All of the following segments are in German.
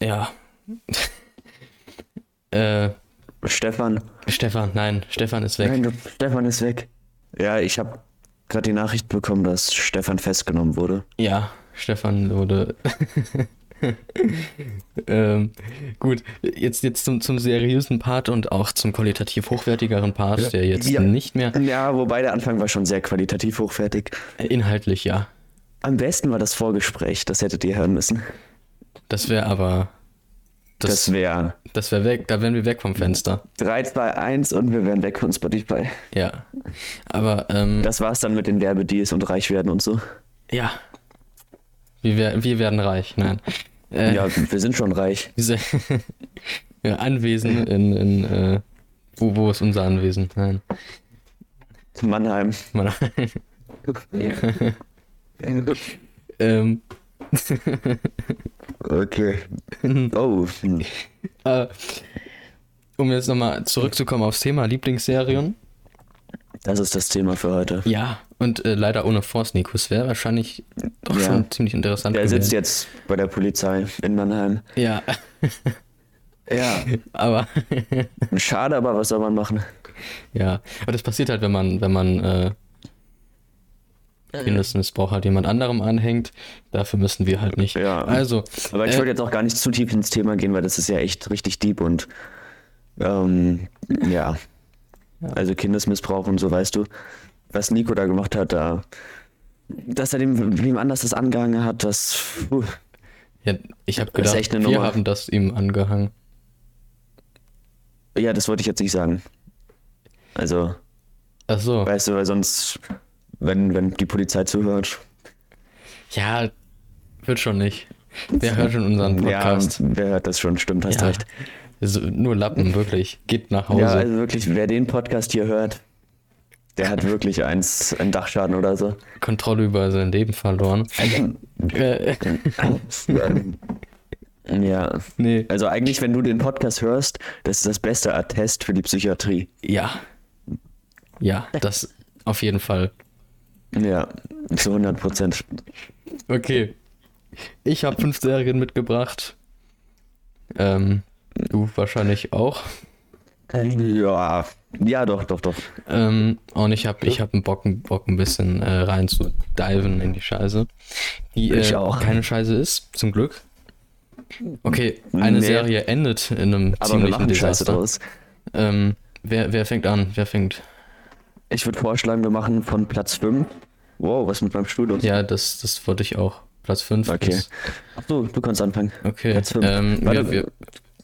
ja. äh, Stefan. Stefan, nein, Stefan ist weg. Nein, du, Stefan ist weg. Ja, ich habe gerade die Nachricht bekommen, dass Stefan festgenommen wurde. Ja, Stefan wurde. ähm, gut, jetzt, jetzt zum, zum seriösen Part und auch zum qualitativ hochwertigeren Part, der jetzt Ja. nicht mehr Ja, wobei der Anfang war schon sehr qualitativ hochwertig. inhaltlich, ja. Am besten war das Vorgespräch, das hättet ihr hören müssen. Das wäre aber. Das, Das, wäre das wäre weg, da wären wir weg vom Fenster. 3, 2, 1 und wir wären weg von Spotify. Ja. Aber, ähm, Das war's dann mit den Werbedeals und reich werden und so. ja. Wir, wir werden reich, nein. Äh, Ja, wir sind schon reich. Diese ja, Anwesen in, in äh, wo, wo ist unser Anwesen? Nein. Mannheim. Mann. ähm, Okay. Oh. äh, um jetzt nochmal zurückzukommen aufs Thema Lieblingsserien. Das ist das Thema für heute. Ja, und äh, leider ohne Force Nikus wäre wahrscheinlich doch Ja. schon ziemlich interessant Der sitzt jetzt bei der Polizei in Mannheim. Ja, Ja. aber Schade, aber was soll man machen? ja, aber das passiert halt, wenn man, wenn man äh, Kindesmissbrauch halt jemand anderem anhängt. Dafür müssen wir halt nicht. Ja. Also, Aber ich äh, wollte jetzt auch gar nicht zu tief ins Thema gehen, weil das ist ja echt richtig deep und ähm, ja. Also Kindesmissbrauch und so, weißt du, was Nico da gemacht hat, da, dass er dem wem anders das angehangen hat, das, puh, ja, ich habe gedacht, wir Nummer. haben das ihm angehangen. ja, das wollte ich jetzt nicht sagen. Also, Ach so. weißt du, weil sonst, wenn, wenn die Polizei zuhört, Ja, wird schon nicht. Wer hört schon unseren Podcast? ja, wer hört das schon, stimmt, hast Ja, recht. so, nur Lappen, wirklich. Geht nach Hause. Ja, also wirklich, wer den Podcast hier hört, der hat wirklich eins, einen Dachschaden oder so. Kontrolle über sein Leben verloren. Ja. nee. Also eigentlich, wenn du den Podcast hörst, das ist das beste Attest für die Psychiatrie. Ja. Ja, das auf jeden Fall. Ja, zu 100 Prozent. Okay. Ich habe fünf Serien mitgebracht. Ähm, du wahrscheinlich auch. Ja, ja, doch, doch, doch. Ähm, und ich habe ich hab einen Bock, Bock ein bisschen äh, rein zu diven in die Scheiße. Die Ich äh, auch. keine Scheiße ist, zum Glück. Okay, eine Nee. Serie endet in einem Aber ziemlichen Desaster. draus. Ähm, wer, wer fängt an? Wer fängt? Ich würde vorschlagen, wir machen von Platz 5. Wow, was mit meinem Stuhl los? Ja, das, das wollte ich auch. Platz 5. Okay. Ach so, du kannst anfangen. Okay. Platz fünf. Ähm, Warte, wir, wir,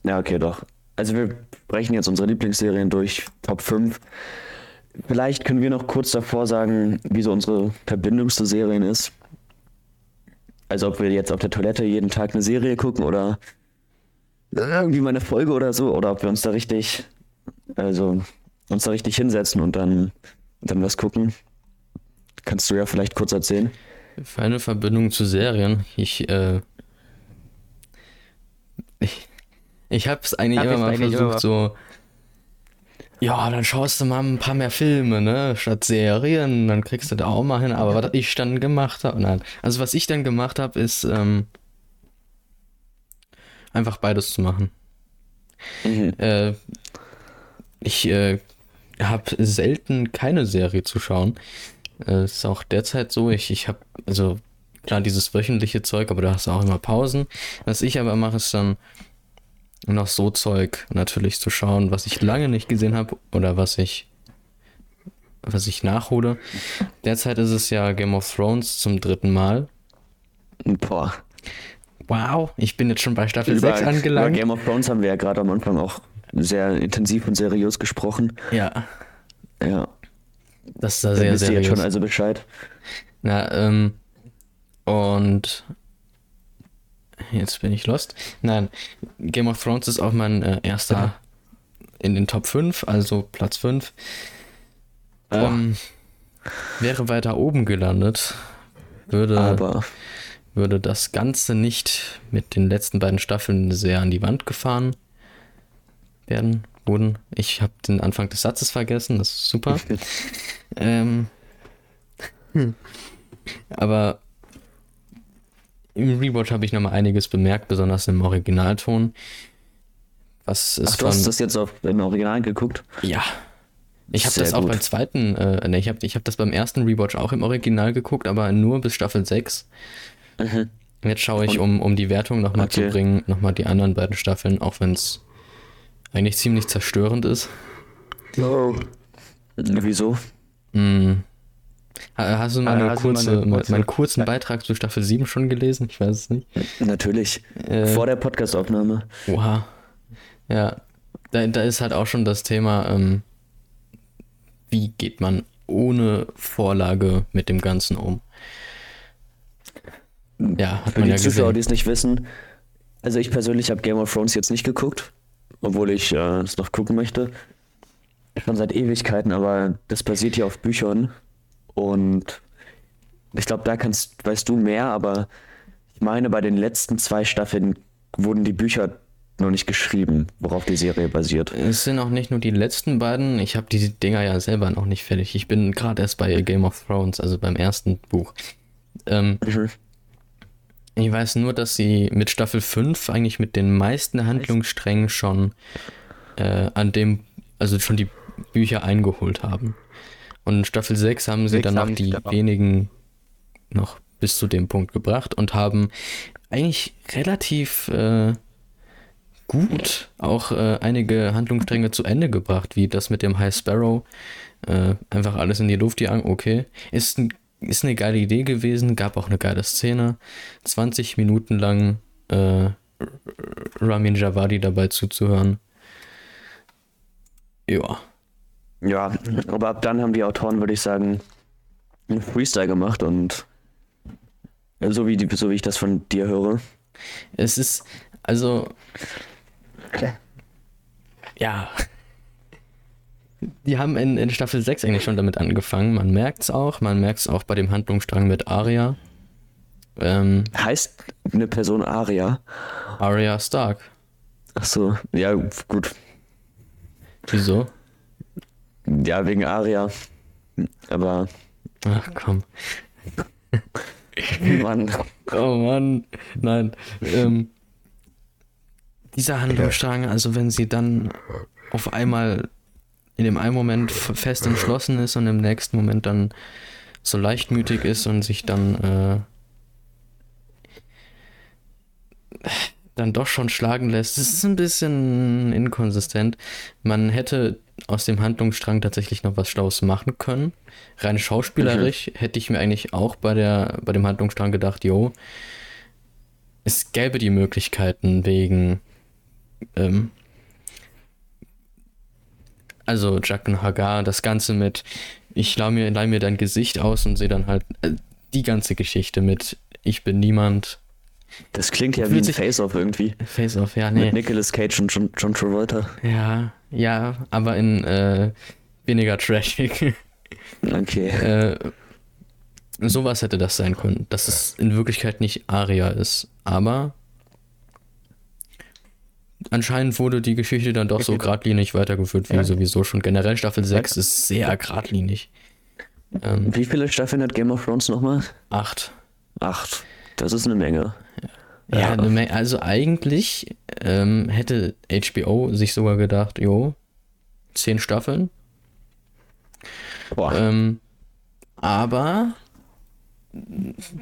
Ja, okay, doch. Also wir brechen jetzt unsere Lieblingsserien durch, Top 5. Vielleicht können wir noch kurz davor sagen, wie so unsere Verbindung zu Serien ist. Also ob wir jetzt auf der Toilette jeden Tag eine Serie gucken oder irgendwie mal eine Folge oder so, oder ob wir uns da richtig, also uns da richtig hinsetzen und dann, dann was gucken. Kannst du ja vielleicht kurz erzählen. für eine Verbindung zu Serien. Ich, äh, ich, ich habe es eigentlich Hab immer mal eigentlich versucht, immer- so. Ja, dann schaust du mal ein paar mehr Filme, ne? Statt Serien, dann kriegst du da auch mal hin. Aber was ich dann gemacht habe, nein. Also was ich dann gemacht habe, ist ähm, einfach beides zu machen. Äh, ich äh, habe selten keine Serie zu schauen. Äh, ist auch derzeit so. Ich, ich habe, also klar, dieses wöchentliche Zeug, aber da hast du auch immer Pausen. Was ich aber mache, ist dann noch so Zeug natürlich zu schauen, was ich lange nicht gesehen habe oder was ich was ich nachhole. Derzeit ist es ja Game of Thrones zum dritten Mal. Boah. Wow, ich bin jetzt schon bei Staffel Über, 6 über angelangt. Game of Thrones haben wir ja gerade am Anfang auch sehr intensiv und seriös gesprochen. Ja, Ja, das ist da sehr ihr jetzt schon also Bescheid. Na, ähm, und jetzt bin ich lost. Nein, Game of Thrones ist auch mein äh, erster in den Top 5, also Platz 5. Ähm, wäre weiter oben gelandet, würde, Aber würde das Ganze nicht mit den letzten beiden Staffeln sehr an die Wand gefahren werden, wurden. Ich habe den Anfang des Satzes vergessen, das ist super. Ähm, aber im Rewatch habe ich nochmal einiges bemerkt, besonders im Originalton. Was ist Ach, du hast das jetzt auf, im Original geguckt? Ja. Ich habe das auch gut. beim zweiten, äh, ne, ich habe ich hab das beim ersten Rewatch auch im Original geguckt, aber nur bis Staffel 6. Mhm. Jetzt schaue ich, um, um die Wertung nochmal Okay. zu bringen, nochmal die anderen beiden Staffeln, auch wenn es eigentlich ziemlich zerstörend ist. Wieso? Hm. Ha- Hast du meine hast kurze, meine kurze- meinen kurzen Beitrag zu Staffel 7 schon gelesen? Ich weiß es nicht. Natürlich. Äh, Vor der Podcastaufnahme. Oha. Ja, da, da ist halt auch schon das Thema, ähm, wie geht man ohne Vorlage mit dem Ganzen um? Ja, hat Für man die ja Zuschauer, die gesehen. es nicht wissen, also ich persönlich habe Game of Thrones jetzt nicht geguckt, obwohl ich äh, es noch gucken möchte. Schon seit Ewigkeiten, aber das basiert ja auf Büchern und ich glaube, da kannst, weißt du mehr, aber ich meine, bei den letzten zwei Staffeln wurden die Bücher noch nicht geschrieben, worauf die Serie basiert. Es sind auch nicht nur die letzten beiden, ich habe die Dinger ja selber noch nicht fertig. Ich bin gerade erst bei Game of Thrones, also beim ersten Buch. Ähm, Mhm. Ich weiß nur, dass sie mit Staffel 5 eigentlich mit den meisten Handlungssträngen schon äh, an dem, also schon die Bücher eingeholt haben. Und in Staffel 6 haben sie dann noch die noch. wenigen noch bis zu dem Punkt gebracht und haben eigentlich relativ äh, gut auch äh, einige Handlungsstränge zu Ende gebracht, wie das mit dem High Sparrow. Äh, einfach alles in die Luft jagen, okay. Ist, ein, ist eine geile Idee gewesen, gab auch eine geile Szene. 20 Minuten lang äh, Ramin Javadi dabei zuzuhören. Ja. Ja, aber ab dann haben die Autoren, würde ich sagen, einen Freestyle gemacht und äh, so wie, die, so wie ich das von dir höre. Es ist, also. Ja. Die haben in, in Staffel 6 eigentlich schon damit angefangen. Man merkt es auch. Man merkt es auch bei dem Handlungsstrang mit Arya. Ähm, Heißt eine Person Aria? Arya Stark. Ach so, ja, gut. Wieso? Ja, wegen Aria. Aber, Ach komm. Mann. Oh Mann. Nein. Ähm, dieser Handlungsstrang, also wenn sie dann auf einmal in dem einen Moment fest entschlossen ist und im nächsten Moment dann so leichtmütig ist und sich dann äh, dann doch schon schlagen lässt, das ist ein bisschen inkonsistent. Man hätte aus dem Handlungsstrang tatsächlich noch was Schlaues machen können. Rein schauspielerisch hätte ich mir eigentlich auch bei, der, bei dem Handlungsstrang gedacht, jo, es gäbe die Möglichkeiten wegen, ähm, also Jack und Hagar, das Ganze mit, ich leih mir, leih mir dein Gesicht aus und sehe dann halt äh, die ganze Geschichte mit, ich bin niemand, Das klingt ja wie ein Face-Off irgendwie. Face-Off, ja, Mit nee. Nicolas Cage und John, John Travolta. Ja, ja, aber in äh, weniger trashig. Okay. äh, sowas hätte das sein können, dass es in Wirklichkeit nicht Aria ist. Aber anscheinend wurde die Geschichte dann doch so geradlinig weitergeführt, wie Ja. sowieso schon. Generell Staffel 6 ist sehr geradlinig. Ähm, Wie viele Staffeln hat Game of Thrones nochmal? acht. Acht. Das ist eine Menge. Ja, Ja. eine Menge- also eigentlich ähm, hätte HBO sich sogar gedacht, jo, zehn Staffeln. Boah. Ähm, aber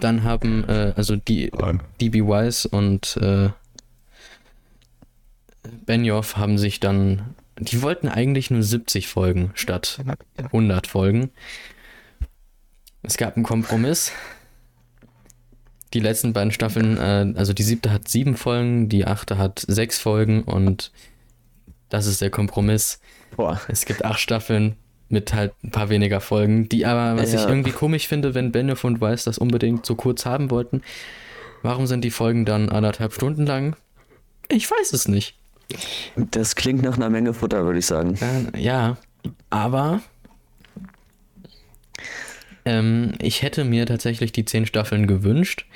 dann haben äh, also die DB Wise und äh, Benioff haben sich dann, die wollten eigentlich nur 70 Folgen statt 100 Folgen. Es gab einen Kompromiss. Die letzten beiden Staffeln, äh, also die siebte hat sieben Folgen, die achte hat sechs Folgen und das ist der Kompromiss. Boah. Es gibt acht Staffeln mit halt ein paar weniger Folgen, die aber, was ich Ja. irgendwie komisch finde, wenn Benioff und Weiss das unbedingt so kurz haben wollten, warum sind die Folgen dann anderthalb Stunden lang? Ich weiß es nicht. Das klingt nach einer Menge Futter, würde ich sagen. Ja, aber ähm, ich hätte mir tatsächlich die zehn Staffeln gewünscht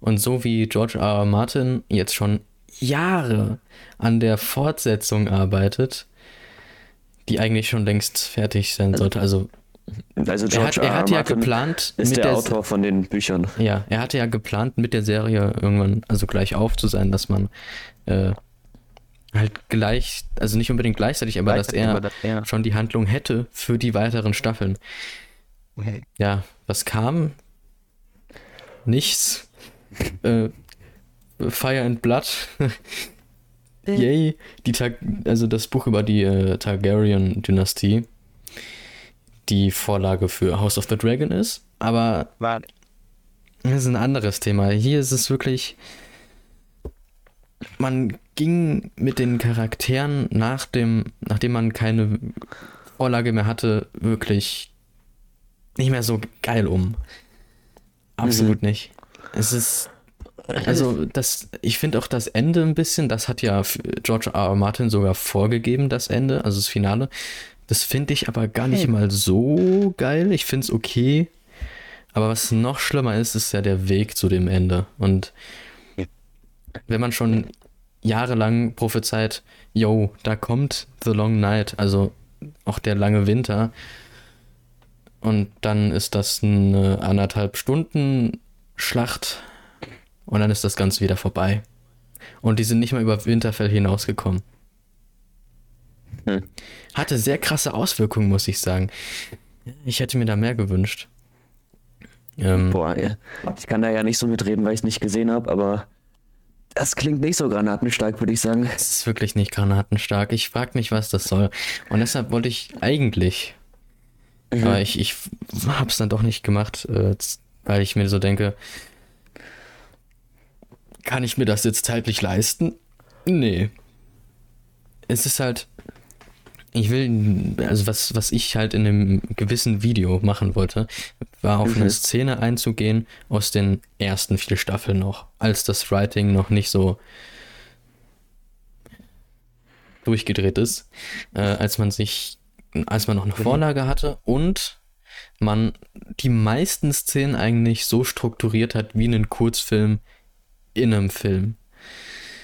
und so wie George R. R. Martin jetzt schon Jahre an der Fortsetzung arbeitet, die eigentlich schon längst fertig sein sollte, also Also Er George hat, R. er R. hatte ja geplant, ist mit der, der, Autor von den Büchern. ja, er hatte ja geplant, mit der Serie irgendwann, also gleich auf zu sein, dass man äh, halt gleich, also nicht unbedingt gleichzeitig, aber dass er er. schon die Handlung hätte für die weiteren Staffeln. Okay. Ja, was kam? Nichts. äh, Fire and Blood. Yay. Die also das Buch über die äh, Targaryen-Dynastie, die Vorlage für House of the Dragon ist. Aber War, das ist ein anderes Thema. Hier ist es wirklich. Man ging mit den Charakteren nach dem, nachdem man keine Vorlage mehr hatte, wirklich nicht mehr so geil um. Absolut nicht. Es ist. Also, das, ich finde auch das Ende ein bisschen, das hat ja George R. R. Martin sogar vorgegeben, das Ende, also das Finale. Das finde ich aber gar nicht Hey. mal so geil. Ich finde es okay. Aber was noch schlimmer ist, ist ja der Weg zu dem Ende. Und. Wenn man schon jahrelang prophezeit, yo, da kommt The Long Night, also auch der lange Winter, und dann ist das eine anderthalb Stunden Schlacht und dann ist das Ganze wieder vorbei. Und die sind nicht mal über Winterfell hinausgekommen. Hm. Hatte sehr krasse Auswirkungen, muss ich sagen. Ich hätte mir da mehr gewünscht. Ähm, Boah, ich kann da ja nicht so mitreden, weil ich es nicht gesehen habe, aber das klingt nicht so granatenstark, würde ich sagen. Es ist wirklich nicht granatenstark. Ich frage mich, was das soll. Und deshalb wollte ich eigentlich, aber ich, ich habe es dann doch nicht gemacht, äh, weil ich mir so denke, kann ich mir das jetzt zeitlich leisten? Nee. Es ist halt, ich will, also was, was ich halt in einem gewissen Video machen wollte, war auf Mhm. eine Szene einzugehen aus den ersten vier Staffeln noch, als das Writing noch nicht so durchgedreht ist, äh, als man sich, als man noch eine Vorlage hatte und man die meisten Szenen eigentlich so strukturiert hat wie einen Kurzfilm in einem Film.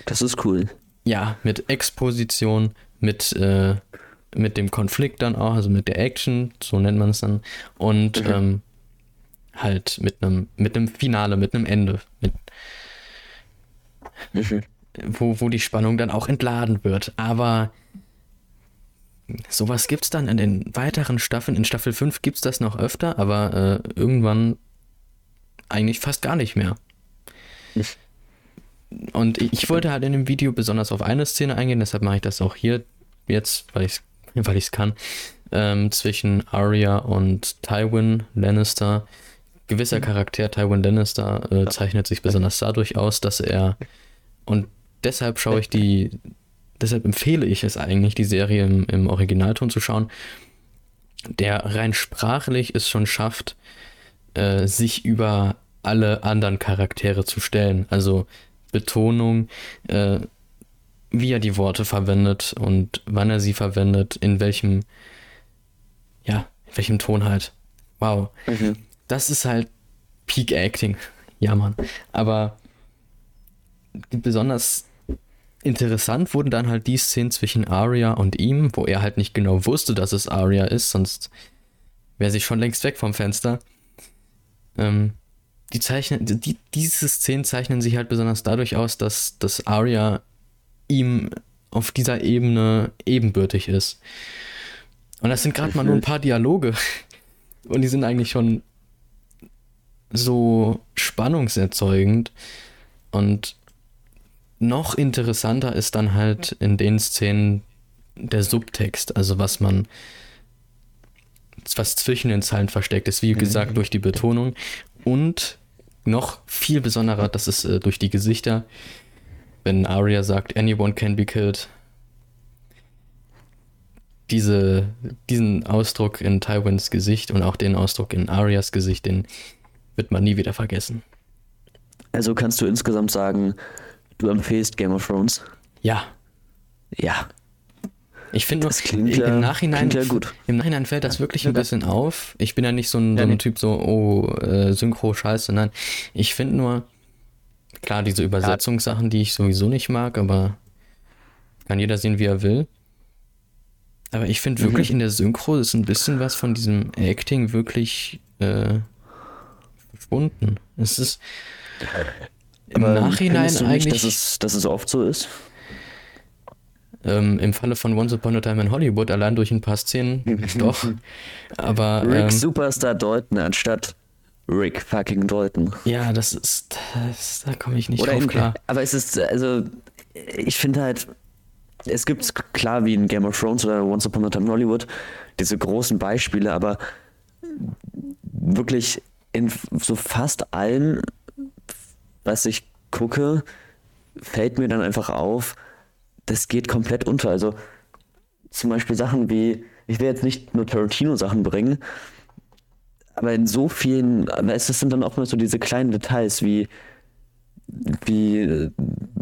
Das ist cool. Ja, mit Exposition, mit, äh, mit dem Konflikt dann auch, also mit der Action, so nennt man es dann, und Mhm. ähm, halt mit einem mit einem Finale, mit einem Ende, mit, Mhm. wo, wo die Spannung dann auch entladen wird. Aber sowas gibt's dann in den weiteren Staffeln. In Staffel 5 gibt's das noch öfter, aber äh, irgendwann eigentlich fast gar nicht mehr. Und ich ich wollte halt in dem Video besonders auf eine Szene eingehen, deshalb mache ich das auch hier jetzt, weil ich es weil ich's kann, ähm, zwischen Arya und Tywin Lannister. Gewisser Charakter Tywin Lannister äh, zeichnet sich besonders dadurch aus, dass er und deshalb schaue ich die, deshalb empfehle ich es eigentlich, die Serie im, im Originalton zu schauen, der rein sprachlich es schon schafft, äh, sich über alle anderen Charaktere zu stellen. Also Betonung, äh, wie er die Worte verwendet und wann er sie verwendet, in welchem, ja, in welchem Ton halt. Wow. Mhm. Das ist halt Peak Acting. Ja, Mann. Aber besonders interessant wurden dann halt die Szenen zwischen Arya und ihm, wo er halt nicht genau wusste, dass es Arya ist, sonst wäre sie schon längst weg vom Fenster. Ähm, die zeichnen, die, diese Szenen zeichnen sich halt besonders dadurch aus, dass, dass Arya ihm auf dieser Ebene ebenbürtig ist. Und das sind gerade mal nur ein paar Dialoge. Und die sind eigentlich schon so spannungserzeugend. Und noch interessanter ist dann halt in den Szenen der Subtext, also was man, was zwischen den Zeilen versteckt ist, wie gesagt, durch die Betonung. Und noch viel besonderer, das ist äh, durch die Gesichter. Wenn Arya sagt, anyone can be killed. Diese, diesen Ausdruck in Tywins Gesicht und auch den Ausdruck in Aryas Gesicht, den wird man nie wieder vergessen. Also kannst du insgesamt sagen, du empfehlst Game of Thrones? Ja, Ja. ich finde nur, Das klingt im, Nachhinein, klingt gut. im Nachhinein fällt das wirklich ein bisschen auf. Ich bin ja nicht so ein, so ein. Typ, so, oh, äh, Synchro, scheiße, nein. Ich finde nur, klar, diese Übersetzungssachen, die ich sowieso nicht mag, aber kann jeder sehen, wie er will. Aber ich finde wirklich in der Synchro ist ein bisschen was von diesem Acting wirklich äh, verschwunden. Es ist im Aber Nachhinein du eigentlich. Nicht, dass, es, dass es oft so ist? Ähm, Im Falle von Once Upon a Time in Hollywood, allein durch ein paar Szenen, doch. Aber Rick ähm, Superstar Dalton anstatt Rick fucking Dalton. ja, das ist. Das, da komme ich nicht Oder drauf klar. Aber es ist, also, ich finde halt, es gibt klar wie in Game of Thrones oder Once Upon a Time in Hollywood diese großen Beispiele, aber wirklich in so fast allem, was ich gucke, fällt mir dann einfach auf, das geht komplett unter. Also zum Beispiel Sachen wie, ich will jetzt nicht nur Tarantino-Sachen bringen, aber in so vielen, aber es sind dann oftmals so diese kleinen Details wie, wie äh,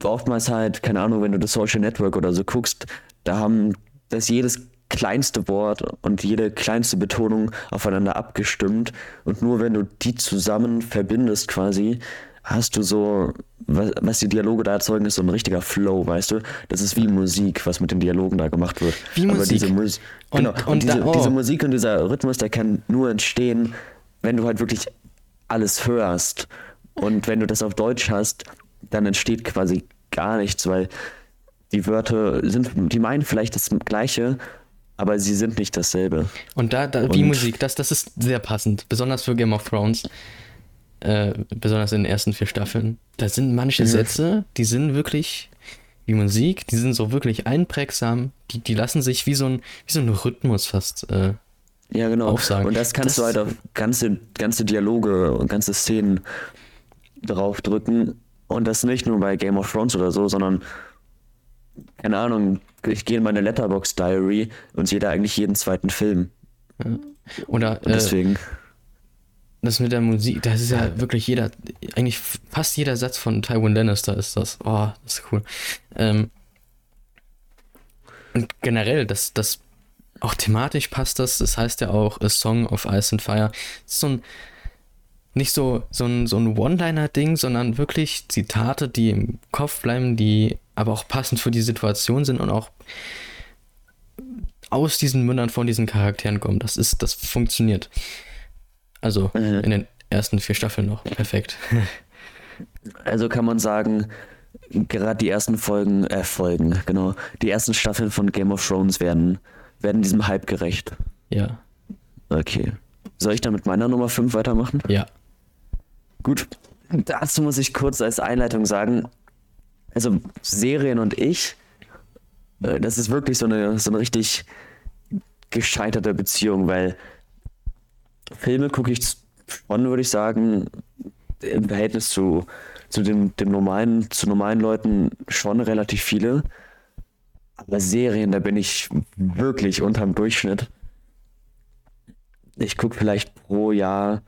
oftmals halt, keine Ahnung, wenn du das Social Network oder so guckst, da haben das jedes kleinste Wort und jede kleinste Betonung aufeinander abgestimmt. Und nur wenn du die zusammen verbindest quasi, hast du so, was, was die Dialoge da erzeugen, ist so ein richtiger Flow, weißt du? Das ist wie Musik, was mit den Dialogen da gemacht wird. Wie Aber Musik. diese Mus Und- genau, und und, diese, da- oh. diese Musik und dieser Rhythmus, der kann nur entstehen, wenn du halt wirklich alles hörst. Und wenn du das auf Deutsch hast, dann entsteht quasi gar nichts, weil die Wörter sind, die meinen vielleicht das Gleiche, aber sie sind nicht dasselbe. Und da, da wie Und- Musik, das, das ist sehr passend, besonders für Game of Thrones. Äh, besonders in den ersten vier Staffeln. Da sind manche Sätze, die sind wirklich wie Musik, die sind so wirklich einprägsam, die, die lassen sich wie so ein, wie so ein Rhythmus fast. Äh, Ja, genau. Aufsagen. Und das kannst Das- du halt auf ganze, ganze Dialoge und ganze Szenen draufdrücken. Und das nicht nur bei Game of Thrones oder so, sondern, keine Ahnung, ich gehe in meine Letterbox Diary und sehe da eigentlich jeden zweiten Film. oder Und äh, deswegen. Das mit der Musik, das ist ja wirklich jeder, eigentlich fast jeder Satz von Tywin Lannister ist das. Oh, das ist cool. Ähm, und generell, das, das auch thematisch passt das, das heißt ja auch A Song of Ice and Fire. Das ist so ein, nicht so, so ein, so ein One-Liner-Ding, sondern wirklich Zitate, die im Kopf bleiben, die aber auch passend für die Situation sind und auch aus diesen Mündern von diesen Charakteren kommen. Das ist, das funktioniert. Also Mhm. in den ersten vier Staffeln noch. Perfekt. Also kann man sagen, gerade die ersten Folgen, äh, Folgen, genau, die ersten Staffeln von Game of Thrones werden, werden diesem Hype gerecht. ja. Okay. Soll ich dann mit meiner Nummer 5 weitermachen? Ja. Gut, dazu muss ich kurz als Einleitung sagen, also Serien und ich, äh, das ist wirklich so eine, so eine richtig gescheiterte Beziehung, weil Filme gucke ich schon, würde ich sagen, im Verhältnis zu, zu dem, dem normalen, zu normalen Leuten schon relativ viele. Aber Serien, da bin ich wirklich unterm Durchschnitt. Ich gucke vielleicht pro Jahr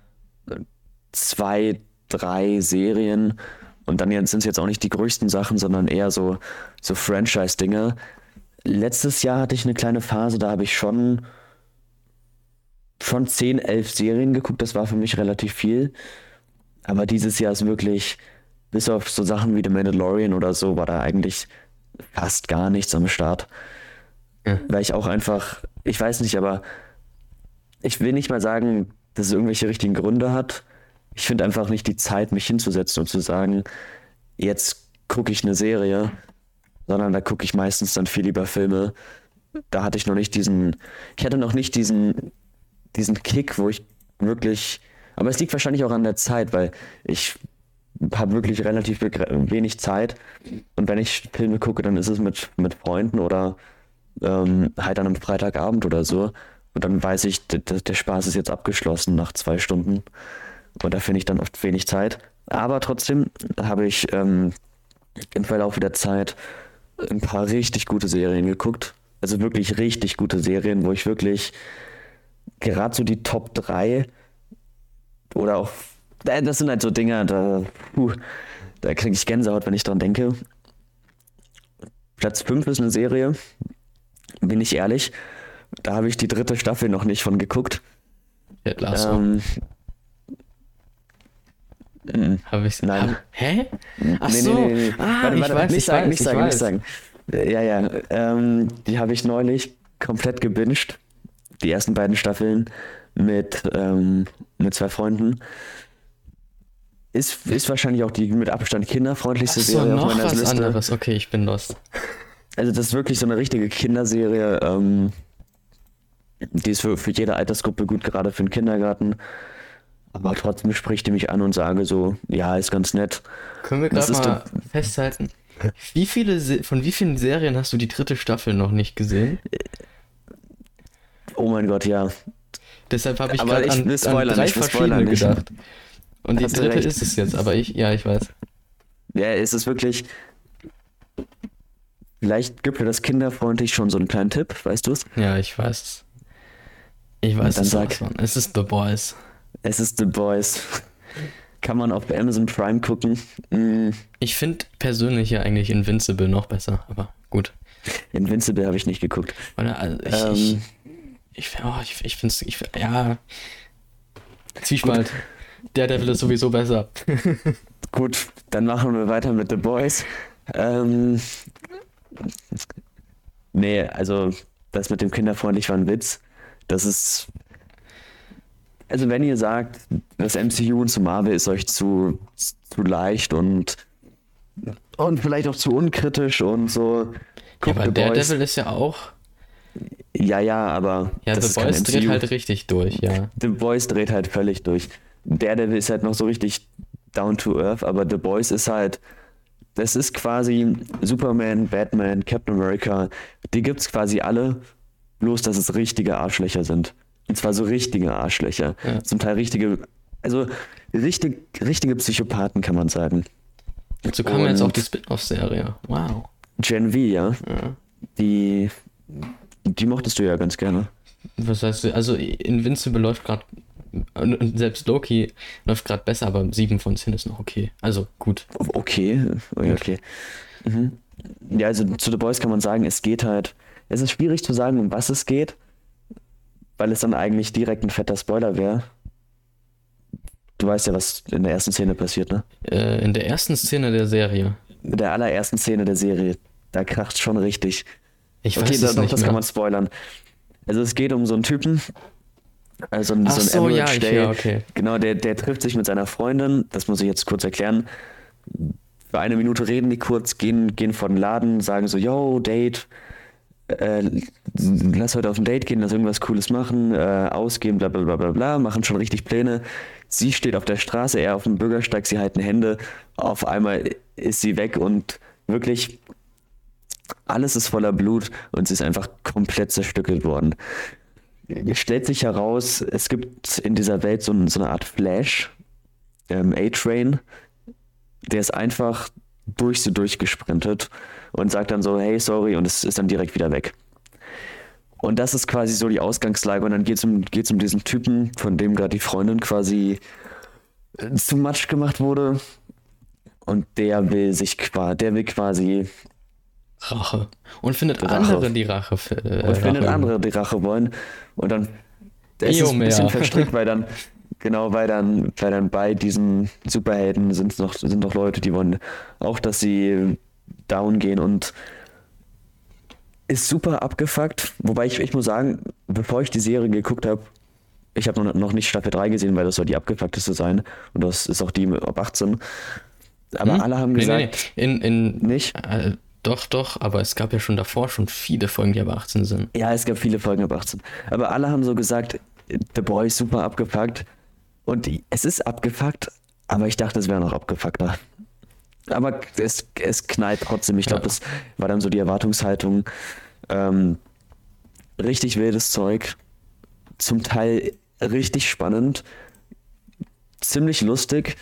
zwei, drei Serien und dann sind es jetzt auch nicht die größten Sachen, sondern eher so, so Franchise-Dinge. Letztes Jahr hatte ich eine kleine Phase, da habe ich schon, schon 10, 11 Serien geguckt, das war für mich relativ viel. Aber dieses Jahr ist wirklich, bis auf so Sachen wie The Mandalorian oder so, war da eigentlich fast gar nichts am Start. Ja. Weil ich auch einfach, ich weiß nicht, aber ich will nicht mal sagen, dass es irgendwelche richtigen Gründe hat. Ich finde einfach nicht die Zeit, mich hinzusetzen und zu sagen, jetzt gucke ich eine Serie, sondern da gucke ich meistens dann viel lieber Filme. Da hatte ich noch nicht diesen, ich hatte noch nicht diesen, diesen Kick, wo ich wirklich, aber es liegt wahrscheinlich auch an der Zeit, weil ich habe wirklich relativ wenig Zeit und wenn ich Filme gucke, dann ist es mit, mit Freunden oder ähm, halt an einem Freitagabend oder so und dann weiß ich, der Spaß ist jetzt abgeschlossen nach zwei Stunden und da finde ich dann oft wenig Zeit. Aber trotzdem habe ich ähm, im Verlauf der Zeit ein paar richtig gute Serien geguckt. Also wirklich richtig gute Serien, wo ich wirklich gerade so die Top 3 oder auch, äh, das sind halt so Dinger, da, puh, da kriege ich Gänsehaut, wenn ich dran denke. Platz 5 ist eine Serie, bin ich ehrlich. Da habe ich die dritte Staffel noch nicht von geguckt. ja Lasso. Ähm, mm, Habe ich nein. Hab, hä? Ach nee, so. nee, nee, nee. Ah, warte, ich warte, weiß, nicht ich sagen, weiß, nicht ich sagen, nicht sagen. Äh, Ja, ja. Ähm, die habe ich neulich komplett gebinged. Die ersten beiden Staffeln mit, ähm, mit zwei Freunden. Ist, ist wahrscheinlich auch die mit Abstand kinderfreundlichste Ach so, Serie noch auf meiner was Liste. anderes. Okay, ich bin lost. Also das ist wirklich so eine richtige Kinderserie. Ähm, die ist für, für jede Altersgruppe gut, gerade für den Kindergarten. Aber trotzdem spricht die mich an und sage so, ja, ist ganz nett. Können wir Das gerade ist mal festhalten? Wie viele Se von wie vielen Serien hast du die dritte Staffel noch nicht gesehen? Oh mein Gott, ja. Deshalb habe ich Aber gerade an, an Spoiler drei verschiedene spoilern nicht. gedacht. Und die Hast dritte ist es jetzt, aber ich, ja, ich weiß. Ja, es ist wirklich. Vielleicht gibt dir das kinderfreundlich schon so einen kleinen Tipp, weißt du es? Ja, ich weiß es. Ich weiß Dann es sag. von. Es ist The Boys. Es ist The Boys. Kann man auf Amazon Prime gucken. Mm, Ich finde persönlich ja eigentlich Invincible noch besser, aber gut. Invincible habe ich nicht geguckt. Oder, also ich, Ähm, ich, ich, oh, ich, ich finde es, ja. Zwiespalt. Der Devil ist sowieso besser. Gut, dann machen wir weiter mit The Boys. Ähm, nee, also das mit dem kinderfreundlich war ein Witz. Das ist. Also wenn ihr sagt, das MCU und zu Marvel ist euch zu, zu leicht und, und vielleicht auch zu unkritisch und so. Ja, aber The der Boys. Devil ist ja auch. Ja, ja, aber Ja, The Boys dreht halt richtig durch, ja. The Boys dreht halt völlig durch. Daredevil ist halt noch so richtig down to earth, aber The Boys ist halt, das ist quasi Superman, Batman, Captain America, die gibt's quasi alle, bloß dass es richtige Arschlöcher sind. Und zwar so richtige Arschlöcher. Ja. Zum Teil richtige, also richtig, richtige Psychopathen kann man sagen. Dazu kam jetzt auch die Spin-off-Serie. Wow. Gen V, ja, Ja. die, die mochtest du ja ganz gerne. Was heißt, also Invincible läuft gerade, selbst Loki läuft gerade besser, aber 7 von 10 ist noch okay. Also gut. Okay, okay. okay. Mhm. Ja, also zu The Boys kann man sagen, es geht halt. Es ist schwierig zu sagen, um was es geht, weil es dann eigentlich direkt ein fetter Spoiler wäre. Du weißt ja, was in der ersten Szene passiert, ne? Äh, in der ersten Szene der Serie. In der allerersten Szene der Serie, da kracht schon richtig. Ich okay, weiß da, es doch, nicht das mehr. kann man spoilern. Also es geht um so einen Typen, also so Ach ein so, ja, Average ich, Day. ja, okay. Genau, der, der trifft sich mit seiner Freundin, das muss ich jetzt kurz erklären. Für eine Minute reden die kurz, gehen, gehen vor den Laden, sagen so, yo, Date, äh, lass heute auf ein Date gehen, lass irgendwas Cooles machen, äh, ausgehen, bla bla bla bla bla, machen schon richtig Pläne. Sie steht auf der Straße, er auf dem Bürgersteig, sie halten Hände, auf einmal ist sie weg und wirklich alles ist voller Blut und sie ist einfach komplett zerstückelt worden. Es stellt sich heraus, es gibt in dieser Welt so, so eine Art Flash, ähm, A-Train, der ist einfach durch sie durchgesprintet und sagt dann so, hey, sorry, und es ist dann direkt wieder weg. Und das ist quasi so die Ausgangslage. Und dann geht es um, geht's um diesen Typen, von dem gerade die Freundin quasi äh, zu Matsch gemacht wurde. Und der will sich quasi, der will quasi Rache. Und findet Rache. andere die Rache. Äh, und findet Rache. andere die Rache wollen. Und dann ist es ein bisschen verstrickt, weil dann, genau, weil dann, weil dann bei diesen Superhelden sind noch, sind noch Leute, die wollen auch, dass sie down gehen und ist super abgefuckt. Wobei ich, ich muss sagen, bevor ich die Serie geguckt habe, ich habe noch, noch nicht Staffel 3 gesehen, weil das soll die abgefuckteste sein. Und das ist auch die ab 18. Aber Hm? alle haben Nee, gesagt, nee, nee. In, in, nicht. Äh, doch, doch, aber es gab ja schon davor schon viele Folgen, die aber 18 sind. Ja, es gab viele Folgen ab 18. Aber alle haben so gesagt, The Boy ist super abgefuckt. Und es ist abgefuckt, aber ich dachte, es wäre noch abgefuckter. Aber es, es knallt trotzdem. Ich glaube, Ja. das war dann so die Erwartungshaltung. Ähm, richtig wildes Zeug. Zum Teil richtig spannend. Ziemlich lustig.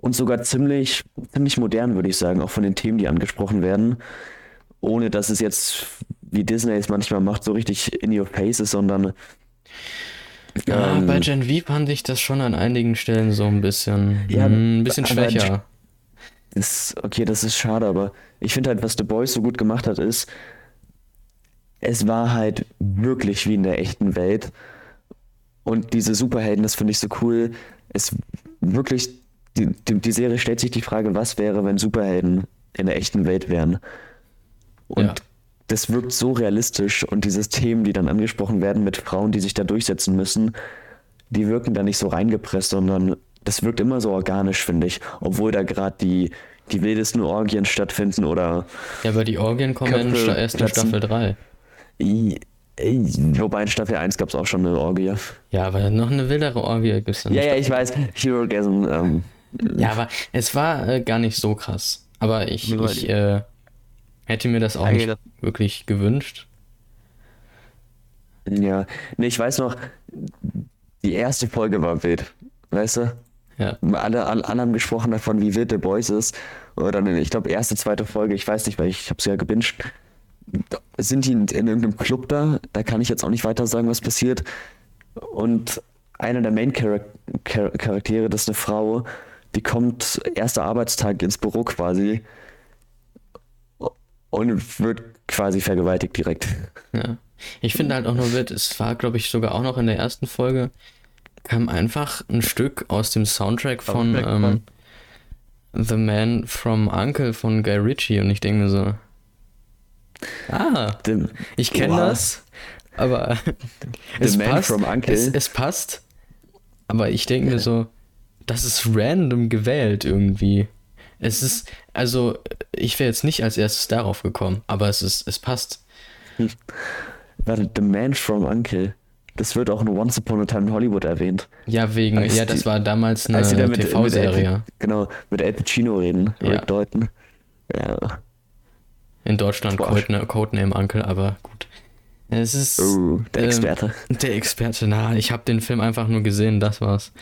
Und sogar ziemlich, ziemlich modern, würde ich sagen, auch von den Themen, die angesprochen werden. Ohne dass es jetzt, wie Disney es manchmal macht, so richtig in your face ist, sondern Ja, ähm, bei Gen V fand ich das schon an einigen Stellen so ein bisschen, Ja, mm, ein bisschen schwächer. ist, okay, das ist schade, aber ich finde halt, was The Boys so gut gemacht hat, ist, es war halt wirklich wie in der echten Welt. Und diese Superhelden, das finde ich so cool. Es wirklich, die, die, die Serie stellt sich die Frage, was wäre, wenn Superhelden in der echten Welt wären? Und Ja. das wirkt so realistisch und diese Themen, die dann angesprochen werden mit Frauen, die sich da durchsetzen müssen, die wirken da nicht so reingepresst, sondern das wirkt immer so organisch, finde ich. Obwohl da gerade die, die wildesten Orgien stattfinden oder. Ja, aber die Orgien kommen in Köpfe Sta erst in. Staffel 3. I- ey, Wobei in Staffel 1 gab es auch schon eine Orgie. Ja, aber noch eine wildere Orgie gibt's dann Ja, ja, ich weiß. Herogasm. Ähm, Ja, aber es war äh, gar nicht so krass. Aber ich, ich äh, hätte mir das auch nicht wirklich gewünscht. ja. Nee, ich weiß noch, die erste Folge war wild. Weißt du? Ja. Alle, alle, alle haben gesprochen davon, wie wild The Boys ist. Oder ich glaube, erste, zweite Folge, ich weiß nicht, weil ich habe sie ja gebinged. Sind die in, in irgendeinem Club da? Da kann ich jetzt auch nicht weiter sagen, was passiert. Und einer der Main-Charaktere, das ist eine Frau, die kommt erster Arbeitstag ins Büro quasi und wird quasi vergewaltigt direkt. Ja. Ich finde halt auch nur wild, es war, glaube ich, sogar auch noch in der ersten Folge, kam einfach ein Stück aus dem Soundtrack von ähm, The Man from Uncle von Guy Ritchie und ich denke mir so, ah, Dem- ich kenne das, aber es Man passt, from Uncle. Es, es passt, aber ich denke mir so, das ist random gewählt irgendwie. Es ist, also, ich wäre jetzt nicht als erstes darauf gekommen, aber es ist, es passt. Warte, The Man from Uncle. Das wird auch in Once Upon a Time in Hollywood erwähnt. Ja, wegen, Als ja, das die- war damals eine da TV-Serie. genau, mit Al Pacino reden, Ja. Rick Deuten. Ja. In Deutschland. Codename, Codename Uncle, aber gut. Es ist Oh, der ähm, Experte. der Experte. Na, ich habe den Film einfach nur gesehen, das war's.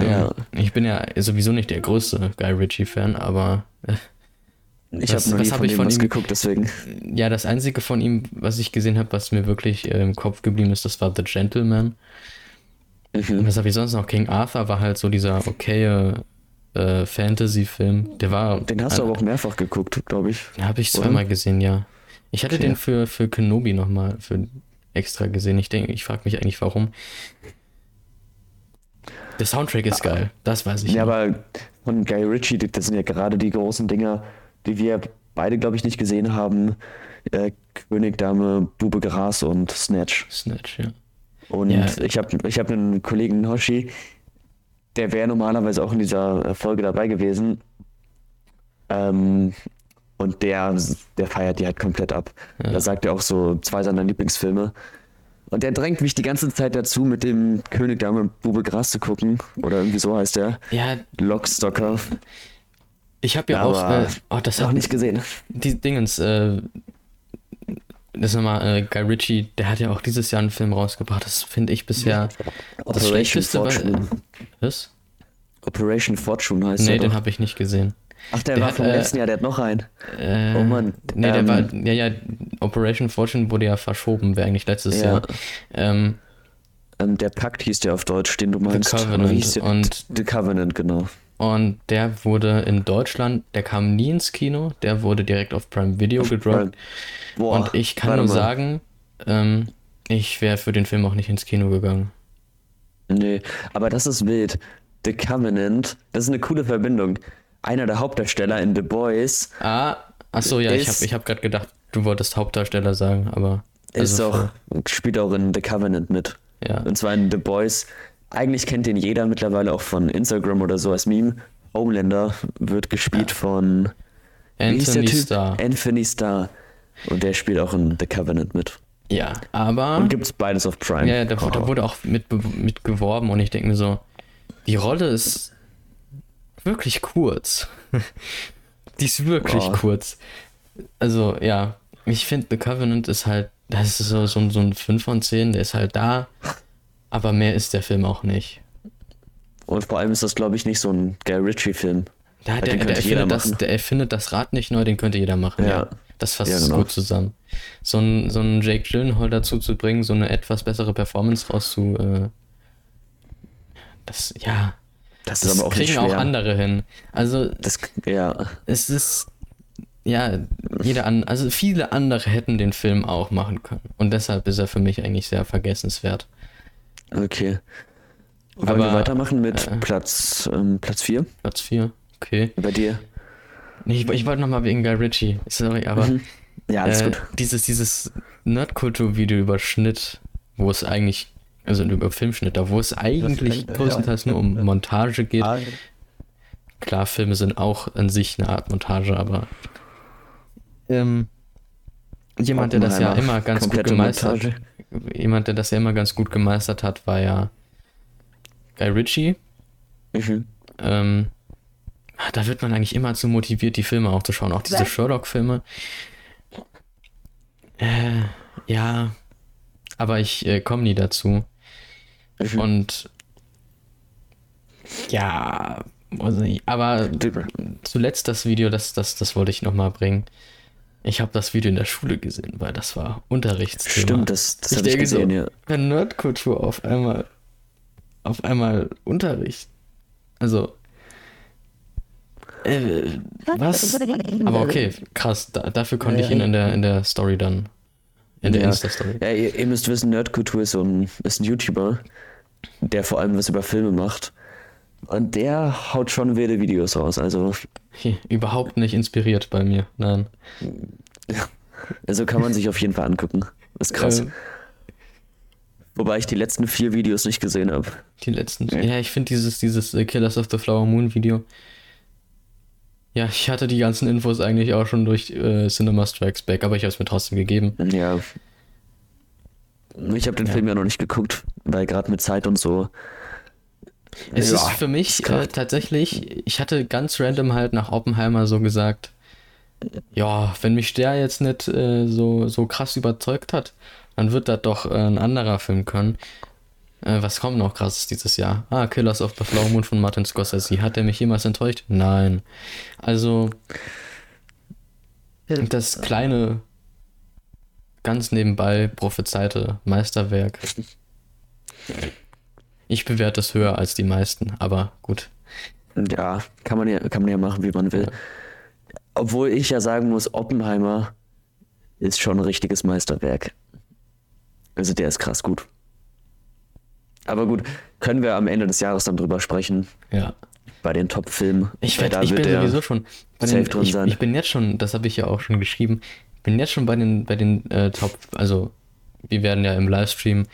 Ja. Ich bin ja sowieso nicht der größte Guy Ritchie-Fan, aber äh, Ich habe noch nie hab von ich dem von ihm- geguckt, deswegen. ja, das einzige von ihm, was ich gesehen habe, was mir wirklich äh, im Kopf geblieben ist, das war The Gentleman. Mhm. was habe ich sonst noch? King Arthur war halt so dieser okaye äh, Fantasy-Film. Der war. Den hast du aber auch mehrfach geguckt, glaube ich. Den habe ich zweimal gesehen, ja. Ich hatte Okay. den für, für Kenobi nochmal für extra gesehen. Ich denke, ich frage mich eigentlich, warum. Der Soundtrack ist geil, das weiß ich. Ja, noch. aber von Guy Ritchie, das sind ja gerade die großen Dinger, die wir beide, glaube ich, nicht gesehen haben. Äh, König, Dame, Bube Gras und Snatch. Snatch, ja. Und Ja. ich habe ich hab einen Kollegen Hoshi, der wäre normalerweise auch in dieser Folge dabei gewesen. Ähm, und der, der feiert die halt komplett ab. Ja. Da sagt er auch so zwei seiner Lieblingsfilme. Und der drängt mich die ganze Zeit dazu, mit dem König Dame Bube Gras zu gucken. Oder irgendwie so heißt der. Ja, Lockstocker. ich habe ja auch. Aber Äh, oh, das Noch hat nicht gesehen. Die Dingens, äh, das ist nochmal, äh, Guy Ritchie, der hat ja auch dieses Jahr einen Film rausgebracht. Das finde ich bisher das Operation schlechteste. Fortune. Was? Operation Fortune heißt Nee, den habe ich nicht gesehen. Ach, der, der war hat, vom äh, letzten Jahr, der hat noch einen. Äh, Oh Mann, Nee, der ähm, war, ja, ja, Operation Fortune wurde ja verschoben, wäre eigentlich letztes Ja. Jahr. Ähm, Ähm, der Pakt hieß der auf Deutsch, den du meinst. Covenant hieß der? und- The Covenant, genau. und der wurde in Deutschland, der kam nie ins Kino, der wurde direkt auf Prime Video gedroppt. Boah, und ich kann nur mal. sagen, ähm, ich wäre für den Film auch nicht ins Kino gegangen. Nee, aber das ist wild. The Covenant, das ist eine coole Verbindung. Einer der Hauptdarsteller in The Boys Ah, ach so, ja, ich Ist- habe ich hab gerade gedacht, du wolltest Hauptdarsteller sagen, aber. ist also auch, spielt auch in The Covenant mit. Ja. Und zwar in The Boys. Eigentlich kennt den jeder mittlerweile auch von Instagram oder so als Meme. Homelander wird gespielt von hieß der Anthony? Starr. Anthony Starr. Und der spielt auch in The Covenant mit. Ja, aber. Und gibt's beides auf Prime. Ja, da, da Oh. wurde auch mit, mit geworben und ich denke mir so, die Rolle ist wirklich kurz. die ist wirklich Oh. kurz. Also, ja, ich finde The Covenant ist halt, das ist so, so, ein- so ein 5 von 10, der ist halt da, aber mehr ist der Film auch nicht. Und vor allem ist das, glaube ich, nicht so ein Guy Ritchie-Film. Der, Ja, der, der, erfindet das, der erfindet das Rad nicht neu, den könnte jeder machen. Ja. Ja. Das fasst Ja, genau. gut zusammen. So ein, so ein Jake Gyllenhaal dazu zu bringen, so eine etwas bessere Performance rauszu. Äh, das, ja. Das, Das ist aber auch kriegen auch andere hin. Also, Das, ja, es ist. Ja, jeder an, also viele andere hätten den Film auch machen können. Und deshalb ist er für mich eigentlich sehr vergessenswert. okay. Wollen Aber, wir weitermachen mit äh, Platz, ähm, Platz 4 Platz 4, okay. bei dir? Nee, ich, ich wollte nochmal wegen Guy Ritchie. Sorry, aber Mhm. Ja, alles äh, gut. Dieses, dieses Nerdkultur-Video über Schnitt, wo es eigentlich, also über Filmschnitt, da wo es eigentlich größtenteils nur um Montage geht. Ah, Klar, Filme sind auch an sich eine Art Montage, aber ähm, jemand, der das ja immer ganz gut gemeistert, Montage. jemand, der das ja immer ganz gut gemeistert hat, war ja Guy Ritchie. Mhm. Ähm, da wird man eigentlich immer zu motiviert, die Filme auch zu schauen, auch diese Sherlock-Filme. Äh, ja, aber ich äh, komme nie dazu. Mhm. Und ja, weiß nicht. Aber zuletzt das Video, das, das, das wollte ich nochmal bringen. Ich habe das Video in der Schule gesehen, weil das war Unterrichtsthema. Stimmt, das, das ich habe ich gesehen, so, ja. wenn Nerdkultur auf einmal auf einmal Unterricht. Also äh, was? Aber okay, krass. Da, dafür konnte ich ihn in der in der Story dann in der Ja. Insta-Story. Ja, ihr, ihr müsst wissen, Nerdkultur ist so ein, ist ein YouTuber, der vor allem was über Filme macht. Und der haut schon wilde Videos raus. Also, Hier, überhaupt nicht inspiriert bei mir. Nein. also kann man sich auf jeden Fall angucken. Ist krass. Äh, Wobei ich die letzten vier Videos nicht gesehen habe. Die letzten. Ja. Ja, ich finde dieses, dieses äh, Killers of the Flower Moon Video. Ja, ich hatte die ganzen Infos eigentlich auch schon durch äh, Cinema Strikes Back, aber ich habe es mir trotzdem gegeben. Ja. Ich habe den Ja. Film ja noch nicht geguckt, weil gerade mit Zeit und so. Es Ja, ist für mich äh, tatsächlich, ich hatte ganz random halt nach Oppenheimer so gesagt, ja, wenn mich der jetzt nicht äh, so, so krass überzeugt hat, dann wird das doch äh, ein anderer Film können. Äh, was kommt noch krasses dieses Jahr? Ah, Killers of the Flower Moon von Martin Scorsese. Hat er mich jemals enttäuscht? Nein. Also, das kleine, ganz nebenbei prophezeite Meisterwerk. Ich bewerte es höher als die meisten, aber gut. Ja, kann man ja, kann man ja machen, wie man will. Obwohl ich ja sagen muss, Oppenheimer ist schon ein richtiges Meisterwerk. Also der ist krass gut. Aber gut, können wir am Ende des Jahres dann drüber sprechen, Ja. bei den Top-Filmen. Ich, werd, da ich bin sowieso schon. Bei den, drin ich, sein. ich bin jetzt schon, das habe ich ja auch schon geschrieben, bin jetzt schon bei den, bei den äh, Top, also wir werden ja im Livestream,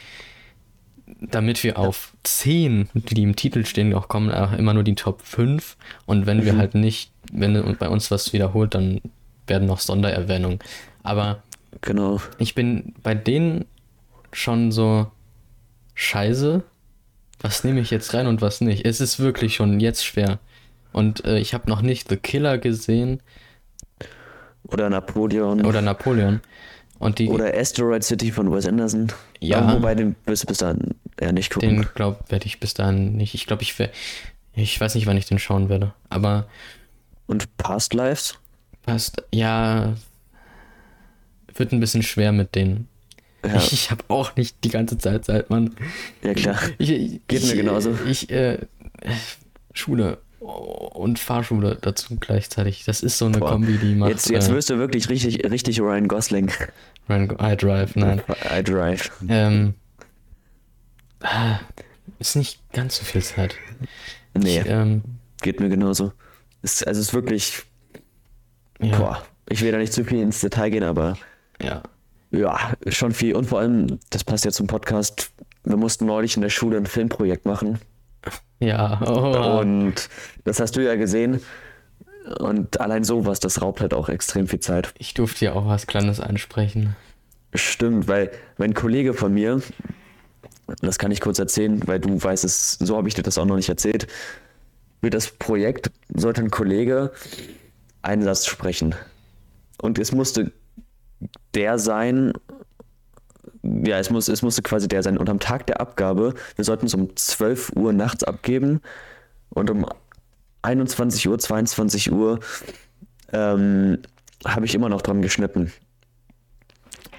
damit wir auf 10, die im Titel stehen, auch kommen, auch immer nur die Top 5. Und wenn wir Mhm. halt nicht, wenn bei uns was wiederholt, dann werden noch Sondererwähnungen. Aber Genau. ich bin bei denen schon so scheiße. Was nehme ich jetzt rein und was nicht? Es ist wirklich schon jetzt schwer. Und äh, ich habe noch nicht The Killer gesehen Oder Napoleon. oder Napoleon. Und die, Oder Asteroid City von Wes Anderson. Ja. Aber wobei den wirst du bis dahin eher nicht gucken. den glaube werde ich bis dahin nicht. Ich glaube, ich werde, ich weiß nicht, wann ich den schauen werde. Aber Und Past Lives? passt, ja, wird ein bisschen schwer mit denen. Ja, Ich, ich habe auch nicht die ganze Zeit Zeit, Mann. ja klar. Ich, ich, Geht mir genauso. Ich, äh, Schule und Fahrschule dazu gleichzeitig. Das ist so eine Boah. Kombi, die macht. Jetzt, jetzt äh, wirst du wirklich richtig, richtig Ryan Gosling. Ryan I Drive, nein. I Drive. Ähm, ah, ist nicht ganz so viel Zeit. Nee, ähm, geht mir genauso. Ist, also es ist wirklich, ja, boah, ich will da nicht zu viel ins Detail gehen, aber ja. Ja, schon viel. Und vor allem, das passt ja zum Podcast, wir mussten neulich in der Schule ein Filmprojekt machen. Ja, oh, Und das hast du ja gesehen. Und allein sowas, das raubt halt auch extrem viel Zeit. ich durfte ja auch was Kleines einsprechen. Stimmt, weil mein Kollege von mir, das kann ich kurz erzählen, weil du weißt es, so habe ich dir das auch noch nicht erzählt. Für das Projekt sollte ein Kollege einen Satz sprechen. Und es musste der sein, ja, es, muss, es musste quasi der sein. Und am Tag der Abgabe, wir sollten es um 12 Uhr nachts abgeben und um 21 Uhr, 22 Uhr ähm, habe ich immer noch dran geschnitten.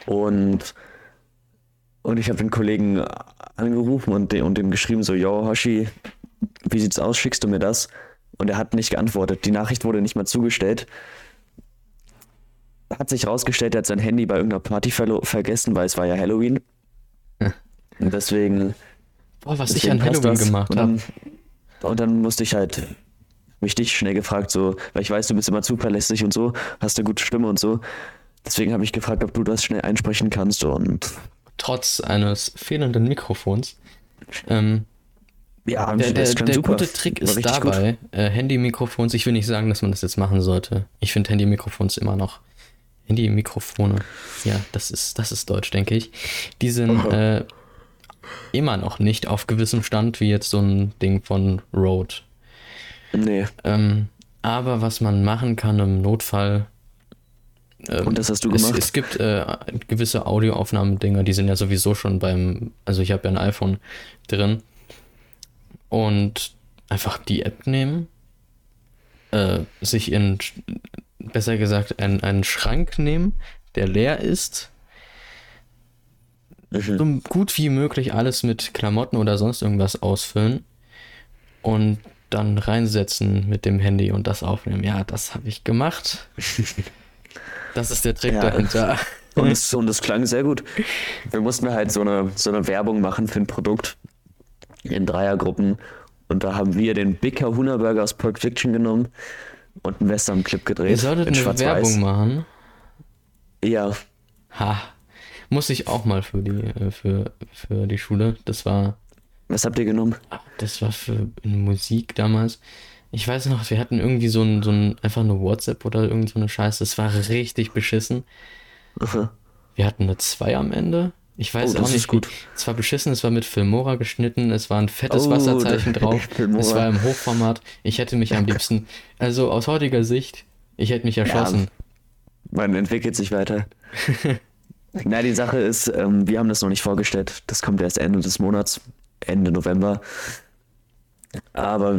Und, und ich habe den Kollegen angerufen und, de, und dem geschrieben, so, yo, Hoshi, wie sieht's aus, schickst du mir das? Und er hat nicht geantwortet. Die Nachricht wurde nicht mal zugestellt. Hat sich rausgestellt, er hat sein Handy bei irgendeiner Party verlo- vergessen, weil es war ja Halloween. Und deswegen. Boah, was ich deswegen an passt Halloween das. gemacht und habe. dann, und dann musste ich halt mich dich schnell gefragt, so, weil ich weiß, du bist immer zuverlässig und so, hast eine gute Stimme und so. Deswegen habe ich gefragt, ob du das schnell einsprechen kannst und. Trotz eines fehlenden Mikrofons. Ähm, Ja, der der, der super. gute Trick ist dabei, äh, Handy-Mikrofons, ich will nicht sagen, dass man das jetzt machen sollte. Ich finde Handy-Mikrofons immer noch. Handy-Mikrofone, ja, das ist, das ist Deutsch, denke ich. Die sind äh, immer noch nicht auf gewissem Stand wie jetzt so ein Ding von Rode. Nee, Ähm, aber was man machen kann im Notfall. ähm, Und das hast du es, gemacht? Es gibt äh, gewisse Audioaufnahmedinger, die sind ja sowieso schon beim. Also ich habe ja ein iPhone drin. Und einfach die App nehmen, äh, sich in, besser gesagt, einen, einen Schrank nehmen, der leer ist, Mhm. so gut wie möglich alles mit Klamotten oder sonst irgendwas ausfüllen und dann reinsetzen mit dem Handy und das aufnehmen. Ja, das habe ich gemacht. Das ist der Trick Ja. dahinter. Und es, und es klang sehr gut. Wir mussten halt so eine, so eine Werbung machen für ein Produkt in Dreiergruppen. Und da haben wir den Big Kahuna Burger aus Pulp Fiction genommen und einen Western-Clip gedreht. Ihr solltet in eine. Werbung machen. Ja, Ha. Muss ich auch mal für die, äh, für, für die Schule. Das war, was habt ihr genommen? das war für Musik damals. Ich weiß noch, wir hatten irgendwie so ein, so ein, einfach eine WhatsApp oder irgend so eine Scheiße. Das war richtig beschissen. Aha. Wir hatten eine 2 am Ende. Ich weiß Oh, auch nicht, gut. Es war beschissen, es war mit Filmora geschnitten, es war ein fettes Oh, Wasserzeichen drauf, es war im Hochformat. Ich hätte mich am liebsten, also aus heutiger Sicht, ich hätte mich erschossen. Man entwickelt sich weiter. Na, die Sache ist, ähm, wir haben das noch nicht vorgestellt. Das kommt erst Ende des Monats, Ende November. Aber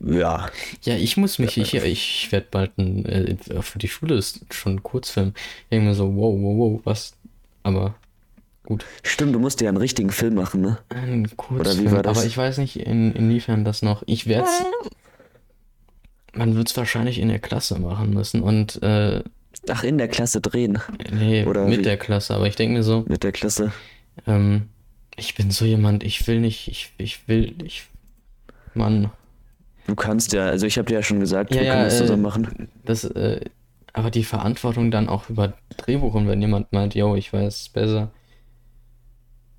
ja, Ja, ich muss mich, ich, ich werde bald ein, äh, für die Schule ist schon ein Kurzfilm. Irgendwie so, wow, wow, wow, was? Aber gut. stimmt, du musst ja einen richtigen Film machen, ne? Ein Oder wie war Kurzfilm, das? aber ich weiß nicht, in, inwiefern das noch. Ich werde Man wird es wahrscheinlich in der Klasse machen müssen und äh, Ach, in der Klasse drehen nee, Oder mit wie? der Klasse, aber ich denke mir so, mit der Klasse. ähm, ich bin so jemand, ich will nicht, ich, ich will, ich, Mann, Du kannst ja, also ich habe dir ja schon gesagt, Ja, wir ja, können das äh, zusammen machen. das, äh, aber die Verantwortung dann auch über Drehbuch und wenn jemand meint, yo, ich weiß es besser.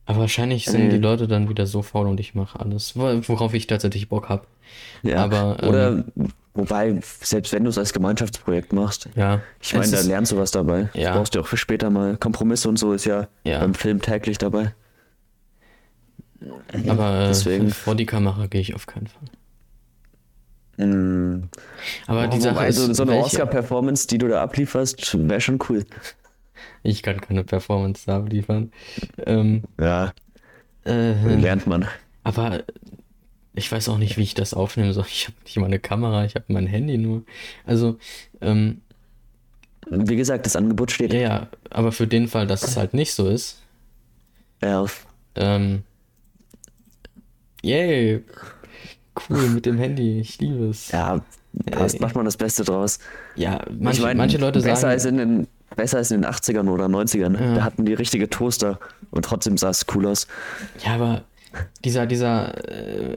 Aber wahrscheinlich sind Mhm. die Leute dann wieder so faul und ich mache alles, wo- worauf ich tatsächlich Bock habe. Ja, aber, ähm, oder wobei, selbst wenn du es als Gemeinschaftsprojekt machst, Ja. ich meine, da ist- lernst du was dabei. Ja. Das brauchst du auch für später mal. Kompromisse und so ist ja, Ja. beim Film täglich dabei. Aber äh, Deswegen. vor die Kamera gehe ich auf keinen Fall. Mm, Aber die Sache wobei, ist, so, so eine Oscar-Performance, die du da ablieferst, wäre schon cool. Ich kann keine Performance da liefern. Ähm, Ja, äh, lernt man. aber ich weiß auch nicht, wie ich das aufnehmen soll. Ich habe nicht mal eine Kamera, ich habe mein Handy nur. Also, ähm, Wie gesagt, das Angebot steht. ja, ja, aber für den Fall, dass es halt nicht so ist, Ja, ähm, yay, cool mit dem Handy, ich liebe es. ja passt, Äh, macht man das Beste draus. Ja, manche, ich mein, manche Leute besser sagen, Als in den, besser als in den 80ern oder 90ern. Ja. Da hatten die richtige Toaster und trotzdem sah es cool aus. Ja, aber dieser, dieser, äh,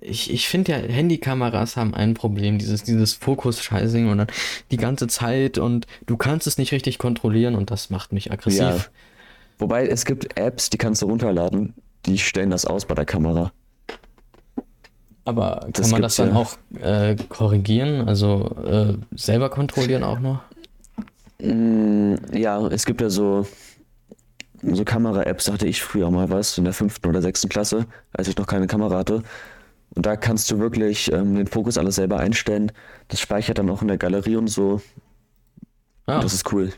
ich, ich finde ja, Handykameras haben ein Problem, dieses, dieses Fokus-Scheißing und dann die ganze Zeit und du kannst es nicht richtig kontrollieren und das macht mich aggressiv. Ja. Wobei es gibt Apps, die kannst du runterladen, die stellen das aus bei der Kamera. Aber kann Das man das dann ja. auch äh, korrigieren, also äh, selber kontrollieren auch noch? Mm, ja, es gibt ja so, so Kamera-Apps, hatte ich früher mal was, in der fünften oder sechsten Klasse, als ich noch keine Kamera hatte. Und da kannst du wirklich ähm, den Fokus alles selber einstellen. Das speichert dann auch in der Galerie und so. Ah, Das ist cool.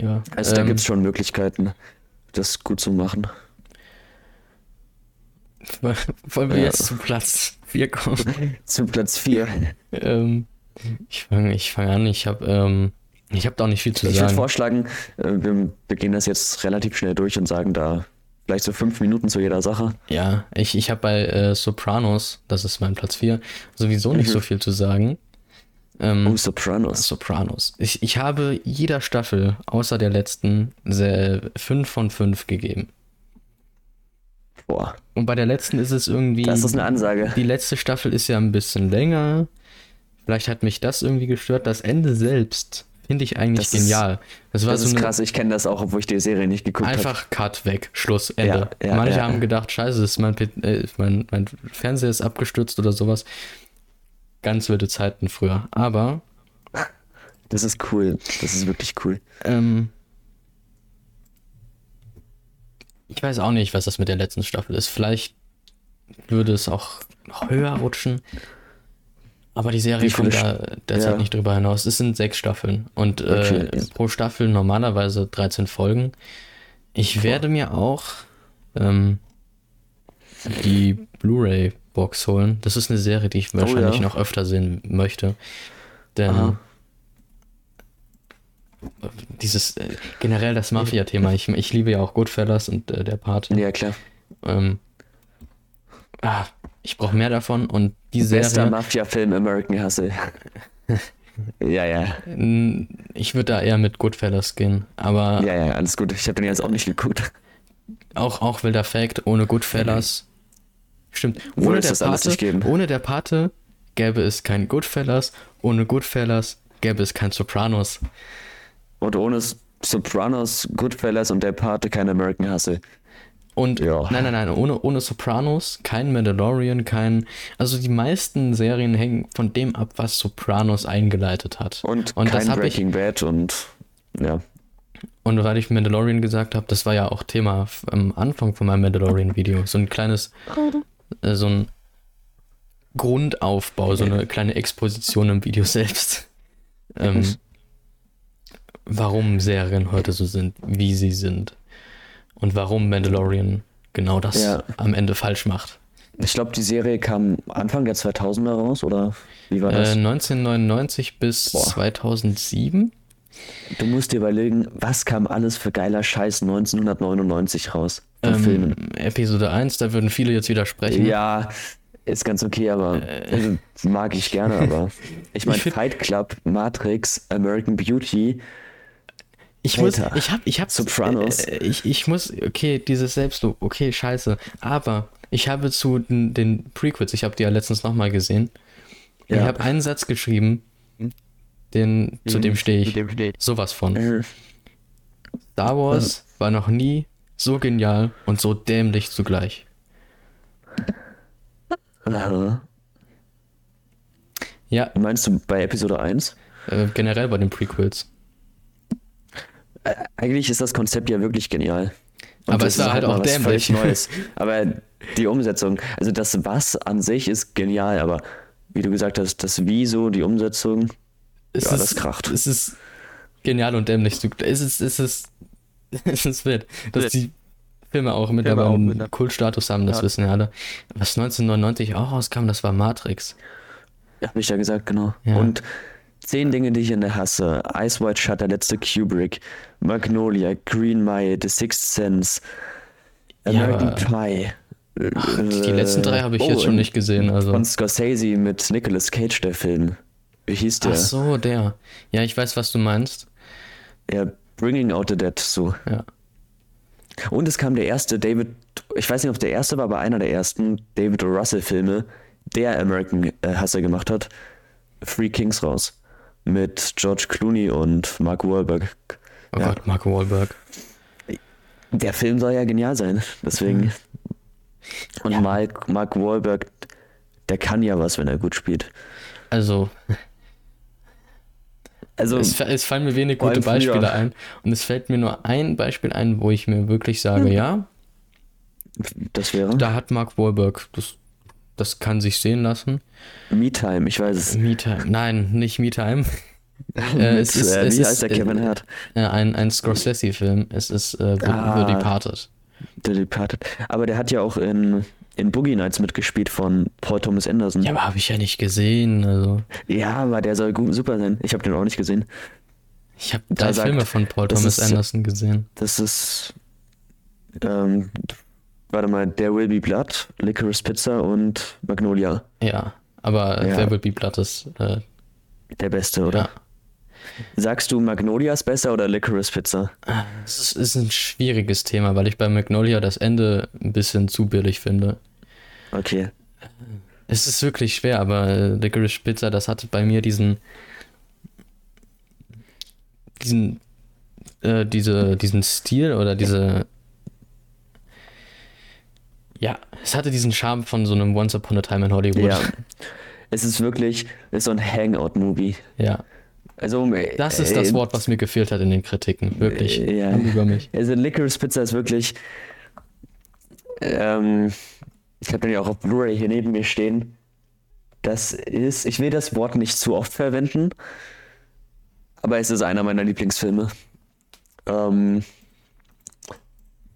ja. Also da ähm, gibt es schon Möglichkeiten, das gut zu machen. Wollen wir Ja. jetzt zu Platz 4 kommen? Zu Platz 4. ähm, ich fange ich fang an, ich habe ähm, ich hab da auch nicht viel zu Ich würde sagen. vorschlagen, äh, wir, wir gehen das jetzt relativ schnell durch und sagen da vielleicht so fünf Minuten zu jeder Sache. Ja, ich, ich habe bei äh, Sopranos, das ist mein Platz 4, sowieso nicht Mhm. so viel zu sagen. Ähm, Oh, Sopranos. Sopranos. Ich, ich habe jeder Staffel, außer der letzten, 5 von 5 gegeben. Boah, Und bei der letzten ist es irgendwie. das ist eine Ansage. Die letzte Staffel ist ja ein bisschen länger. Vielleicht hat mich das irgendwie gestört. Das Ende selbst finde ich eigentlich Das genial. Das war Das so ist krass, ich kenne das auch, obwohl ich die Serie nicht geguckt habe. einfach Cut weg, Schluss, Ende. Ja, ja, Manche ja. haben gedacht, scheiße, ist mein, äh, mein, mein Fernseher ist abgestürzt oder sowas. Ganz wilde Zeiten früher. Aber Das ist cool. Das ist wirklich cool. ähm, ich weiß auch nicht, was das mit der letzten Staffel ist. Vielleicht würde es auch noch höher rutschen. Aber die Serie kommt da derzeit Ja. nicht drüber hinaus. Es sind sechs Staffeln und Okay, äh, pro Staffel normalerweise 13 Folgen. Ich werde mir auch ähm, die Blu-ray-Box holen. Das ist eine Serie, die ich wahrscheinlich Oh ja. noch öfter sehen möchte. Denn Aha. dieses äh, generell das Mafia-Thema. Ich, ich liebe ja auch Goodfellas und äh, der Part. Ja, klar. Ähm, ah, ich brauche mehr davon und die Bester Serie. Mafia-Film American Hustle. ja, ja. Ich würde da eher mit Goodfellas gehen, aber Ja, ja, alles gut. Ich habe den jetzt auch nicht geguckt. auch, auch wilder Fact, ohne Goodfellas. Stimmt, Würde ohne es der, Pate, nicht geben. ohne der Pate gäbe es kein Goodfellas, ohne Goodfellas gäbe es kein Sopranos. Und ohne Sopranos, Goodfellas und der Pate kein American Hustle. Und Ja. nein, nein, nein, ohne, ohne Sopranos, kein Mandalorian, kein. Also die meisten Serien hängen von dem ab, was Sopranos eingeleitet hat. Und, Und das kein ich- Breaking Bad und ja. Und weil ich Mandalorian gesagt habe, das war ja auch Thema am Anfang von meinem Mandalorian-Video. So ein kleines, äh, so ein Grundaufbau, so eine kleine Exposition im Video selbst. Ähm, warum Serien heute so sind, wie sie sind. Und warum Mandalorian genau das Ja. am Ende falsch macht. Ich glaube, die Serie kam Anfang der 2000er raus, oder wie war Äh, das? 1999 bis Boah. 2007. Du musst dir überlegen, was kam alles für geiler Scheiß 1999 raus von Filmen. Ähm, Episode 1, da würden viele jetzt widersprechen. Ja, ist ganz okay, aber also, mag ich gerne, aber ich meine Fight Club, Matrix, American Beauty, Ich muss, Alter, ich hab, ich hab, Sopranos. Äh, ich, ich muss, okay, dieses Selbstlob, okay, scheiße. Aber ich habe zu den, den Prequels, ich habe die ja letztens nochmal gesehen. Ich Ja. habe einen Satz geschrieben, den, zu dem stehe ich. dem steht. Sowas von. äh, Star Wars war noch nie so genial und so dämlich zugleich. äh, Ja, meinst du bei Episode 1? äh, generell bei den Prequels. Eigentlich ist das Konzept ja wirklich genial. Aber das es war ist halt mal auch was dämlich. völlig Neues. Aber die Umsetzung, also das Was an sich ist genial, aber wie du gesagt hast, das Wieso, die Umsetzung, Es Ja, ist, das kracht. Es ist genial und dämlich zugleich. Es ist, es ist, es ist wild, dass Wild. die Filme auch mittlerweile einen mit Kultstatus haben, das Ja. wissen ja alle. Was 1999 auch rauskam, das war Matrix. habe ich ja gesagt, genau. Ja. Und zehn Dinge, die ich in der hasse. Ice White Shut, der letzte Kubrick, Magnolia, Green Mile, The Sixth Sense, Ja, American aber- Pie. Ach, die, die Äh, letzten drei habe ich oh, jetzt schon nicht gesehen. Also. Von Scorsese mit Nicolas Cage, der Film. Wie hieß der? Ach so, der. Ja, ich weiß, was du meinst. Ja, Bringing Out the Dead, so. Ja. Und es kam der erste David, ich weiß nicht, ob der erste war, aber einer der ersten David. Russell-Filme, der American äh, Hustle gemacht hat, Three Kings raus. Mit George Clooney und Mark Wahlberg. Oh Ja. Gott, Marco Wahlberg. Der Film soll ja genial sein, deswegen. Und Ja. Mark, Mark Wahlberg, der kann ja was, wenn er gut spielt. Also, Also, es, es fallen mir wenig gute früher. Beispiele ein. Und es fällt mir nur ein Beispiel ein, wo ich mir wirklich sage, ja, das wäre da hat Mark Wahlberg, das, das kann sich sehen lassen. Me Time, ich weiß es. Me-Time. Nein, nicht Me-Time. Äh, es ist, äh, es wie heißt der Kevin Hart? Äh, ein, ein Scorsese-Film. Es ist äh, The, Ah. The Departed. The Departed. Aber der hat ja auch in, in Boogie Nights mitgespielt von Paul Thomas Anderson. Ja, aber habe ich ja nicht gesehen. Also, Ja, aber der soll gut, super sein. Ich habe den auch nicht gesehen. ich habe drei sagt- Filme von Paul Thomas ist- Anderson gesehen. Das ist. Ähm, warte mal, There Will Be Blood, Licorice Pizza und Magnolia. Ja, aber Ja. There Will Be Blood ist, äh, Der beste, oder? ja. Sagst du Magnolia ist besser oder Licorice Pizza? Es ist, ist ein schwieriges Thema, weil ich bei Magnolia das Ende ein bisschen zu billig finde. Okay. Es ist wirklich schwer, aber äh, Licorice Pizza, das hatte bei mir diesen diesen, äh, diese, diesen Stil oder diese. Ja, es hatte diesen Charme von so einem Once Upon a Time in Hollywood. Ja. Es ist wirklich ist so ein Hangout-Movie. Ja. Also, Das ist äh, das Wort, was mir gefehlt hat in den Kritiken. Wirklich. Äh, ja. Über mich. Also Licorice Pizza ist wirklich. Ähm, ich habe den ja auch auf Blu-ray hier neben mir stehen. Das ist, ich will das Wort nicht zu oft verwenden, aber es ist einer meiner Lieblingsfilme. Ähm,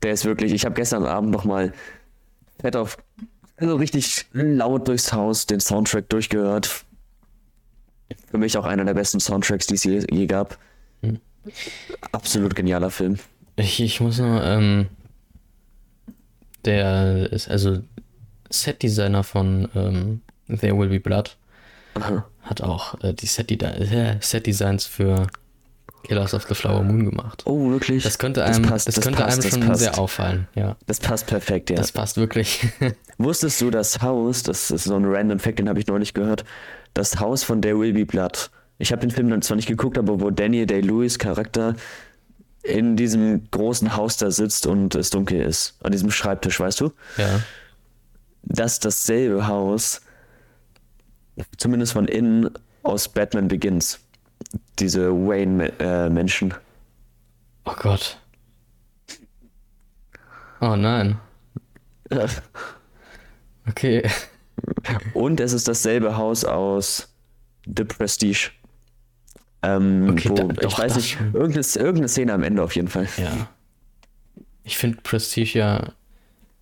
der ist wirklich, ich habe gestern Abend nochmal fett auf, also richtig laut durchs Haus den Soundtrack durchgehört. Für mich auch einer der besten Soundtracks, die es je, je gab. Hm. Absolut genialer Film. Ich, ich muss nur, ähm, der ist also Set-Designer von ähm, There Will Be Blood Aha. hat auch äh, die Set-Designs Set für Killers of the Flower Moon gemacht. Oh, wirklich? Das könnte einem, das, passt, das könnte passt, einem das schon passt. sehr auffallen, ja. Das passt perfekt, ja. Das passt wirklich. Wusstest du, das Haus, das ist so ein random Fact, den habe ich neulich gehört, das Haus von There Will Be Blood. Ich habe den Film dann zwar nicht geguckt, aber wo Daniel Day-Lewis Charakter in diesem großen Haus da sitzt und es dunkel ist, an diesem Schreibtisch, weißt du? ja. Das ist dasselbe Haus, zumindest von innen, aus Batman Begins. Diese Wayne-Menschen. Oh Gott. Oh nein. Okay. Und es ist dasselbe Haus aus The Prestige. Ähm, Okay, wo, da- ich weiß nicht, irgendeine, irgendeine Szene am Ende auf jeden Fall. Ja. Ich finde Prestige ja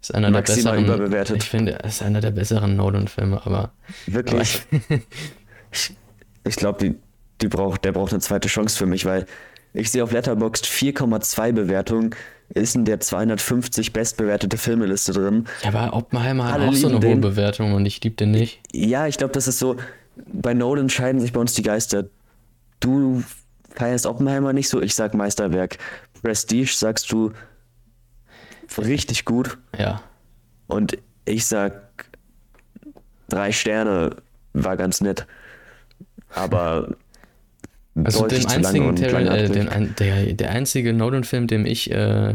ist einer Maximal der besseren. überbewertet. Ich finde, er ist einer der besseren Nolan-Filme, aber. Wirklich. ich ich glaube, die, die braucht, der braucht eine zweite Chance für mich, weil ich sehe auf Letterboxd 4,2 Bewertung, ist in der 250 bestbewertete Filmeliste drin. Ja, aber Oppenheimer hat Alle auch so eine hohe den. Bewertung und ich liebe den nicht. Ja, ich glaube, das ist so, bei Nolan scheiden sich bei uns die Geister. Du feierst Oppenheimer nicht so, ich sag Meisterwerk. Prestige sagst du richtig gut Ja. und ich sag drei Sterne war ganz nett. Aber Also lange einzigen, Terry, äh, ein- der, der einzige Nolan-Film, dem ich äh,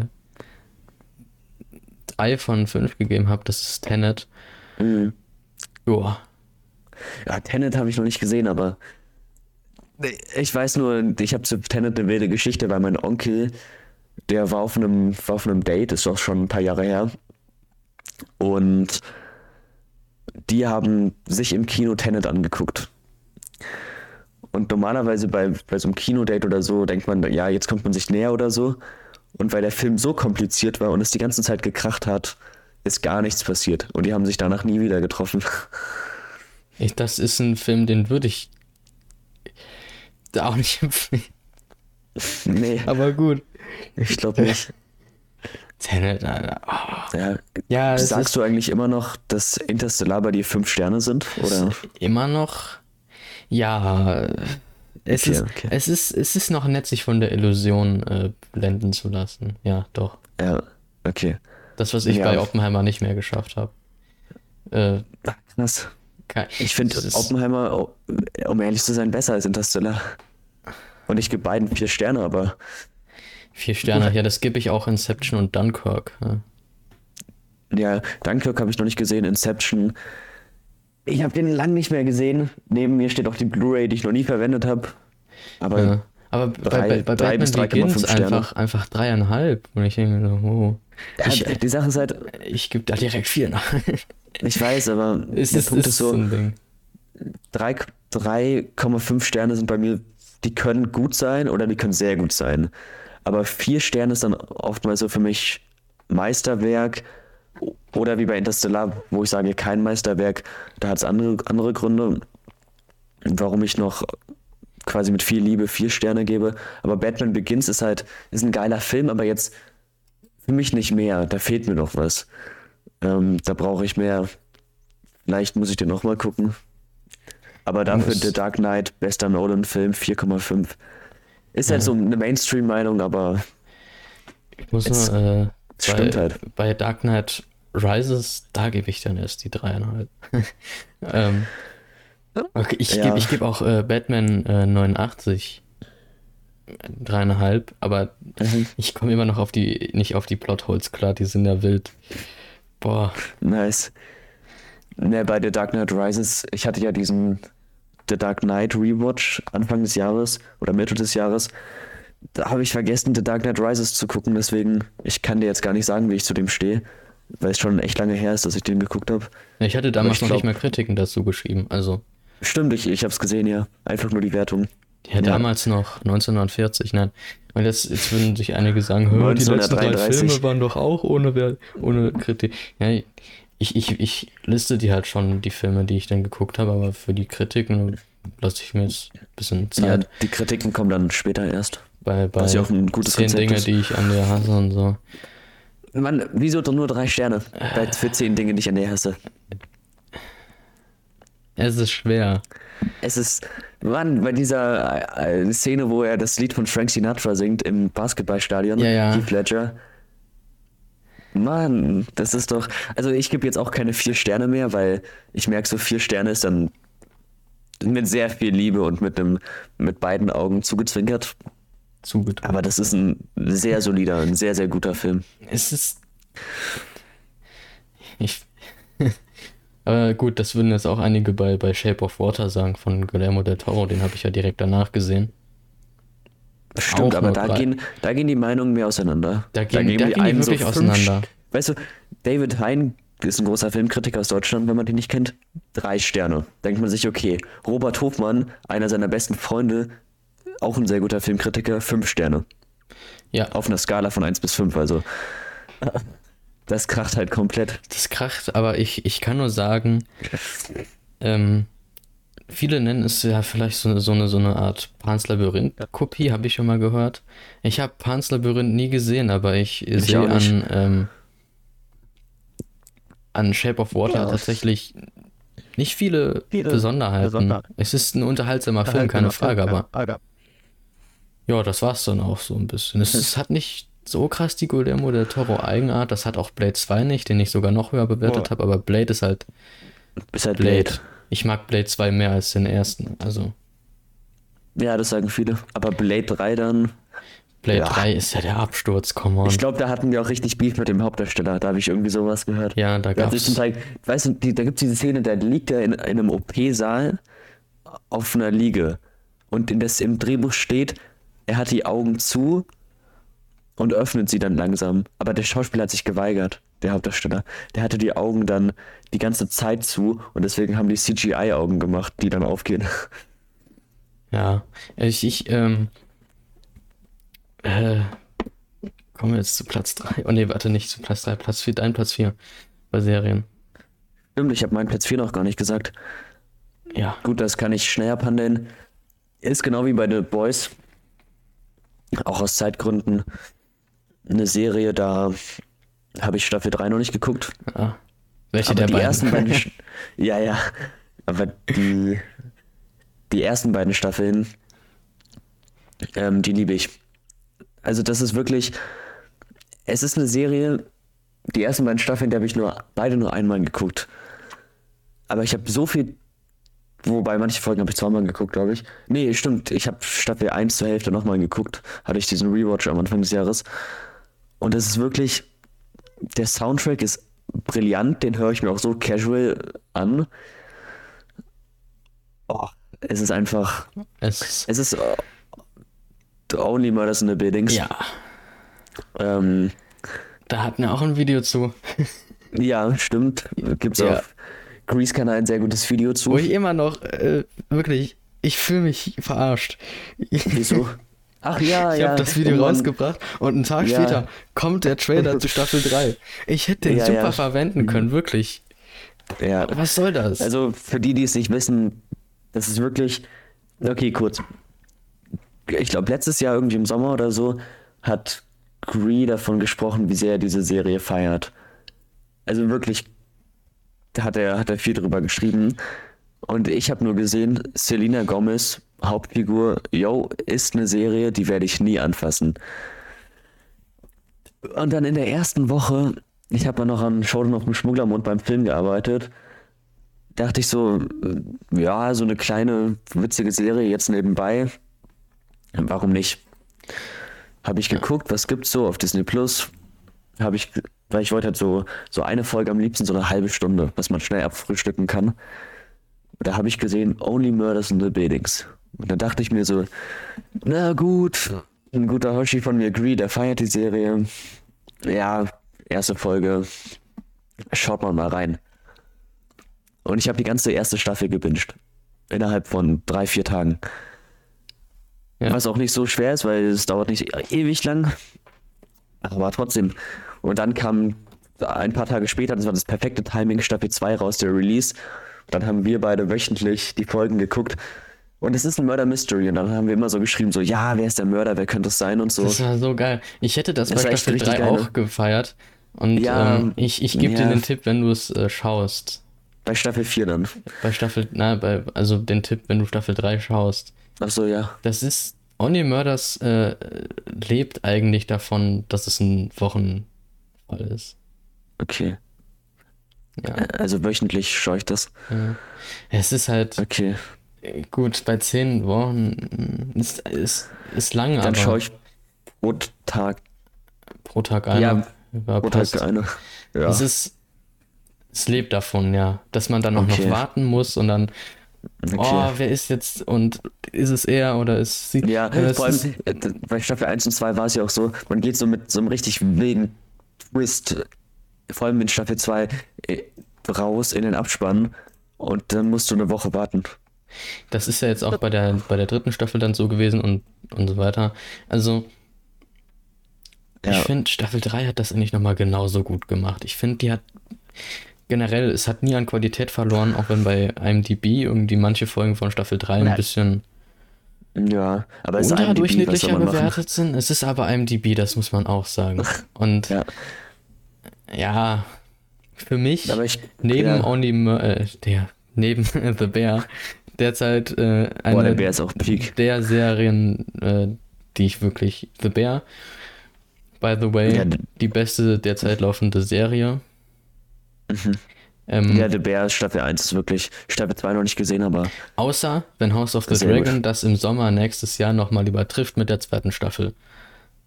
drei von fünf gegeben habe, das ist Tenet. Mhm. Joa. Ja, Tenet habe ich noch nicht gesehen, aber ich weiß nur, ich habe zu Tenet eine wilde Geschichte, weil mein Onkel, der war auf einem, war auf einem Date, ist auch schon ein paar Jahre her. Und die haben sich im Kino Tenet angeguckt. Und normalerweise bei, bei so einem Kinodate oder so denkt man, ja, jetzt kommt man sich näher oder so. Und weil der Film so kompliziert war und es die ganze Zeit gekracht hat, ist gar nichts passiert. Und die haben sich danach nie wieder getroffen. Ich, das ist ein Film, den würde ich da auch nicht empfehlen. nee, Aber gut. ich glaube nicht. Tenet, Alter. Oh. Ja, Ja, Sagst du eigentlich immer noch, dass Interstellar bei dir fünf Sterne sind? Oder? immer noch. Ja. Es, Okay, ist, okay. es, ist, es ist noch nett, sich von der Illusion äh, blenden zu lassen. Ja, doch. Ja, okay. Das, was ich Ja. bei Oppenheimer nicht mehr geschafft habe. Äh, Krass. ke- Ich finde Oppenheimer, oh, um ehrlich zu sein, besser als Interstellar. Und ich gebe beiden vier Sterne, aber Vier Sterne, ja, das gebe ich auch Inception und Dunkirk. Ja. ja, Dunkirk habe ich noch nicht gesehen, Inception. Ich habe den lang nicht mehr gesehen. Neben mir steht auch die Blu-ray, die ich noch nie verwendet habe. Aber Ja. Aber bei, Drei- bei, bei drei bis Batman 3,5 Begins Sterne. einfach, einfach dreieinhalb. Und ich denke so, oh. Ich, ja, die Sache ist halt, ich gebe da direkt vier nach. ich weiß, aber es der ist, Punkt ist ist so, so ein Ding. drei- 3,5 Sterne sind bei mir, die können gut sein oder die können sehr gut sein. Aber vier Sterne ist dann oftmals so für mich Meisterwerk oder wie bei Interstellar, wo ich sage, kein Meisterwerk. Da hat es andere, andere Gründe, warum ich noch quasi mit viel Liebe vier Sterne gebe. Aber Batman Begins ist halt, ist ein geiler Film, aber jetzt für mich nicht mehr. Da fehlt mir noch was. Ähm, da brauche ich mehr. Vielleicht muss ich den nochmal gucken. Aber dafür The Dark Knight, bester Nolan-Film, 4,5. Ist halt Ja. so eine Mainstream-Meinung, aber Ich muss nur, äh, stimmt bei, halt. bei Dark Knight Rises, da gebe ich dann erst die dreieinhalb. ähm, okay, ich Ja. gebe geb auch äh, Batman äh, 89 dreieinhalb, aber Mhm. ich komme immer noch auf die, nicht auf die Plotholes klar, die sind ja wild. Boah, Nice. Ne, bei The Dark Knight Rises, ich hatte ja diesen The Dark Knight Rewatch Anfang des Jahres oder Mitte des Jahres. Da habe ich vergessen, The Dark Knight Rises zu gucken, deswegen, ich kann dir jetzt gar nicht sagen, wie ich zu dem stehe, weil es schon echt lange her ist, dass ich den geguckt habe. ich hatte damals ich noch nicht mal Kritiken dazu geschrieben, also Stimmt, ich, ich habe es gesehen, ja. Einfach nur die Wertung. ja, damals noch 1940, nein. Weil das, jetzt würden sich einige sagen, "Hö, die letzten drei 1933. Filme waren doch auch ohne, ohne Kritik. Ja, ich, ich, ich liste die halt schon, die Filme, die ich dann geguckt habe, aber für die Kritiken lasse ich mir jetzt ein bisschen Ja, Zeit. die Kritiken kommen dann später erst. Bei bei was ja auch ein gutes zehn Konzept Dinge, ist. die ich an dir hasse und so. Mann, wieso doch nur drei Sterne? Bei für zehn Dinge, die ich an der hasse. Es ist schwer. Es ist, Mann, bei dieser äh, Szene, wo er das Lied von Frank Sinatra singt im Basketballstadion, Ja, ja. Heath Ledger. Mann, das ist doch. Also ich gebe jetzt auch keine vier Sterne mehr, weil ich merke, so vier Sterne ist dann mit sehr viel Liebe und mit einem mit beiden Augen zugezwinkert. Zugetragen. Aber das ist ein sehr solider, ein sehr, sehr guter Film. Es ist. Ich. Aber gut, das würden jetzt auch einige bei, bei Shape of Water sagen von Guillermo del Toro, den habe ich ja direkt danach gesehen. Stimmt, Auch aber da drei. gehen, da gehen die Meinungen mehr auseinander. Da gehen- da gehen die einen wirklich fünf auseinander. Weißt du, David Hein ist ein großer Filmkritiker aus Deutschland, wenn man den nicht kennt. Drei Sterne. Denkt man sich, okay. Robert Hofmann, einer seiner besten Freunde, auch ein sehr guter Filmkritiker, fünf Sterne. Ja, Auf einer Skala von 1 bis 5, also. Das kracht halt komplett. das kracht, aber ich, ich kann nur sagen, ähm, viele nennen es ja vielleicht so, eine- so, eine, so eine Art Pans Labyrinth-Kopie, habe ich schon mal gehört. Ich habe Pans Labyrinth nie gesehen, aber ich, sehe auch nicht. an, ähm, an Shape of Water Ja, tatsächlich nicht viele, Viele Besonderheiten. Besonderheiten. Es ist ein unterhaltsamer Film, keine Frage, aber. Ja, das war's dann auch so ein bisschen. Es, es hat nicht so krass die Guillermo del Toro Eigenart, das hat auch Blade 2 nicht, den ich sogar noch höher bewertet habe, aber Blade ist halt Ist halt Blade. Blade. Ich mag Blade 2 mehr als den ersten. Also Ja, das sagen viele. Aber Blade 3 dann. Blade Ja. 3 ist ja der Absturz, come on. Ich glaube, da hatten wir auch richtig Beef mit dem Hauptdarsteller. Da habe ich irgendwie sowas gehört. ja, da zum Teil, weißt du, die, da gibt es diese Szene, da liegt er in, in einem OP-Saal auf einer Liege. Und in das, im Drehbuch steht, er hat die Augen zu und öffnet sie dann langsam. Aber der Schauspieler hat sich geweigert, der Hauptdarsteller. Der hatte die Augen dann die ganze Zeit zu und deswegen haben die CGI-Augen gemacht, die dann aufgehen. Ja, ich, ich, ähm, äh, komme jetzt zu Platz 3. Oh nee, warte, nicht zu Platz 3, Platz 4, dein Platz 4 bei Serien. Stimmt, ich habe meinen Platz 4 noch gar nicht gesagt. Ja, Gut, das kann ich schnell abhandeln. Ist genau wie bei The Boys. Auch aus Zeitgründen eine Serie, da habe ich Staffel 3 noch nicht geguckt. ah. welche aber der die beiden? ersten beiden. Ja, ja. Aber die, die ersten beiden Staffeln, ähm, die liebe ich. Also, das ist wirklich. Es ist eine Serie, die ersten beiden Staffeln, die habe ich nur beide nur einmal geguckt. Aber ich habe so viel. Wobei manche Folgen habe ich zweimal geguckt, glaube ich. Nee, stimmt. Ich habe Staffel 1 zur Hälfte nochmal geguckt. Hatte ich diesen Rewatch am Anfang des Jahres. Und es ist wirklich. Der Soundtrack ist brillant, den höre ich mir auch so casual an. Oh, es ist einfach. Es, Es ist. äh, The Only Murders in the Buildings. ja, Ähm, da hatten wir auch ein Video zu, ja, stimmt. Gibt's Ja. auf Grease Kanal ein sehr gutes Video zu. wo ich immer noch, äh, wirklich, ich fühle mich verarscht. Wieso? Ach ja, Ich ja. habe das Video Oh rausgebracht und einen Tag Ja. später kommt der Trailer zu Staffel 3. Ich hätte den Ja, super ja. verwenden können, wirklich. Ja. Was soll das? Also für die, die es nicht wissen, das ist wirklich. Okay, kurz. Ich glaube, letztes Jahr irgendwie im Sommer oder so hat Gree davon gesprochen, wie sehr er diese Serie feiert. Also wirklich hat er, hat er viel drüber geschrieben. Und ich habe nur gesehen, Selena Gomez, Hauptfigur, yo, ist eine Serie, die werde ich nie anfassen. Und dann in der ersten Woche, ich habe ja noch an Showdown auf dem Schmugglermund beim Film gearbeitet, dachte ich so, ja, so eine kleine witzige Serie jetzt nebenbei. Warum nicht? Habe ich geguckt, was gibt's so auf Disney Plus? Habe ich, weil ich wollte halt so, so eine Folge am liebsten so eine halbe Stunde, was man schnell abfrühstücken kann. Da habe ich gesehen, Only Murders in the Buildings. Und dann dachte ich mir so, na gut, ein guter Hoshi von mir, Gree, der feiert die Serie. Ja, erste Folge, schaut man mal rein. Und ich habe die ganze erste Staffel gebinged. Innerhalb von drei, vier Tagen. Ja. Was auch nicht so schwer ist, weil es dauert nicht ewig lang. Aber trotzdem. Und dann kam ein paar Tage später, das war das perfekte Timing, Staffel 2 raus, der Release. Dann haben wir beide wöchentlich die Folgen geguckt. Und es ist ein Murder Mystery. Und dann haben wir immer so geschrieben, so, ja, wer ist der Mörder, wer könnte es sein und so. Das war so geil. Ich hätte das, Das bei Staffel richtig 3 geil, auch ne? gefeiert. Und Ja, ähm, ich, ich gebe dir ja. den Tipp, wenn du es äh, schaust. Bei Staffel 4 dann. Bei Staffel, na, bei, also den Tipp, wenn du Staffel 3 schaust. Ach so, ja. Das ist, Only Murders äh, lebt eigentlich davon, dass es ein Wochenfall ist. Okay. Ja. Also wöchentlich schaue ich das. ja. Es ist halt, Okay. äh, gut, bei zehn Wochen ist, ist, ist lang, Dann aber schaue ich pro Tag, pro Tag eine. Ja, Ja, pro passt. Tag eine. Ja. Es ist, es lebt davon, ja, dass man dann noch, Okay. noch warten muss und dann, okay. oh, wer ist jetzt und ist es er oder ist sie? Ja, vor allem äh, bei Staffel 1 und 2 war es ja auch so, man geht so mit so einem richtig wilden Twist, vor allem in Staffel 2, äh, raus in den Abspann und dann musst du eine Woche warten. Das ist ja jetzt auch bei der, bei der dritten Staffel dann so gewesen und, und so weiter. Also, ich Ja. finde, Staffel 3 hat das eigentlich nochmal genauso gut gemacht. Ich finde, die hat generell, es hat nie an Qualität verloren, auch wenn bei IMDb irgendwie manche Folgen von Staffel 3 ein Nein. bisschen Ja, aber es ist IMDb, unterdurchschnittlicher machen? bewertet sind. Es ist aber IMDb, das muss man auch sagen. Und Ja, ja, für mich, ich, neben ja. Only äh, der, neben The Bear, derzeit äh, eine Boah, der Peak. der Serien, äh, die ich wirklich. The Bear, by the way, Ja, die beste derzeit laufende Serie. Ähm. Ja, der Bär Staffel 1 ist wirklich, Staffel 2 noch nicht gesehen, aber Außer wenn House of the Sehr gut. Dragon das im Sommer nächstes Jahr nochmal übertrifft mit der zweiten Staffel.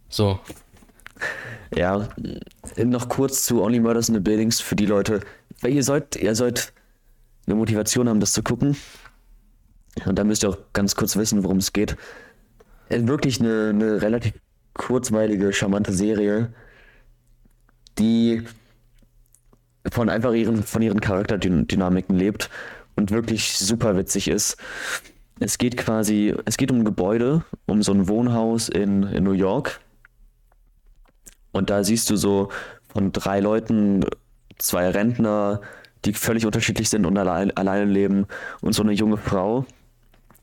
So, Ja, noch kurz zu Only Murders in the Buildings für die Leute. Weil ihr sollt, ihr sollt eine Motivation haben, das zu gucken. Und da müsst ihr auch ganz kurz wissen, worum es geht. Ist wirklich eine, eine relativ kurzweilige, charmante Serie, die von einfach ihren, von ihren Charakterdynamiken lebt und wirklich super witzig ist. Es geht quasi, es geht um ein Gebäude, um so ein Wohnhaus in, in New York. Und da siehst du so von drei Leuten, zwei Rentner, die völlig unterschiedlich sind und allein, alleine leben und so eine junge Frau.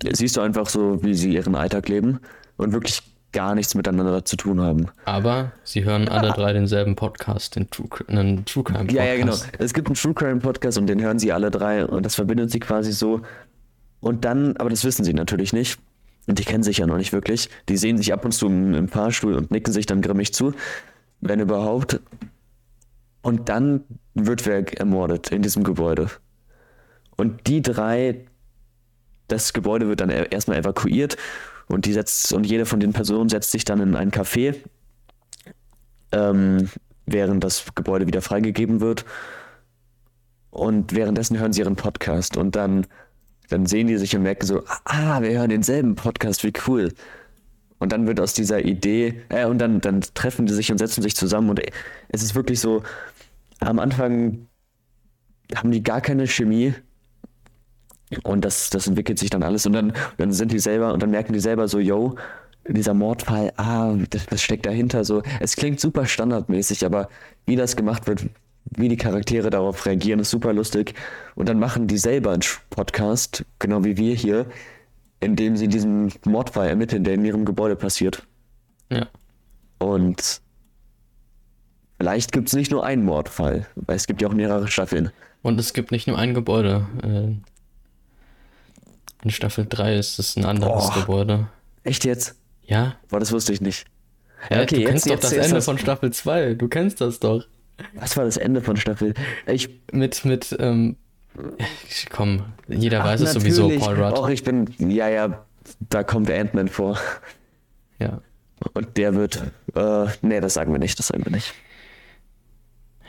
Siehst du einfach so, wie sie ihren Alltag leben und wirklich gar nichts miteinander zu tun haben. aber sie hören alle drei denselben Podcast, den True, einen True Crime Podcast. Ja, ja, genau. Es gibt einen True Crime Podcast und den hören sie alle drei und das verbindet sie quasi so. Und dann, aber das wissen sie natürlich nicht. Und die kennen sich ja noch nicht wirklich. Die sehen sich ab und zu im, im Fahrstuhl und nicken sich dann grimmig zu, wenn überhaupt. Und dann wird wer ermordet in diesem Gebäude. Und die drei, das Gebäude wird dann e- erstmal evakuiert und die setzt und jede von den Personen setzt sich dann in ein Café ähm, während das Gebäude wieder freigegeben wird. Und währenddessen hören sie ihren Podcast und dann, dann sehen die sich und merken so, ah, wir hören denselben Podcast, wie cool. Und dann wird aus dieser Idee, äh, und dann, dann treffen die sich und setzen sich zusammen und es ist wirklich so, am Anfang haben die gar keine Chemie und das, das entwickelt sich dann alles und dann, dann sind die selber und dann merken die selber so, yo, dieser Mordfall, ah, das, das steckt dahinter so. Es klingt super standardmäßig, aber wie das gemacht wird, wie die Charaktere darauf reagieren, ist super lustig. Und dann machen die selber einen Podcast, genau wie wir hier, in dem sie diesen Mordfall ermitteln, der in ihrem Gebäude passiert. Ja. Und vielleicht gibt es nicht nur einen Mordfall, weil es gibt ja auch mehrere Staffeln. Und es gibt nicht nur ein Gebäude. Äh, in Staffel 3 ist es ein anderes Boah. Gebäude. Echt jetzt? Ja? Boah, das wusste ich nicht. Ja, okay, du jetzt- kennst doch jetzt das ist Ende das- von Staffel 2. Du kennst das doch. Was war das Ende von Staffel? Ich Mit, mit, ähm, komm, jeder Ach, weiß es sowieso. Paul Rudd. Och, ich bin, ja, ja, da kommt Ant-Man vor. Ja. Und der wird. Äh, nee, das sagen wir nicht, das sagen wir nicht.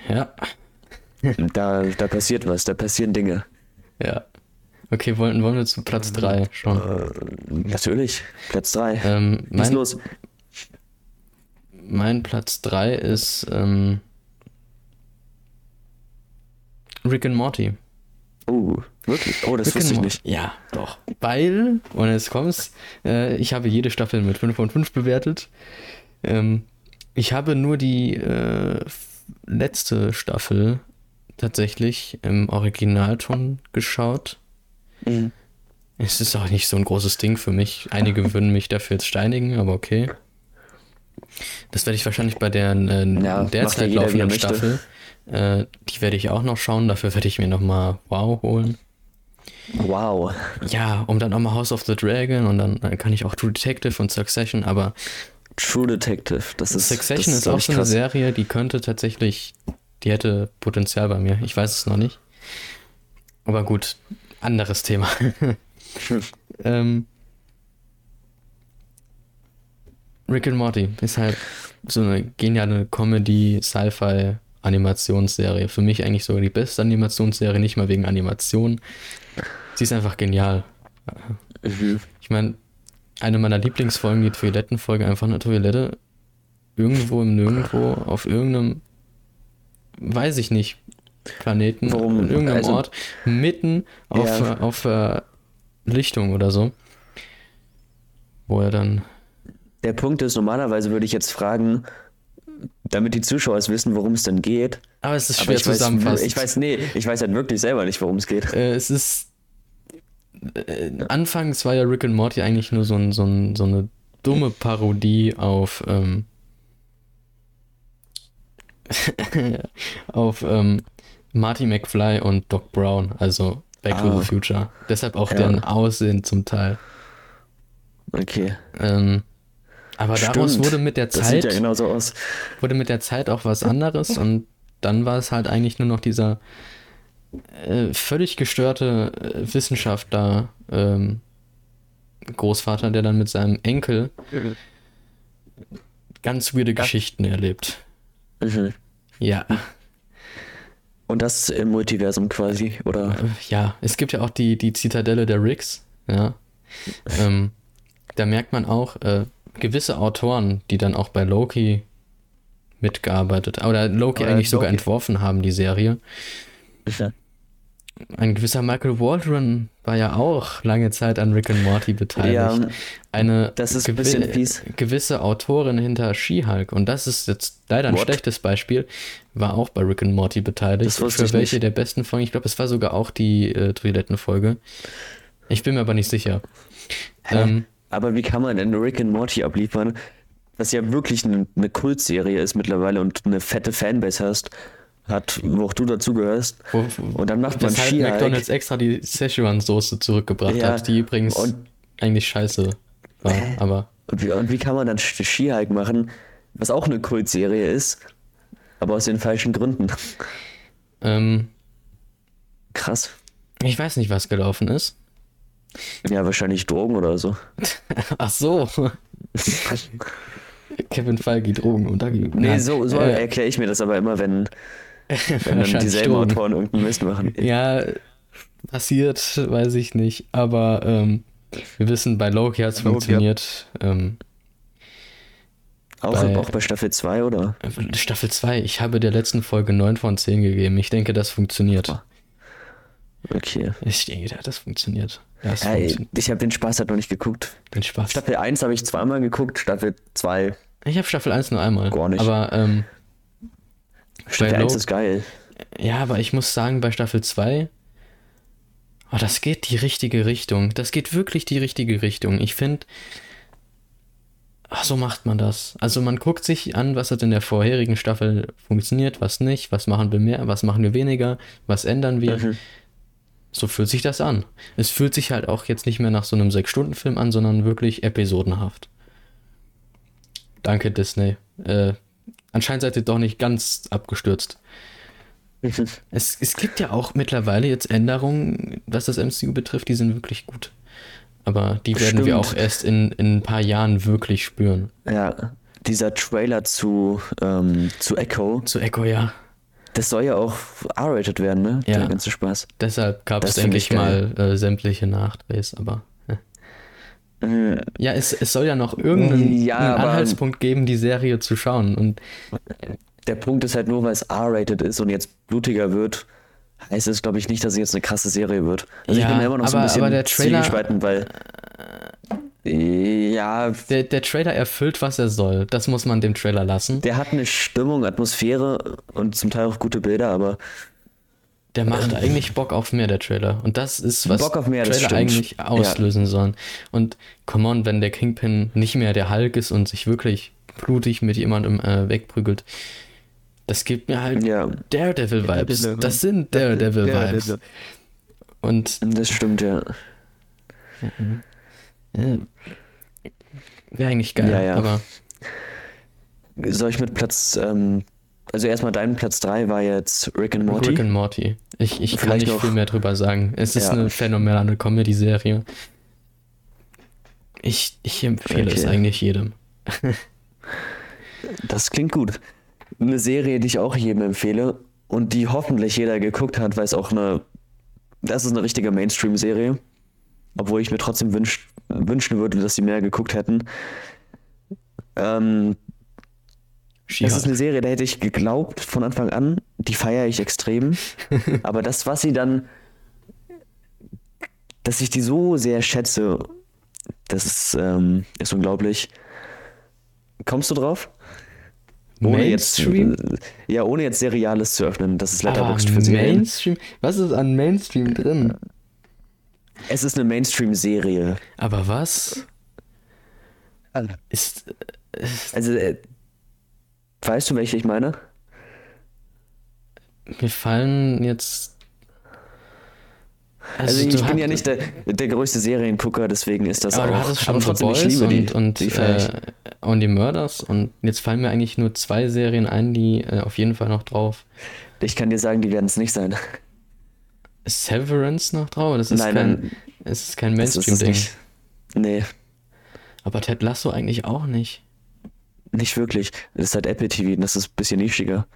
Ja. Da, da passiert was, da passieren Dinge. Ja. Okay, wollen, wollen wir zu Platz 3 schon? Äh, natürlich, Platz 3. Ähm, Was ist los? mein Platz 3 ist ähm, Rick and Morty. Oh, wirklich? Oh, das Rick wusste ich Mor- nicht. Ja, doch. Weil, und jetzt kommt's, äh, ich habe jede Staffel mit 5 von 5 bewertet. Ähm, ich habe nur die äh, letzte Staffel tatsächlich im Originalton geschaut. Mhm. Es ist auch nicht so ein großes Ding für mich. Einige würden mich dafür jetzt steinigen, aber okay. Das werde ich wahrscheinlich bei der äh, Ja, derzeit jeder, er laufenden. Staffel. Äh, die werde ich auch noch schauen. Dafür werde ich mir nochmal Wow holen. Wow. Ja, um dann auch mal House of the Dragon und dann äh, kann ich auch True Detective und Succession, aber True Detective, das ist. Succession das ist glaub auch so eine. Serie, die könnte tatsächlich, die hätte Potenzial bei mir. Ich weiß es noch nicht. Aber gut, anderes Thema. ähm, Rick and Morty ist halt so eine geniale Comedy, Sci-Fi, Animationsserie. Für mich eigentlich sogar die beste Animationsserie, nicht mal wegen Animation. Sie ist einfach genial. Mhm. Ich meine, eine meiner Lieblingsfolgen, die Toilettenfolge, einfach eine Toilette irgendwo im Nirgendwo auf irgendeinem, weiß ich nicht, Planeten, Warum? in irgendeinem Also- Ort, mitten auf, Ja. äh, auf äh, Lichtung oder so. Wo er dann, Der Punkt ist, normalerweise würde ich jetzt fragen, damit die Zuschauer es wissen, worum es denn geht. aber es ist schwer zusammenfassend. ich weiß, nee, ich weiß halt wirklich selber nicht, worum es geht. Äh, es ist. Äh, anfangs war ja Rick and Morty eigentlich nur so, ein, so, ein, so eine dumme Parodie auf. Ähm, auf ähm, Marty McFly und Doc Brown, also Back to Ah. the Future. Deshalb auch Ja. deren Aussehen zum Teil. Okay. Ähm, aber daraus Stimmt. wurde mit der Das sieht Zeit ja genauso aus. wurde mit der Zeit auch was anderes und dann war es halt eigentlich nur noch dieser äh, völlig gestörte äh, Wissenschaftler, ähm, Großvater, der dann mit seinem Enkel ganz weirde Geschichten erlebt. Mhm. Ja, Und das im Multiversum quasi, oder? ja, es gibt ja auch die, die Zitadelle der Ricks, ja. Ähm, da merkt man auch äh, gewisse Autoren, die dann auch bei Loki mitgearbeitet, oder Loki Oder eigentlich sogar Loki. entworfen haben, die Serie. Ein gewisser Michael Waldron war ja auch lange Zeit an Rick and Morty beteiligt. Ja, Eine das ist ein gewisse Autorin hinter She-Hulk, und das ist jetzt leider ein What? schlechtes Beispiel, war auch bei Rick and Morty beteiligt. Für welche nicht. der besten Folgen? Ich glaube, es war sogar auch die äh, Toilettenfolge. Ich bin mir aber nicht sicher. Ähm, Aber wie kann man denn Rick and Morty abliefern, was ja wirklich eine, eine Kultserie ist mittlerweile und eine fette Fanbase hast, hat, wo auch du dazugehörst. Und dann macht man weshalb She-Hulk. McDonalds extra die Szechuan-Soße zurückgebracht Ja, hat, die übrigens eigentlich scheiße war. Aber Und wie, und wie kann man dann She-Hulk machen, was auch eine Kultserie ist, aber aus den falschen Gründen? ähm, Krass. ich weiß nicht, was gelaufen ist. Ja, wahrscheinlich Drogen oder so. Ach so. Kevin Feige, Drogen und Dagi. Nee, so, so äh, erkläre ich mir das aber immer, wenn, wenn dann dieselben Drogen. Autoren irgendeinen Mist machen. Ja, passiert, weiß ich nicht. Aber ähm, wir wissen, bei Loki hat es funktioniert. Ähm, Auch, Bei- auch bei Staffel 2, oder? Staffel 2, ich habe der letzten Folge 9 von 10 gegeben. Ich denke, das funktioniert. Okay. Ich denke, das funktioniert. Das Ja, funktioniert. ich habe den Spaß halt noch nicht geguckt. Den Spaß. Staffel 1 habe ich zweimal geguckt, Staffel 2. Ich habe Staffel 1 nur einmal. Gar nicht. Aber ähm, Staffel Bei 1 Lo- ist geil. Ja, aber ich muss sagen, bei Staffel 2, oh, das geht die richtige Richtung. Das geht wirklich die richtige Richtung. Ich finde, so macht man das. Also man guckt sich an, was hat in der vorherigen Staffel funktioniert, was nicht, was machen wir mehr, was machen wir weniger, was ändern wir. Mhm. So fühlt sich das an. Es fühlt sich halt auch jetzt nicht mehr nach so einem 6-Stunden-Film an, sondern wirklich episodenhaft. Danke, Disney. Äh, anscheinend seid ihr doch nicht ganz abgestürzt. Es, es gibt ja auch mittlerweile jetzt Änderungen, was das MCU betrifft, die sind wirklich gut. Aber die werden wir auch erst in, in ein paar Jahren wirklich spüren. Ja, dieser Trailer zu, ähm, zu Echo, Zu Echo, ja. das soll ja auch R-rated werden, ne? Ja. Der ganze Spaß. Deshalb gab es, find denke ich ich mal, äh, sämtliche Nachdrehs, aber. Äh. Ja, es, es soll ja noch irgendeinen Ja, aber- Anhaltspunkt geben, die Serie zu schauen. Und Der Punkt ist halt nur, weil es R-rated ist und jetzt blutiger wird, heißt es, glaube ich, nicht, dass es jetzt eine krasse Serie wird. Also ich Ja, bin mir immer noch so ein aber- bisschen aber der Trailer- zwiegespalten, weil ja, der, der Trailer erfüllt, was er soll. Das muss man dem Trailer lassen. der hat eine Stimmung, Atmosphäre und zum Teil auch gute Bilder, aber Der macht eigentlich Bock auf mehr, der Trailer. Und das ist, was Bock auf mehr, Trailer eigentlich Ja. auslösen sollen. Und come on, wenn der Kingpin nicht mehr der Hulk ist und sich wirklich blutig mit jemandem äh, wegprügelt, das gibt mir halt ja, Daredevil-Vibes. Daredevil. Das sind Daredevil-Vibes. Daredevil. Und das stimmt, ja. äh, wäre eigentlich geil. Ja, ja. Aber Soll ich mit Platz, ähm, also erstmal dein Platz 3 war jetzt Rick and Morty. Rick and Morty. Ich, ich kann nicht noch- viel mehr drüber sagen. Es ist Ja. eine phänomenale Comedy-Serie. Ich, ich empfehle es Okay. eigentlich jedem. Das klingt gut. Eine Serie, die ich auch jedem empfehle und die hoffentlich jeder geguckt hat, weil es auch eine, das ist eine richtige Mainstream-Serie. Obwohl ich mir trotzdem wünsch, wünschen würde, dass sie mehr geguckt hätten. Ähm, das She-Hulk. ist eine Serie, da hätte ich geglaubt von Anfang an, die feiere ich extrem. Aber das, was sie dann, dass ich die so sehr schätze, das ist, ähm, ist unglaublich. Kommst du drauf? Mainstream? Jetzt, äh, ja, ohne jetzt Seriales zu öffnen. Das ist Letterboxd für Serien. Mainstream? Was ist an Mainstream drin? Es ist eine Mainstream-Serie. Aber was Alle. ist. Also, äh, weißt du, welche ich meine? Mir fallen jetzt. Also, ich du bin ja nicht der, der größte Seriengucker, deswegen ist das Aber auch. du hattest schon aber trotzdem, ich Boys liebe die. und, und die feier ich. äh, Only Murders und jetzt fallen mir eigentlich nur zwei Serien ein, die äh, auf jeden Fall noch drauf. ich kann dir sagen, die werden es nicht sein. Severance noch drauf? Das ist Nein, kein, nein. es ist kein Mainstream-Ding. Nee, Aber Ted Lasso eigentlich auch nicht. Nicht wirklich. Das ist halt Apple TV, und das ist ein bisschen nischiger.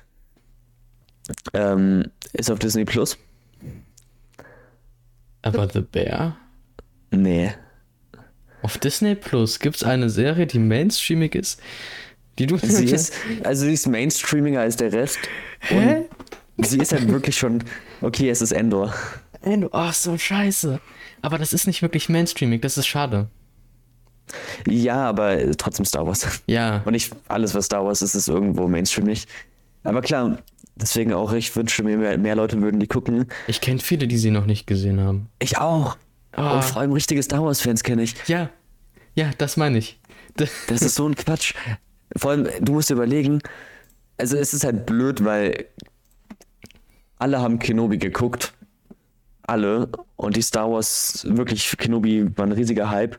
Ähm, ist auf Disney Plus? Aber The Bear? Nee. Auf Disney Plus gibt es eine Serie, die mainstreamig ist, die du. Sie ist, also sie ist mainstreamiger als der Rest. Hä? Sie ist halt wirklich schon. Okay, es ist Endor. Du- Oh, so scheiße. Aber das ist nicht wirklich mainstreamig, das ist schade. Ja, aber trotzdem Star Wars. Ja. Und nicht alles, was Star Wars ist, ist irgendwo mainstreamig. Aber klar, deswegen auch, ich wünsche mir, mehr, mehr Leute würden die gucken. Ich kenne viele, die sie noch nicht gesehen haben. Ich auch. Ah. Und vor allem richtige Star Wars-Fans kenne ich. Ja. Ja, das meine ich. Das ist so ein Quatsch. Vor allem, du musst dir überlegen, also es ist halt blöd, weil alle haben Kenobi geguckt. Alle. Und die Star Wars, wirklich, Kenobi war ein riesiger Hype.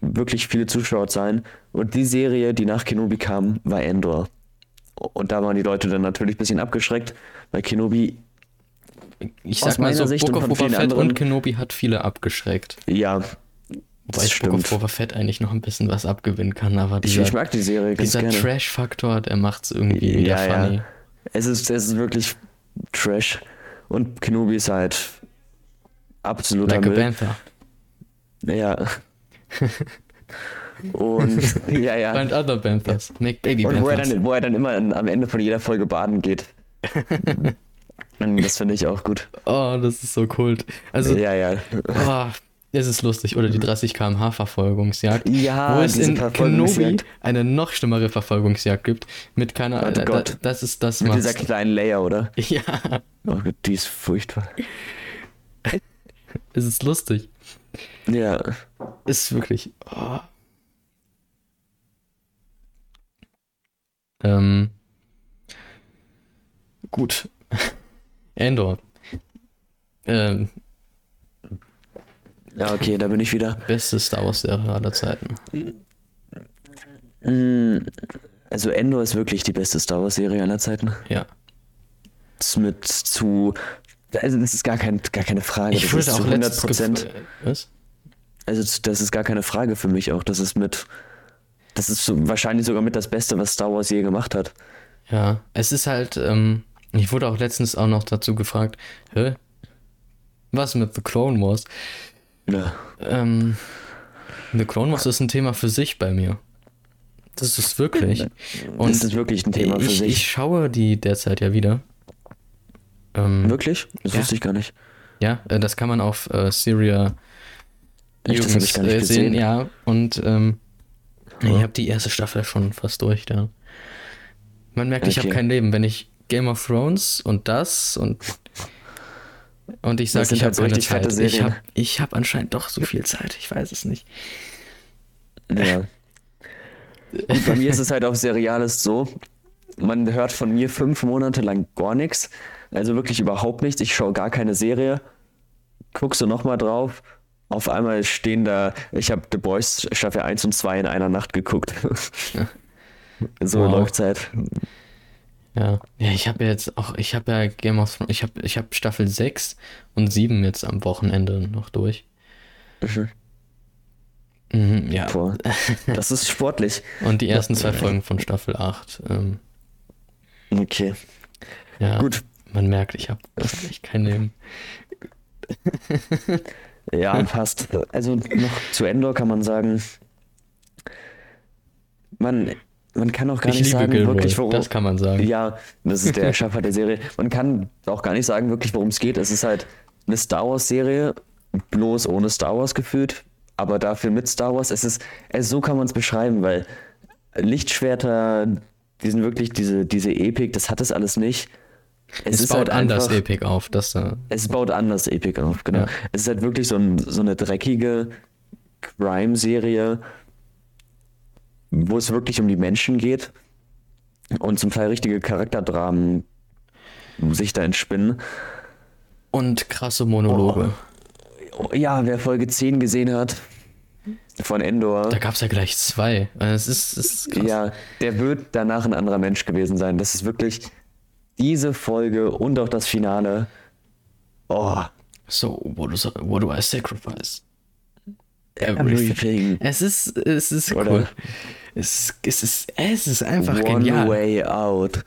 Wirklich viele Zuschauerzahlen. Und die Serie, die nach Kenobi kam, war Endor. Und da waren die Leute dann natürlich ein bisschen abgeschreckt, weil Kenobi, Ich Aus sag mal so, Sicht Book und of Boba Fett und Kenobi hat viele abgeschreckt. ja, Wobei das ich Book of. Boba Fett eigentlich noch ein bisschen was abgewinnen kann, aber Ich, dieser, ich mag die Serie dieser. Trash-Faktor, der macht's irgendwie wieder Ja, ja. funny. Es ist, es ist wirklich Trash. Und Kenobi ist halt absoluter Like a Müll. Panther. Ja. Und ja, ja. Find other Panthers. Make baby Und wo er, dann, wo er dann immer am Ende von jeder Folge baden geht. Das finde ich auch gut. Oh, das ist so kult. Also, Ja, ja. oh, es ist lustig. Oder die 30 km/h Verfolgungsjagd. Ja, wo es in Kenobi eine noch schlimmere Verfolgungsjagd gibt. Mit keiner. Oh da, da, Gott. das ist das, Mit dieser kleinen Layer, oder? Ja, Oh Gott, die ist furchtbar. es ist lustig. Ja. Ist wirklich. Oh. Ähm. Gut. Endor. Ähm, Ja, okay, da bin ich wieder. beste Star Wars-Serie aller Zeiten. Mm, Also Endor ist wirklich die beste Star Wars-Serie aller Zeiten. Ja. Mit zu. Also das ist gar, kein, gar keine Frage. Ich das ist auch zu letztens 100%. gef- äh, Was? Also das ist gar keine Frage für mich auch. Das ist mit, das ist so, wahrscheinlich sogar mit das Beste, was Star Wars je gemacht hat. Ja, es ist halt, ähm, ich wurde auch letztens auch noch dazu gefragt, hä? Was mit The Clone Wars? Ja. Ähm, The Clone Wars ist ein Thema für sich bei mir. Das ist wirklich. Und das ist wirklich ein Thema für ich, sich. ich schaue die derzeit ja wieder. Ähm, Wirklich? Das Ja. wusste ich gar nicht. Ja, äh, das kann man auf äh, Syria Echt, nicht äh, gesehen. Ja, und ähm, Ja. ich habe die erste Staffel schon fast durch. Ja. Man merkt, ich habe Okay. kein Leben. Wenn ich Game of Thrones und das und und ich sage, ich habe keine Zeit. Ich habe ich hab anscheinend doch so viel Zeit. Ich weiß es nicht. Ja. Und bei mir ist es halt auf Seriales so, man hört von mir fünf Monate lang gar nichts, also wirklich überhaupt nichts. Ich schaue gar keine Serie, guckst du nochmal drauf, auf einmal stehen da, ich habe The Boys Staffel 1 und 2 in einer Nacht geguckt. so Wow. läuft's halt. Ja, ja ich habe jetzt auch, ich habe ja Game of Thrones, ich habe ich hab Staffel 6 und 7 jetzt am Wochenende noch durch. Mhm, ja. Boah, das ist sportlich. Und die ersten zwei Folgen von Staffel 8. Ähm, Okay, ja, gut. man merkt, ich habe echt kein Leben. Ja, passt. Also noch zu Endor kann man sagen, man, man kann auch gar ich nicht sagen, Gilroy, wirklich, worum, das kann man sagen. Ja, das ist der Erschaffer der Serie. Man kann auch gar nicht sagen, wirklich, worum es geht. Es ist halt eine Star Wars-Serie, bloß ohne Star Wars gefühlt, aber dafür mit Star Wars. Es ist, es, so kann man es beschreiben, weil Lichtschwerter, die sind wirklich diese, diese Epik, das hat es alles nicht. Es baut anders einfach- Epic auf. Das, äh, es baut anders Epic auf, genau. Ja. Es ist halt wirklich so, ein, so eine dreckige Crime-Serie, wo es wirklich um die Menschen geht und zum Teil richtige Charakterdramen sich da entspinnen. und krasse Monologe. Oh, ja, wer Folge 10 gesehen hat von Endor, Da gab es ja gleich zwei. Äh, Es ist, es ist krass. ja, der wird danach ein anderer Mensch gewesen sein. Das ist wirklich diese Folge und auch das Finale. Oh, So, what do, what do I sacrifice? everything. Es ist, es ist Oder- cool. Es, es, ist, es ist einfach One genial. way out.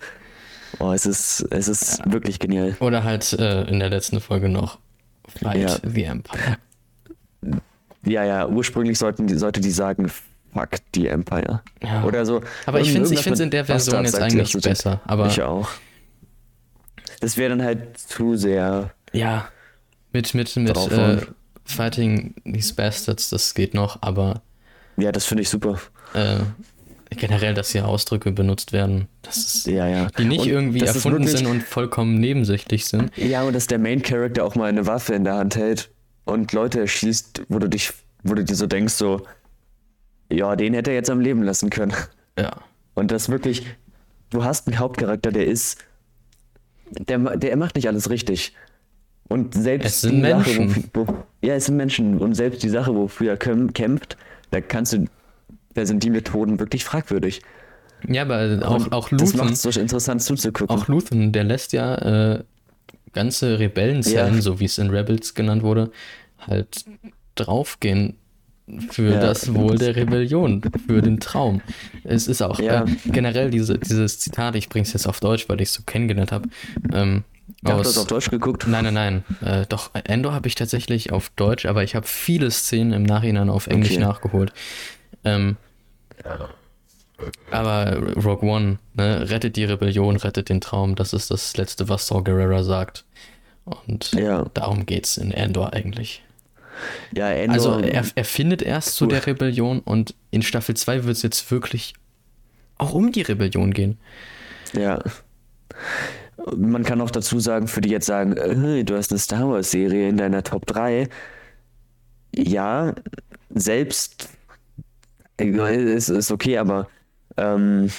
Oh, es ist, es ist wirklich genial. Oder halt äh, in der letzten Folge noch Fight Ja. the Empire. Ja, ja, ursprünglich sollten die, sollte die sagen, fuck die Empire. Ja. Oder so. Aber ich finde mit in der Version jetzt eigentlich besser. Aber Ich auch. Das wäre dann halt zu sehr. ja, mit, mit, mit äh. Fighting these Bastards, das geht noch, aber Ja, das finde ich super. äh, generell, dass hier Ausdrücke benutzt werden, das ist, Ja, ja. die nicht Und irgendwie erfunden wirklich- sind und vollkommen nebensächlich sind. Ja, und dass der Main Character auch mal eine Waffe in der Hand hält und Leute erschießt, wo du dich, wo du dir so denkst, so, ja, den hätte er jetzt am Leben lassen können. Ja. Und das wirklich, du hast einen Hauptcharakter, der ist, der, der macht nicht alles richtig. Und selbst Es sind die Sache, Menschen. wo, ja, es sind Menschen. Und selbst die Sache, wofür er käm- kämpft, da kannst du, da sind die Methoden wirklich fragwürdig. Ja, aber auch, auch Das Luthen, macht es so interessant zuzugucken. auch Luthen, der lässt ja äh, ganze Rebellenzellen, Ja. so wie es in Rebels genannt wurde, halt draufgehen für Ja. das Wohl der Rebellion, für den Traum. Es ist auch Ja. äh, generell diese, dieses Zitat, ich bring's jetzt auf Deutsch, weil ich es so kennengelernt habe. Ähm, Ich aus- das auf Deutsch geguckt. Nein, nein, nein. Äh, doch, Endor habe ich tatsächlich auf Deutsch, aber ich habe viele Szenen im Nachhinein auf Englisch Okay. nachgeholt. Ähm, aber Rogue One, ne, rettet die Rebellion, rettet den Traum, das ist das Letzte, was Saw Gerrera sagt. Und Ja. darum geht's in Endor eigentlich. Ja, Endor, Also er, er findet erst zu Cool. der Rebellion und in Staffel 2 wird es jetzt wirklich auch um die Rebellion gehen. Ja. Man kann auch dazu sagen, für die jetzt sagen, äh, du hast eine Star Wars Serie in deiner Top 3. Ja, selbst äh, ist, ist okay, aber ähm,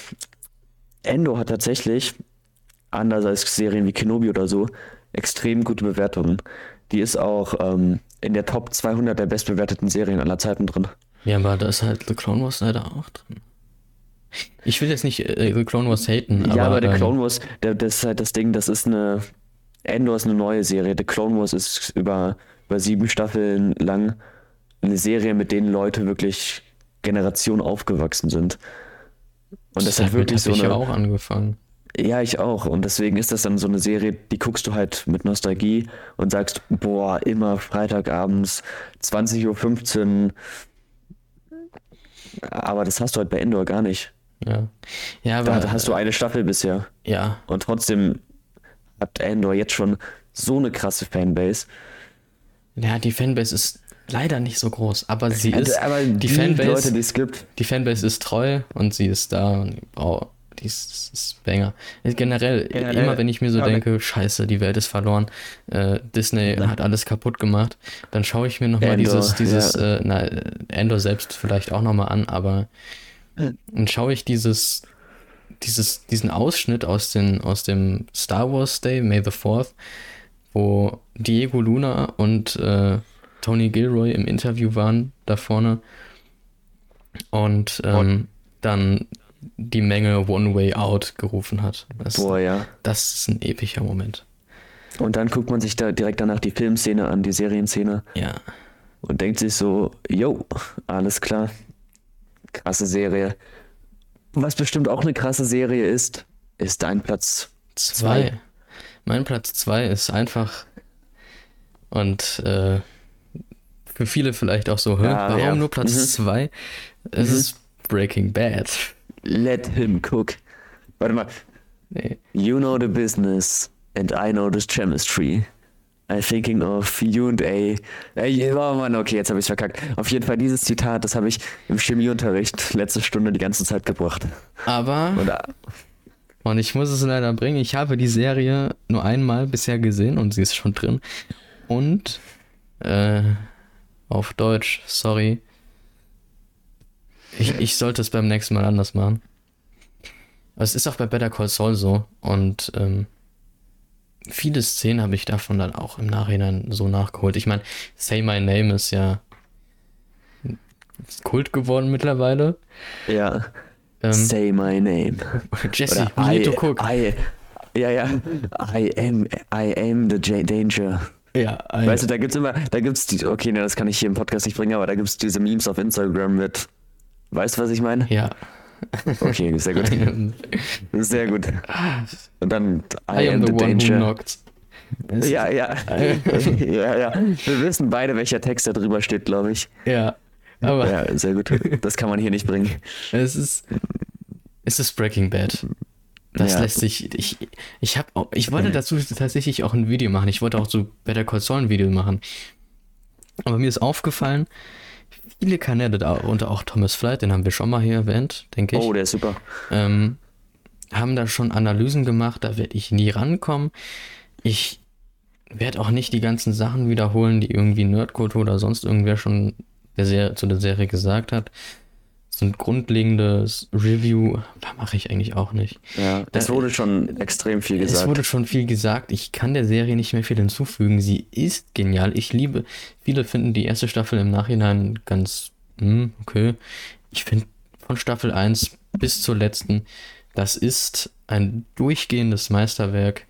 Endo hat tatsächlich, anders als Serien wie Kenobi oder so, extrem gute Bewertungen. Die ist auch ähm, in der Top 200 der bestbewerteten Serien aller Zeiten drin. Ja, aber da ist halt The Clone Wars leider auch drin. Ich will jetzt nicht äh, The Clone Wars haten, aber, ja, aber der ähm, Clone Wars, der, das ist halt das Ding, das ist eine. Endor ist eine neue Serie. The Clone Wars ist über, über sieben Staffeln lang eine Serie, mit denen Leute wirklich Generationen aufgewachsen sind. Und das, hat wirklich so ich eine. ja auch angefangen. Ja, ich auch. Und deswegen ist das dann so eine Serie, die guckst du halt mit Nostalgie und sagst, boah, immer Freitagabends, 20.15 Uhr. Aber das hast du halt bei Endor gar nicht. Ja. Ja, aber da hast du eine Staffel bisher. ja, Und trotzdem hat Endor jetzt schon so eine krasse Fanbase. ja, die Fanbase ist leider nicht so groß, aber sie ist aber die Fanbase Leute, die es gibt. die Fanbase ist treu und sie ist da und oh, die ist, ist Banger. Generell, Generell, immer wenn ich mir so aber- denke, scheiße, die Welt ist verloren, äh, Disney hat alles kaputt gemacht, dann schaue ich mir nochmal dieses, dieses, ja. äh, na, äh, Endor selbst vielleicht auch nochmal an, aber dann schaue ich dieses, dieses, diesen Ausschnitt aus, den, aus dem Star Wars Day, May the 4th, wo Diego Luna und äh, Tony Gilroy im Interview waren da vorne und ähm, dann die Menge One Way Out gerufen hat. Das, Boah, ja. das ist ein epischer Moment. Und dann guckt man sich da direkt danach die Filmszene an, die Serienszene Ja. und denkt sich so, yo, alles klar. Krasse Serie. Was bestimmt auch eine krasse Serie ist, ist dein Platz. Zwei. Mein Platz zwei ist einfach und äh, für viele vielleicht auch so, hä, Ja, warum ja. nur Platz Mhm. zwei? Es Mhm. ist Breaking Bad. Let him cook. Warte mal. Nee. You know the business and I know the chemistry. I'm thinking of you and A. Ey, oh Mann, okay, jetzt habe ich verkackt. Auf jeden Fall dieses Zitat, das habe ich im Chemieunterricht letzte Stunde die ganze Zeit gebracht. Aber, Und äh, und ich muss es leider bringen, ich habe die Serie nur einmal bisher gesehen und sie ist schon drin. Und äh, auf Deutsch, sorry. Ich, ich sollte es beim nächsten Mal anders machen. Aber es ist auch bei Better Call Saul so. Und ähm, viele Szenen habe ich davon dann auch im Nachhinein so nachgeholt. Ich meine, Say My Name ist ja Kult geworden mittlerweile. ja, Ähm, say my name. Jesse, Oder need to I, cook. I, ja, ja, I am, I am the J danger. ja, I, Weißt du, da gibt's immer, da gibt's die, okay, ne, das kann ich hier im Podcast nicht bringen, aber da gibt's diese Memes auf Instagram mit, weißt du, was ich meine? ja. Okay, sehr gut. Sehr gut. Und dann I, I am the, one who danger. Ja, ja. ja, ja. Wir wissen beide, welcher Text da drüber steht, glaube ich. Ja, aber Ja, sehr gut. Das kann man hier nicht bringen. es ist es ist Breaking Bad. Das Ja. lässt sich ich ich habe ich wollte dazu tatsächlich auch ein Video machen. Ich wollte auch so Better Call Saul ein Video machen. Aber mir ist aufgefallen, viele Kanäle da und auch Thomas Flight, den haben wir schon mal hier erwähnt, denke ich. Oh, der ist super. ähm, haben da schon Analysen gemacht, da werde ich nie rankommen. Ich werde auch nicht die ganzen Sachen wiederholen, die irgendwie Nerdkultur oder sonst irgendwer schon der Serie, zu der Serie gesagt hat. So ein grundlegendes Review mache ich eigentlich auch nicht. Ja, es wurde schon extrem viel Es gesagt. wurde schon viel gesagt. Ich kann der Serie nicht mehr viel hinzufügen. Sie ist genial. Ich liebe, viele finden die erste Staffel im Nachhinein ganz, hm, okay. Ich finde von Staffel 1 bis zur letzten, das ist ein durchgehendes Meisterwerk.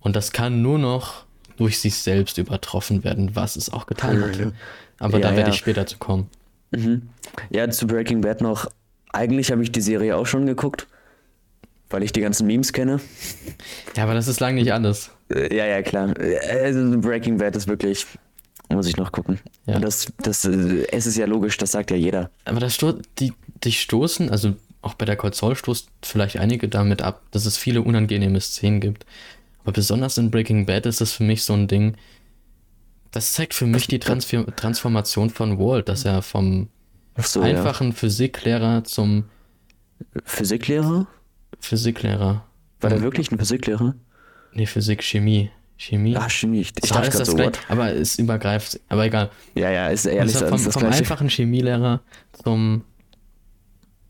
Und das kann nur noch durch sich selbst übertroffen werden, was es auch getan hat. Aber Ja, da werde ja. ich später zu kommen. Mhm. Ja, zu Breaking Bad noch. Eigentlich habe ich die Serie auch schon geguckt, weil ich die ganzen Memes kenne. Ja, aber das ist lang nicht alles. Äh, Ja, ja, klar. Also Breaking Bad ist wirklich, muss ich noch gucken. Ja. Und das, das, äh, es ist ja logisch, das sagt ja jeder. Aber das sto die, die stoßen, also auch bei der Call Saul stoßt vielleicht einige damit ab, dass es viele unangenehme Szenen gibt. Aber besonders in Breaking Bad ist das für mich so ein Ding, das zeigt für mich die Transfer Transformation von Walt, dass er vom so, einfachen Physiklehrer zum ja. Physiklehrer? Physiklehrer. War der Ähm, wirklich ein Physiklehrer? Nee, Physik, Chemie. Chemie. Ah, Chemie. Ich, ich dachte ist das so, gleich, aber es übergreift, aber egal. Ja, ja, ist ehrlich, Also vom, vom einfachen Chemielehrer zum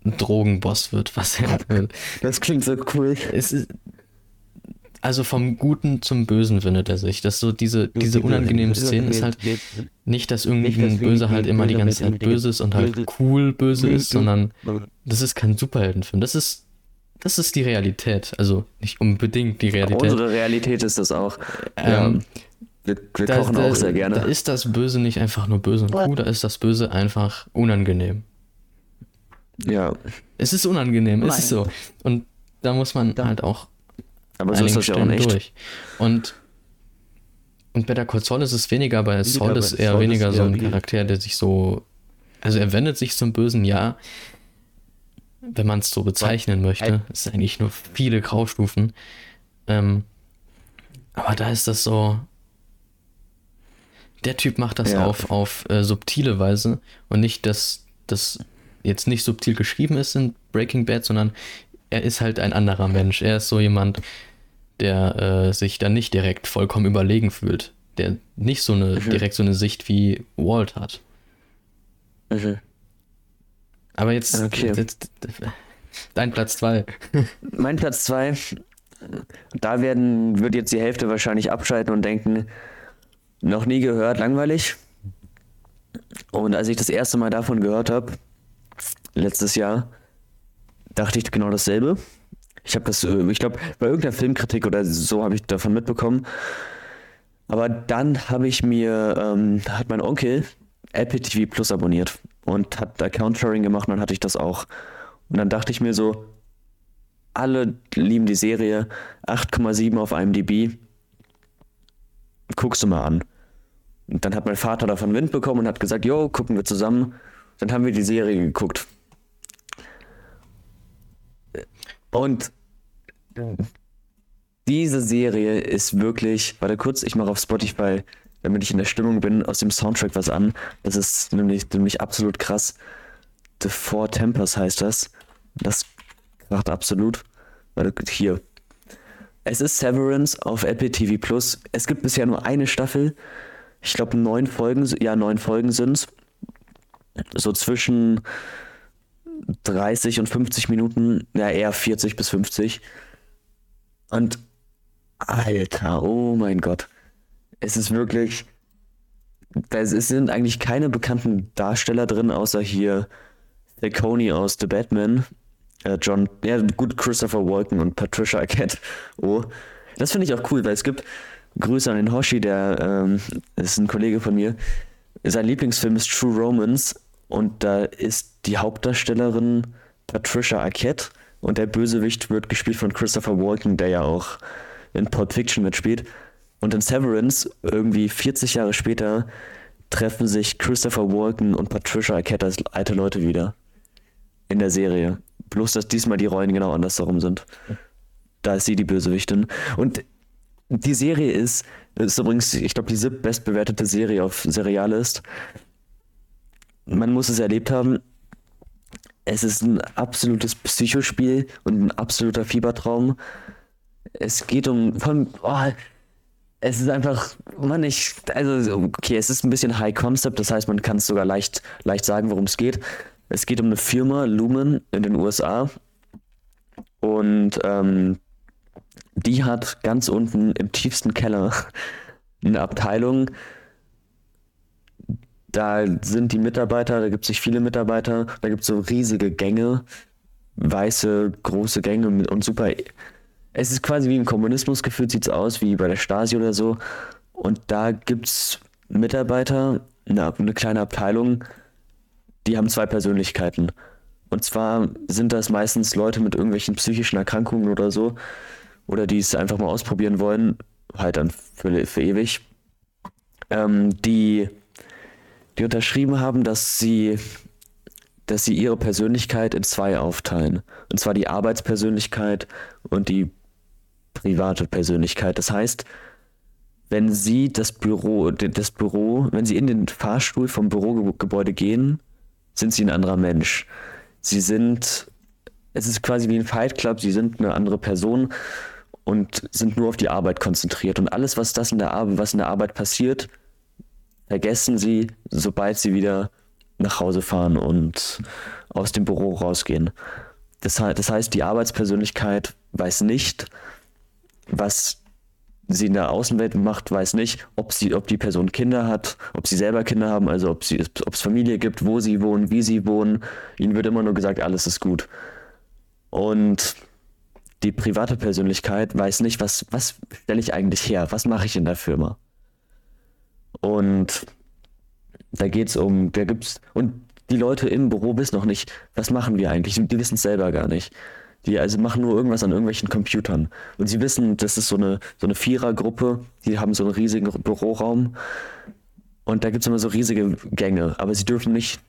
Drogenboss wird, was er will. Das klingt so cool. Es ist, also vom Guten zum Bösen wendet er sich. Das so diese, diese unangenehmen Szenen ist halt nicht, dass irgendwie Nicht, dass ein Böse halt immer die ganze Zeit böse ist und halt cool böse ist, sondern das ist kein Superheldenfilm. Das ist, das ist die Realität. Also nicht unbedingt die Realität. Unsere Realität ist das auch. Ähm, Wir, wir da, kochen da, auch sehr gerne. Da ist das Böse nicht einfach nur böse und cool, da ist das Böse einfach unangenehm. Ja. Es ist unangenehm, Nein. es ist so. Und da muss man da. halt auch. Aber so ist das ja auch nicht. Durch. Und, und bei der Call Saul ist es weniger, bei Saul ist eher Saul weniger ist so ein Charakter, der sich so. Also er wendet sich zum Bösen, ja. Wenn man es so bezeichnen möchte. Es sind eigentlich nur viele Graustufen. Ähm, aber da ist das so. Der Typ macht das ja. auf, auf äh, subtile Weise und nicht, dass das jetzt nicht subtil geschrieben ist in Breaking Bad, sondern er ist halt ein anderer Mensch. Er ist so jemand, der äh, sich dann nicht direkt vollkommen überlegen fühlt. Der nicht so eine, mhm. direkt so eine Sicht wie Walt hat. Mhm. Aber jetzt, okay. jetzt, dein Platz 2. mein Platz 2, da werden, wird jetzt die Hälfte wahrscheinlich abschalten und denken, noch nie gehört, langweilig. Und als ich das erste Mal davon gehört habe, letztes Jahr, dachte ich genau dasselbe. Ich habe das, äh, ich glaube, bei irgendeiner Filmkritik oder so habe ich davon mitbekommen. Aber dann habe ich mir, ähm, hat mein Onkel Apple TV Plus abonniert und hat Account Sharing gemacht und dann hatte ich das auch. Und dann dachte ich mir so, alle lieben die Serie, 8,7 auf IMDb. Guckst du mal an. Und dann hat mein Vater davon Wind bekommen und hat gesagt, jo, gucken wir zusammen. Dann haben wir die Serie geguckt. Und diese Serie ist wirklich, warte kurz, ich mache auf Spotify, damit ich in der Stimmung bin, aus dem Soundtrack was an. Das ist nämlich, nämlich absolut krass. The Four Tempers heißt das. Das macht absolut. Warte, hier. Es ist Severance auf Apple TV Plus. Es gibt bisher nur eine Staffel. Ich glaube, neun Folgen, ja, neun Folgen sind es. So zwischen 30 und 50 Minuten, ja eher 40 bis 50. Und Alter, oh mein Gott. Es ist wirklich. Es sind eigentlich keine bekannten Darsteller drin, außer hier Coney aus The Batman. Äh, John, ja gut, Christopher Walken und Patricia Arquette. Oh, das finde ich auch cool, weil es gibt Grüße an den Hoshi, der ähm, ist ein Kollege von mir. Sein Lieblingsfilm ist True Romance und da ist die Hauptdarstellerin Patricia Arquette und der Bösewicht wird gespielt von Christopher Walken, der ja auch in Pulp Fiction mitspielt. Und in Severance, irgendwie 40 Jahre später, treffen sich Christopher Walken und Patricia Arquette als alte Leute wieder. In der Serie. Bloß, dass diesmal die Rollen genau andersherum sind. Da ist sie die Bösewichtin. Und die Serie ist, ist übrigens, ich glaube, die sieb bestbewertete Serie auf Serialist man muss es erlebt haben. Es ist ein absolutes Psychospiel und ein absoluter Fiebertraum. Es geht um. Von, oh, es ist einfach, man, ich, also, okay, es ist ein bisschen High Concept, das heißt, man kann es sogar leicht, leicht sagen, worum es geht. Es geht um eine Firma, Lumen, in den USA. Und ähm, die hat ganz unten im tiefsten Keller eine Abteilung, da sind die Mitarbeiter, da gibt es nicht viele Mitarbeiter, da gibt es so riesige Gänge, weiße, große Gänge und super. Es ist quasi wie im Kommunismus gefühlt, sieht es aus, wie bei der Stasi oder so. Und da gibt es Mitarbeiter, eine, eine kleine Abteilung, die haben zwei Persönlichkeiten. Und zwar sind das meistens Leute mit irgendwelchen psychischen Erkrankungen oder so, oder die es einfach mal ausprobieren wollen, halt dann für, für ewig, ähm, die die unterschrieben haben, dass sie, dass sie ihre Persönlichkeit in zwei aufteilen. Und zwar die Arbeitspersönlichkeit und die private Persönlichkeit. Das heißt, wenn sie das Büro, das Büro, wenn sie in den Fahrstuhl vom Bürogebäude gehen, sind sie ein anderer Mensch. Sie sind, es ist quasi wie ein Fight Club, sie sind eine andere Person und sind nur auf die Arbeit konzentriert. Und alles, was das in der Arbeit, was in der Arbeit passiert, vergessen sie, sobald sie wieder nach Hause fahren und aus dem Büro rausgehen. Das, das heißt, die Arbeitspersönlichkeit weiß nicht, was sie in der Außenwelt macht, weiß nicht, ob sie, ob die Person Kinder hat, ob sie selber Kinder haben, also ob es Familie gibt, wo sie wohnen, wie sie wohnen. Ihnen wird immer nur gesagt, alles ist gut. Und die private Persönlichkeit weiß nicht, was, was stelle ich eigentlich her, was mache ich in der Firma. Und da geht's um, da gibt's, und die Leute im Büro wissen noch nicht, was machen wir eigentlich? Die wissen es selber gar nicht. Die also machen nur irgendwas an irgendwelchen Computern. Und sie wissen, das ist so eine, so eine Vierergruppe, die haben so einen riesigen Büroraum. Und da gibt es immer so riesige Gänge, aber sie dürfen nicht,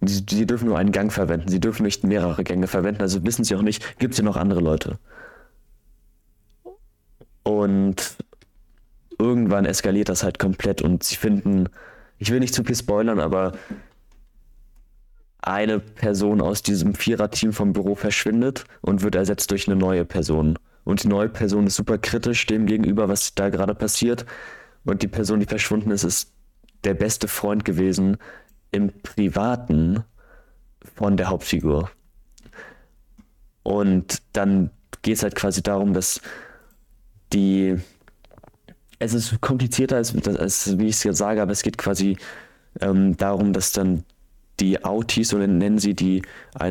sie, sie, dürfen nur einen Gang verwenden. Sie dürfen nicht mehrere Gänge verwenden, also wissen sie auch nicht, gibt es hier noch andere Leute. Und irgendwann eskaliert das halt komplett und sie finden, ich will nicht zu viel spoilern, aber eine Person aus diesem Vierer-Team vom Büro verschwindet und wird ersetzt durch eine neue Person. Und die neue Person ist super kritisch dem gegenüber, was da gerade passiert. Und die Person, die verschwunden ist, ist der beste Freund gewesen im Privaten von der Hauptfigur. Und dann geht es halt quasi darum, dass die. Es ist komplizierter, als, als wie ich es jetzt sage, aber es geht quasi ähm, darum, dass dann die Autis, so nennen sie die,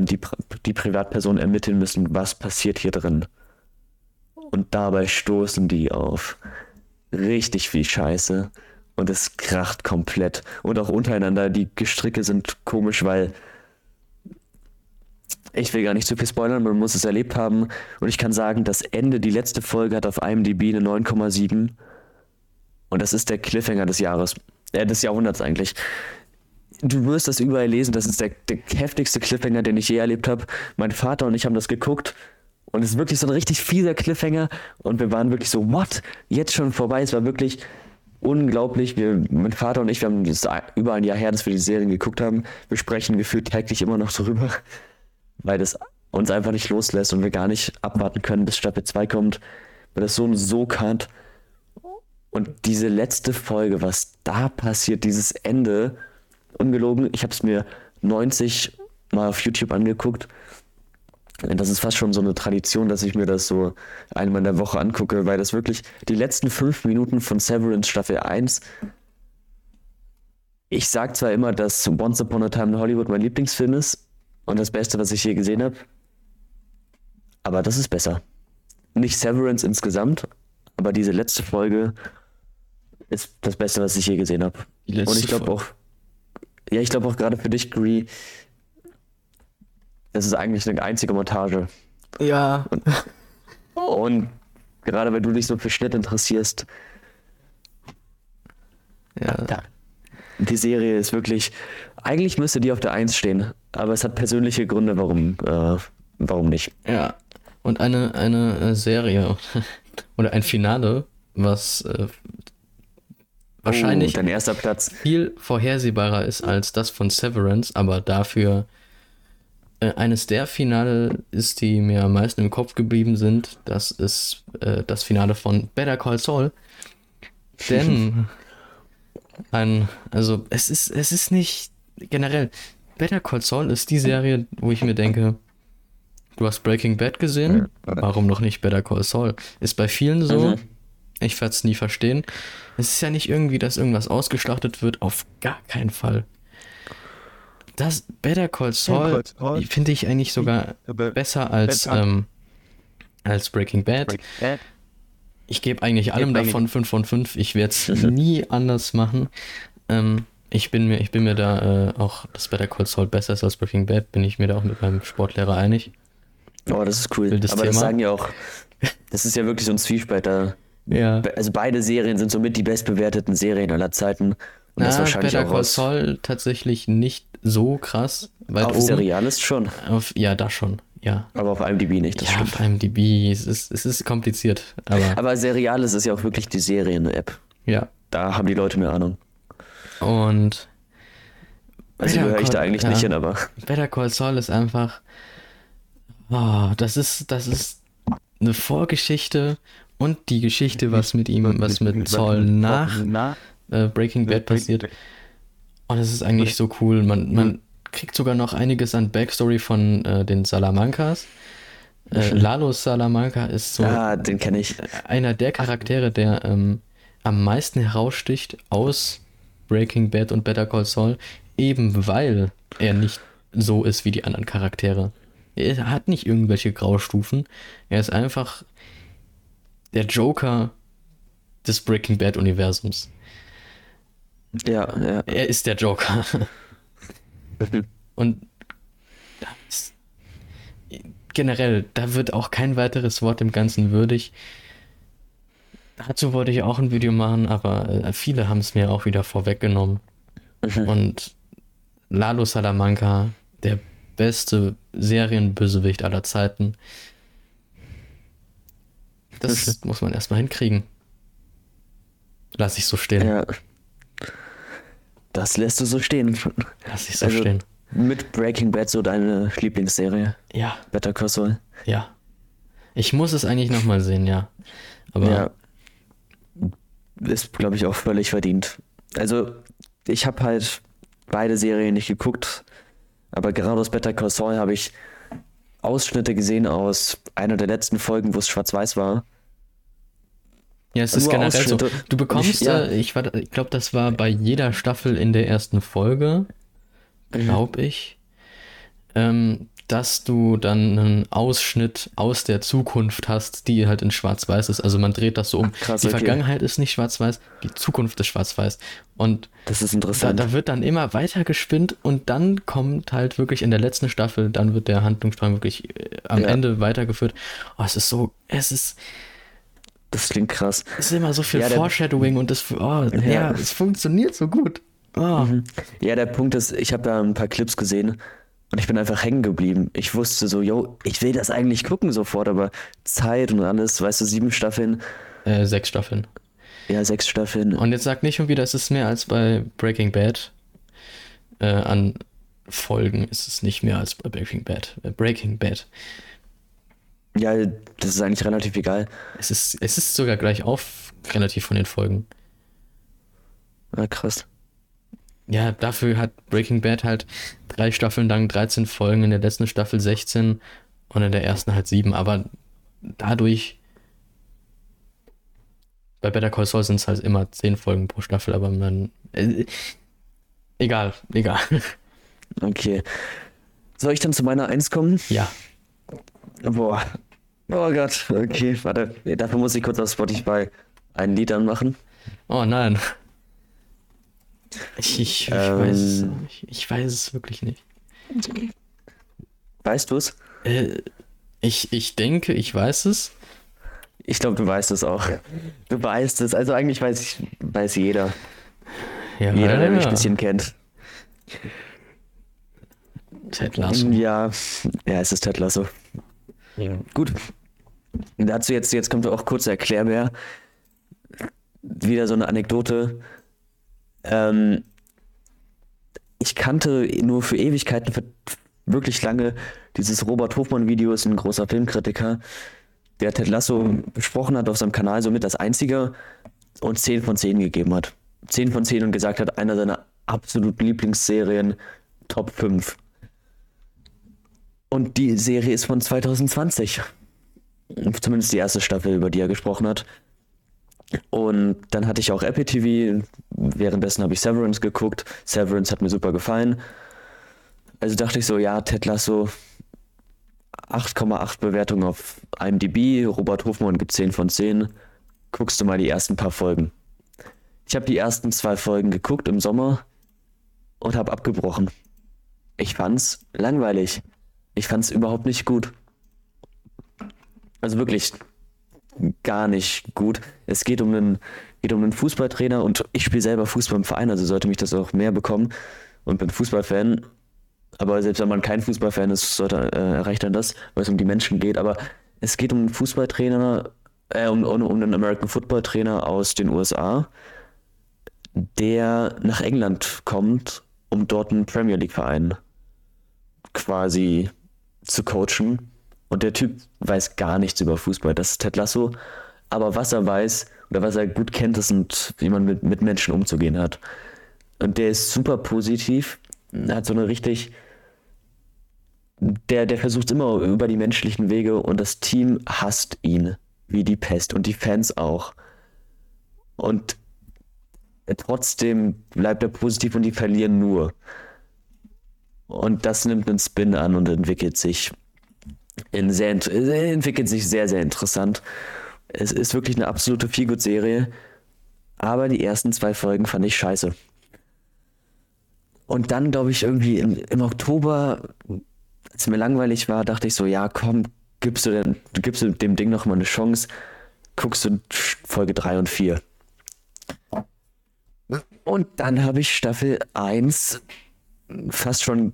die, die Privatpersonen ermitteln müssen, was passiert hier drin. Und dabei stoßen die auf richtig viel Scheiße. Und es kracht komplett. Und auch untereinander, die Gestricke sind komisch, weil ich will gar nicht zu viel spoilern, man muss es erlebt haben. Und ich kann sagen, das Ende, die letzte Folge hat auf IMDb eine 9,7. Und das ist der Cliffhanger des Jahres. Äh, des Jahrhunderts eigentlich du wirst das überall lesen, das ist der, der heftigste Cliffhanger, den ich je erlebt habe. Mein Vater und ich haben das geguckt und es ist wirklich so ein richtig fieser Cliffhanger und wir waren wirklich so, what? Jetzt schon vorbei, es war wirklich unglaublich. Wir, mein Vater und ich, wir haben das über ein Jahr her, dass wir die Serien geguckt haben. Wir sprechen gefühlt täglich immer noch darüber, weil das uns einfach nicht loslässt und wir gar nicht abwarten können, bis Staffel 2 kommt, weil das so ein Sog hat. Und diese letzte Folge, was da passiert, dieses Ende, ungelogen, ich habe es mir 90 Mal auf YouTube angeguckt. Das ist fast schon so eine Tradition, dass ich mir das so einmal in der Woche angucke, weil das wirklich die letzten fünf Minuten von Severance Staffel 1. Ich sag zwar immer, dass Once Upon a Time in Hollywood mein Lieblingsfilm ist und das Beste, was ich je gesehen habe, aber das ist besser. Nicht Severance insgesamt, aber diese letzte Folge ist das Beste, was ich je gesehen habe. Und ich glaube auch, ja, ich glaube auch gerade für dich, Gree, das ist eigentlich eine einzige Montage. Ja. Und, und gerade weil du dich so für Schnitt interessierst, ja. Da, die Serie ist wirklich, eigentlich müsste die auf der Eins stehen, aber es hat persönliche Gründe, warum, äh, warum nicht. Ja. Und eine, eine Serie oder ein Finale, was äh, wahrscheinlich oh, dein erster Platz. viel vorhersehbarer ist als das von Severance, aber dafür äh, eines der Finale ist, die mir am meisten im Kopf geblieben sind. Das ist äh, das Finale von Better Call Saul. Denn ein, also es ist, es ist nicht generell. Better Call Saul ist die Serie, wo ich mir denke, du hast Breaking Bad gesehen, warum noch nicht Better Call Saul? Ist bei vielen so. Mhm. Ich werde es nie verstehen. Es ist ja nicht irgendwie, dass irgendwas ausgeschlachtet wird. Auf gar keinen Fall. Das Better Call Saul finde ich eigentlich sogar besser als, ähm, als Breaking Bad. Ich gebe eigentlich allem davon 5 von 5. Ich werde es nie anders machen. Ähm, ich, bin mir, ich bin mir da äh, auch, dass Better Call Saul besser ist als Breaking Bad, bin ich mir da auch mit meinem Sportlehrer einig. Oh, das ist cool. Wildes Aber Thema. das sagen ja auch, das ist ja wirklich so ein Zwiespalt da. Ja. Also beide Serien sind somit die bestbewerteten Serien aller Zeiten. Und das Na, wahrscheinlich Better Call Saul tatsächlich nicht so krass weit auf oben. Serial ist schon, Auf, ja, da schon. Ja. aber auf IMDb nicht, das ja, stimmt. auf IMDb, es ist, es ist kompliziert, aber Aber Serial ist ja auch wirklich die Serien-App. ja. Da haben die Leute mehr Ahnung. Und Also Better gehöre ich da eigentlich ja. nicht hin, aber Better Call Saul ist einfach, oh, das ist, das ist eine Vorgeschichte und die Geschichte, was mit ihm, was mit Saul nach Na, äh, Breaking Bad passiert. Und das ist eigentlich so cool. Man, man kriegt sogar noch einiges an Backstory von äh, den Salamancas. Äh, Lalo Salamanca ist so ah, den kenne ich. einer der Charaktere, der ähm, am meisten heraussticht aus Breaking Bad und Better Call Saul, eben weil er nicht so ist wie die anderen Charaktere. Er hat nicht irgendwelche Graustufen. Er ist einfach der Joker des Breaking Bad Universums. Ja, ja. Er ist der Joker. Und da ist, generell, da wird auch kein weiteres Wort dem Ganzen würdig. Dazu wollte ich auch ein Video machen, aber äh, viele haben es mir auch wieder vorweggenommen. Und Lalo Salamanca, der beste Serienbösewicht aller Zeiten. Das muss man erstmal hinkriegen. Lass ich so stehen. ja. Das lässt du so stehen. Lass ich so Also, stehen. Mit Breaking Bad so deine Lieblingsserie. Ja, Better Call Saul. ja. Ich muss es eigentlich nochmal sehen, ja. Aber Ja. Ist, glaube ich, auch völlig verdient. Also, ich habe halt beide Serien nicht geguckt, aber gerade aus Better Call Saul habe ich Ausschnitte gesehen aus einer der letzten Folgen, wo es schwarz-weiß war. Ja, es ist generell so. Du bekommst, Ich- ja. äh, ich, war- ich glaube, das war bei jeder Staffel in der ersten Folge, glaube ich, ähm, dass du dann einen Ausschnitt aus der Zukunft hast, die halt in Schwarz-Weiß ist. Also man dreht das so um. krass, die okay. Vergangenheit ist nicht Schwarz-Weiß, die Zukunft ist Schwarz-Weiß. Und Das ist da, interessant. da wird dann immer weiter gespinnt und dann kommt halt wirklich in der letzten Staffel, dann wird der Handlungsstrang wirklich äh, am Ja. Ende weitergeführt. Oh, es ist so, es ist, Das klingt krass. es ist immer so viel Ja, Foreshadowing und das, oh, ja. es funktioniert so gut. Oh. Ja, der Punkt ist, ich habe da ein paar Clips gesehen und ich bin einfach hängen geblieben. Ich wusste so, yo, ich will das eigentlich gucken sofort, aber Zeit und alles, weißt du, sieben Staffeln, Äh, sechs Staffeln. ja, sechs Staffeln. Und jetzt sagt nicht schon wieder, es ist mehr als bei Breaking Bad. Äh, an Folgen ist es nicht mehr als bei Breaking Bad. Äh, Breaking Bad. Ja, das ist eigentlich relativ egal. Es ist, es ist sogar gleich auf, relativ von den Folgen. Ah, krass. Ja, dafür hat Breaking Bad halt drei Staffeln lang 13 Folgen, in der letzten Staffel 16 und in der ersten halt sieben. Aber dadurch, bei Better Call Saul sind es halt immer 10 Folgen pro Staffel, aber man. Äh, egal, egal. Okay. Soll ich dann zu meiner Eins kommen? ja, Boah. Oh Gott, okay, warte. Dafür muss ich kurz auf Spotify ein Lied anmachen. oh nein. Ich, ich, ich Ähm. weiß es nicht. Ich weiß es wirklich nicht. Weißt du es? Äh, ich, ich denke, ich weiß es. Ich glaube, du weißt es auch. Du weißt es. Also eigentlich weiß ich, weiß jeder. Ja, Jeder, der mich ja. ein bisschen kennt. Ted Lasso. Ja, ja, es ist Ted Lasso. Gut. Dazu jetzt, jetzt kommt auch kurz Erklärbär. Wieder so eine Anekdote. Ähm, ich kannte nur für Ewigkeiten, für wirklich lange, dieses Robert Hofmann-Video ist ein großer Filmkritiker, der Ted Lasso besprochen hat auf seinem Kanal, somit das einzige und 10 von 10 gegeben hat. 10 von 10 und gesagt hat, einer seiner absolut Lieblingsserien, Top 5. Und die Serie ist von 2020. Zumindest die erste Staffel, über die er gesprochen hat. Und dann hatte ich auch Apple TV. Währenddessen habe ich Severance geguckt. Severance hat mir super gefallen. Also dachte ich so, ja, Ted Lasso 8,8 Bewertung auf IMDb. Robert Hofmann gibt 10 von 10. Guckst du mal die ersten paar Folgen. Ich habe die ersten zwei Folgen geguckt im Sommer und habe abgebrochen. Ich fand's langweilig. Ich fand's überhaupt nicht gut. Also wirklich gar nicht gut. Es geht um einen, geht um einen Fußballtrainer und ich spiele selber Fußball im Verein, also sollte mich das auch mehr bekommen und bin Fußballfan. Aber selbst wenn man kein Fußballfan ist, sollte, äh, erreicht dann das, weil es um die Menschen geht. Aber es geht um einen Fußballtrainer, äh, um, um, um einen American Football Trainer aus den USA, der nach England kommt, um dort einen Premier League Verein quasi zu coachen. Und der Typ weiß gar nichts über Fußball. Das ist Ted Lasso. Aber was er weiß oder was er gut kennt, ist, und wie man mit, mit Menschen umzugehen hat. Und der ist super positiv. Er hat so eine richtig. Der, der versucht immer über die menschlichen Wege und das Team hasst ihn wie die Pest und die Fans auch. Und trotzdem bleibt er positiv und die verlieren nur. Und das nimmt einen Spin an und entwickelt sich in sehr, äh, entwickelt sich sehr, sehr interessant. Es ist wirklich eine absolute Feelgood-Serie. Aber die ersten zwei Folgen fand ich scheiße. Und dann, glaube ich, irgendwie im, im Oktober, als mir langweilig war, dachte ich so, ja, komm, gibst du, denn, gibst du dem Ding noch mal eine Chance, guckst du Folge 3 und 4. Und dann habe ich Staffel 1 fast schon,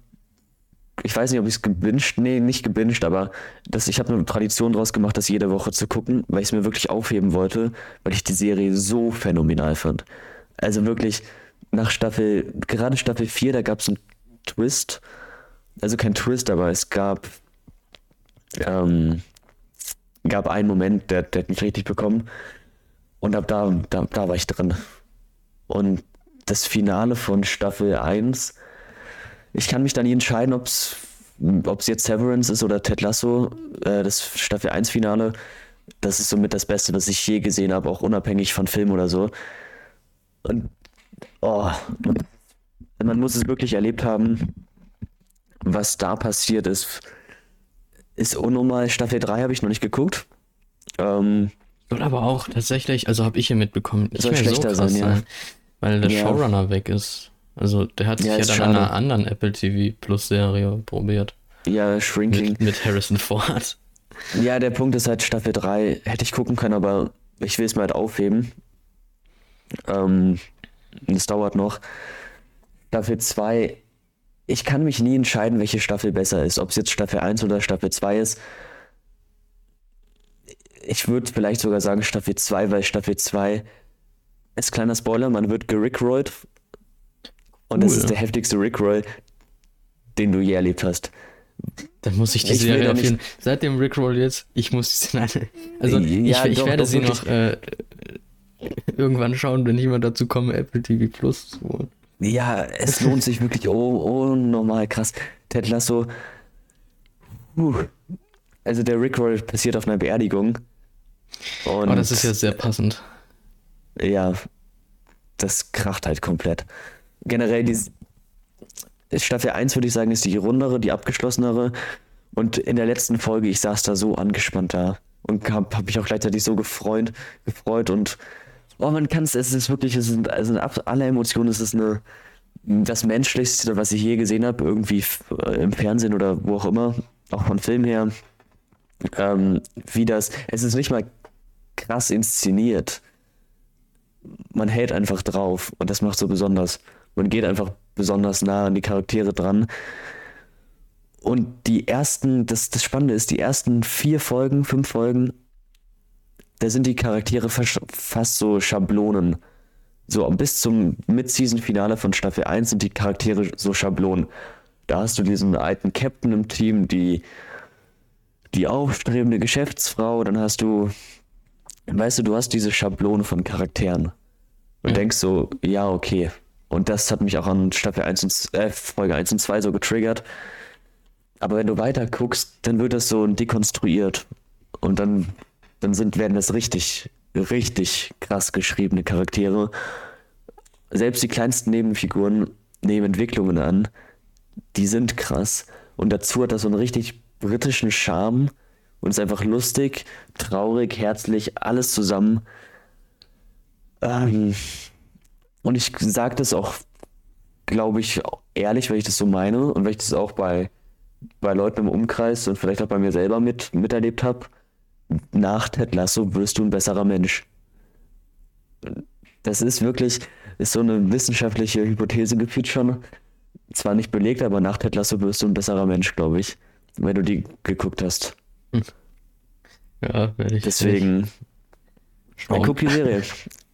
ich weiß nicht, ob ich es gebinged, nee, nicht gebinged, aber das, ich habe eine Tradition daraus gemacht, das jede Woche zu gucken, weil ich es mir wirklich aufheben wollte, weil ich die Serie so phänomenal fand. Also wirklich, nach Staffel, gerade Staffel 4, da gab es einen Twist. Also kein Twist, aber es gab, ähm, gab einen Moment, der, der hat mich richtig bekommen. Und ab da, da, da war ich drin. Und das Finale von Staffel 1, ich kann mich da nie entscheiden, ob es jetzt Severance ist oder Ted Lasso, äh, das Staffel 1 Finale, das ist somit das Beste, was ich je gesehen habe, auch unabhängig von Film oder so. Und oh, man muss es wirklich erlebt haben, was da passiert ist. Ist unnormal. Staffel 3 habe ich noch nicht geguckt. Ähm, Soll aber auch tatsächlich, also habe ich hier mitbekommen, nicht Soll so schlechter krass sein, sein, ja. weil der Ja. Showrunner weg ist. Also der hat sich Ja, dann an einer anderen Apple TV Plus Serie probiert. ja, Shrinking. Mit, mit Harrison Ford. Ja, der Punkt ist halt, Staffel 3 hätte ich gucken können, aber ich will es mir halt aufheben. Ähm, es dauert noch. Staffel 2, ich kann mich nie entscheiden, welche Staffel besser ist. Ob es jetzt Staffel 1 oder Staffel 2 ist. Ich würde vielleicht sogar sagen Staffel 2, weil Staffel 2 ist kleiner Spoiler, man wird gerickrollt. Und das Cool. ist der heftigste Rickroll, den du je erlebt hast. Dann muss ich die Ich Serie auf jeden Seit dem Rickroll jetzt, ich muss die Serie. Also Ja, ich, ich doch, werde doch, sie wirklich. noch äh, irgendwann schauen, wenn ich mal dazu komme, Apple TV Plus zu holen. Ja, es lohnt sich wirklich oh, oh normal krass. Ted Lasso. Puh. Also der Rickroll passiert auf einer Beerdigung. Und Aber das ist ja sehr passend. ja, das kracht halt komplett. Generell die Staffel 1 würde ich sagen, ist die rundere, die abgeschlossenere. Und in der letzten Folge, ich saß da so angespannt da und habe hab mich auch gleichzeitig so gefreut, gefreut und oh, man kann es, es ist wirklich, es sind, also ab aller Emotionen, es ist eine, das Menschlichste, was ich je gesehen habe, irgendwie äh, im Fernsehen oder wo auch immer, auch von Film her. Ähm, wie das, es ist nicht mal krass inszeniert. Man hält einfach drauf und das macht so besonders. Man geht einfach besonders nah an die Charaktere dran. Und die ersten, das, das Spannende ist, die ersten vier Folgen, fünf Folgen, da sind die Charaktere fast, so Schablonen. So bis zum Mid-Season-Finale von Staffel 1 sind die Charaktere so Schablonen. Da hast du diesen alten Captain im Team, die, die aufstrebende Geschäftsfrau, dann hast du, weißt du, du hast diese Schablone von Charakteren. Und Ja. denkst so, ja, okay. Und das hat mich auch an Staffel 1 und äh, Folge 1 und 2 so getriggert. Aber wenn du weiter guckst, dann wird das so dekonstruiert. Und dann, dann sind, werden das richtig, richtig krass geschriebene Charaktere. Selbst die kleinsten Nebenfiguren nehmen Entwicklungen an. Die sind krass. Und dazu hat das so einen richtig britischen Charme. Und ist einfach lustig, traurig, herzlich, alles zusammen. Ähm, und ich sage das auch, glaube ich, ehrlich, weil ich das so meine und weil ich das auch bei, bei Leuten im Umkreis und vielleicht auch bei mir selber mit, miterlebt habe. Nach Ted Lasso wirst du ein besserer Mensch. Das ist wirklich, ist so eine wissenschaftliche Hypothese gefühlt schon. Zwar nicht belegt, aber nach Ted Lasso wirst du ein besserer Mensch, glaube ich, wenn du die geguckt hast. Ja, werde ich. Deswegen, guck die Serie.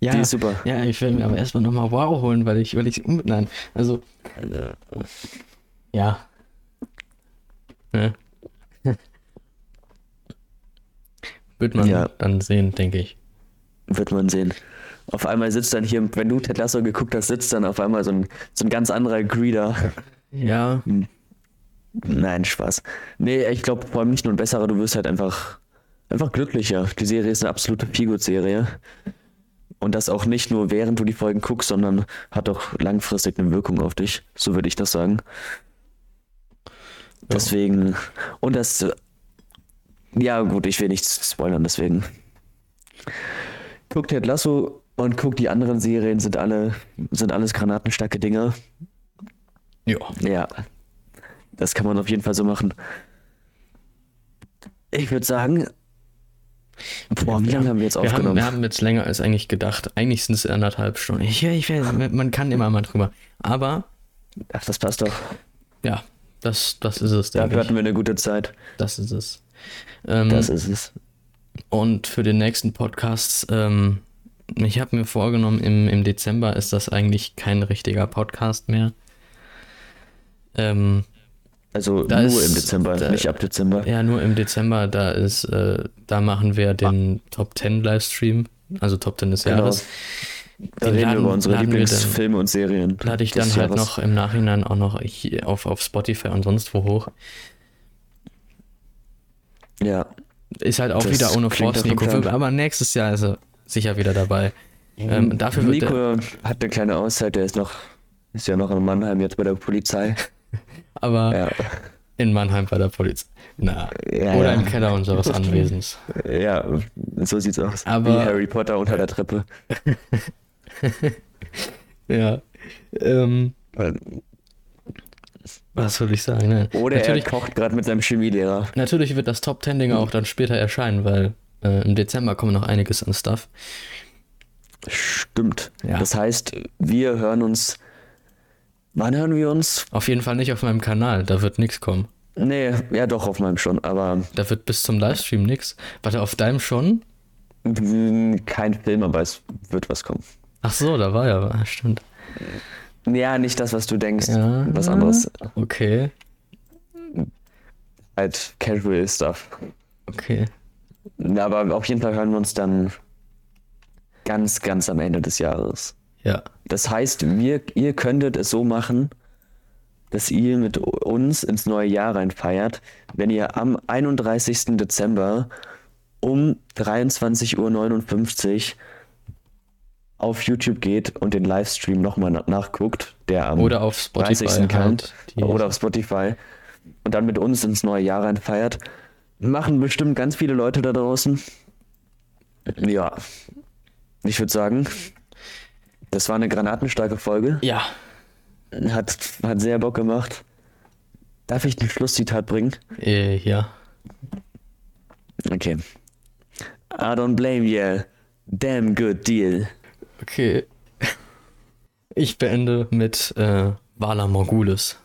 Ja, die ist super. Ja, ich will mir aber erstmal nochmal Wow holen, weil ich, weil ich um. Nein, also. Ja. Ne? Wird man Ja. dann sehen, denke ich. Wird man sehen. Auf einmal sitzt dann hier, wenn du Ted Lasso geguckt hast, sitzt dann auf einmal so ein, so ein ganz anderer Greeder. Ja, Nein, Spaß. Nee, ich glaube vor allem nicht nur ein besserer, du wirst halt einfach, einfach glücklicher. Die Serie ist eine absolute Feelgood-Serie. Und das auch nicht nur während du die Folgen guckst, sondern hat auch langfristig eine Wirkung auf dich. So würde ich das sagen. Deswegen, und das, ja gut, ich will nichts spoilern, deswegen. Guck Ted Lasso und guck die anderen Serien, sind alle, sind alles granatenstarke Dinger. Ja. Ja. Das kann man auf jeden Fall so machen. Ich würde sagen, boah, wie lange haben wir jetzt Wir haben, aufgenommen? wir haben jetzt länger als eigentlich gedacht. Eigentlich sind es anderthalb Stunden. Ich, ich, man kann immer mal drüber. Aber Ach, das passt doch. ja, das, das ist es, ich. hatten wir eine gute Zeit. Das ist es. Ähm, Das ist es. Und für den nächsten Podcast, ähm, ich habe mir vorgenommen, im, im Dezember ist das eigentlich kein richtiger Podcast mehr. Ähm, Also Da nur ist- im Dezember, da- nicht ab Dezember. ja, nur im Dezember, da ist, äh, da machen wir den Top 10 Livestream, also Top 10 des Genau. Jahres. Da Den reden wir laden- über unsere wir Lieblingsfilme und Serien. Lade ich dann halt noch im Nachhinein auch noch auf, auf Spotify und sonst wo hoch. Ja. Ist halt auch Das wieder ohne Force Nico, Plan. aber nächstes Jahr ist er sicher wieder dabei. Ähm, dafür Nico hat eine kleine Auszeit, der ist noch, ist ja noch in Mannheim jetzt bei der Polizei. Aber Ja. in Mannheim bei der Polizei. Na, Ja, oder ja. im Keller unseres Anwesens. Ja, so sieht's aus. Aber- Wie Harry Potter unter der Treppe. Ja. Ähm, was soll ich sagen? Nein. Oder natürlich, er kocht gerade mit seinem Chemielehrer. natürlich wird das Top 10 Ding auch dann später erscheinen, weil äh, im Dezember kommt noch einiges an Stuff. Stimmt. Ja. Das heißt, wir hören uns. Wann hören wir uns? Auf jeden Fall nicht auf meinem Kanal, da wird nichts kommen. Nee, ja doch, auf meinem schon, aber Da wird bis zum Livestream nichts. Warte, auf deinem schon? kein Film, aber es wird was kommen. Ach so, da war ja, was, stimmt. Ja, nicht das, was du denkst. Ja. Was anderes. Okay, Halt Casual Stuff. okay. Aber auf jeden Fall hören wir uns dann ganz, ganz am Ende des Jahres. Ja, Das heißt, wir, ihr könntet es so machen, dass ihr mit uns ins neue Jahr rein feiert, wenn ihr am 31. Dezember um 23.59 Uhr auf YouTube geht und den Livestream nochmal na nachguckt, der am oder auf Spotify 30. kam, halt. Oder auf Spotify und dann mit uns ins neue Jahr rein feiert. Machen bestimmt ganz viele Leute da draußen. Ja, ich würde sagen, das war eine granatenstarke Folge. ja, Hat, hat sehr Bock gemacht. Darf ich ein Schlusszitat bringen? äh, ja. Okay. I don't blame you. Damn good deal. Okay. Ich beende mit äh, Vala Morgulis.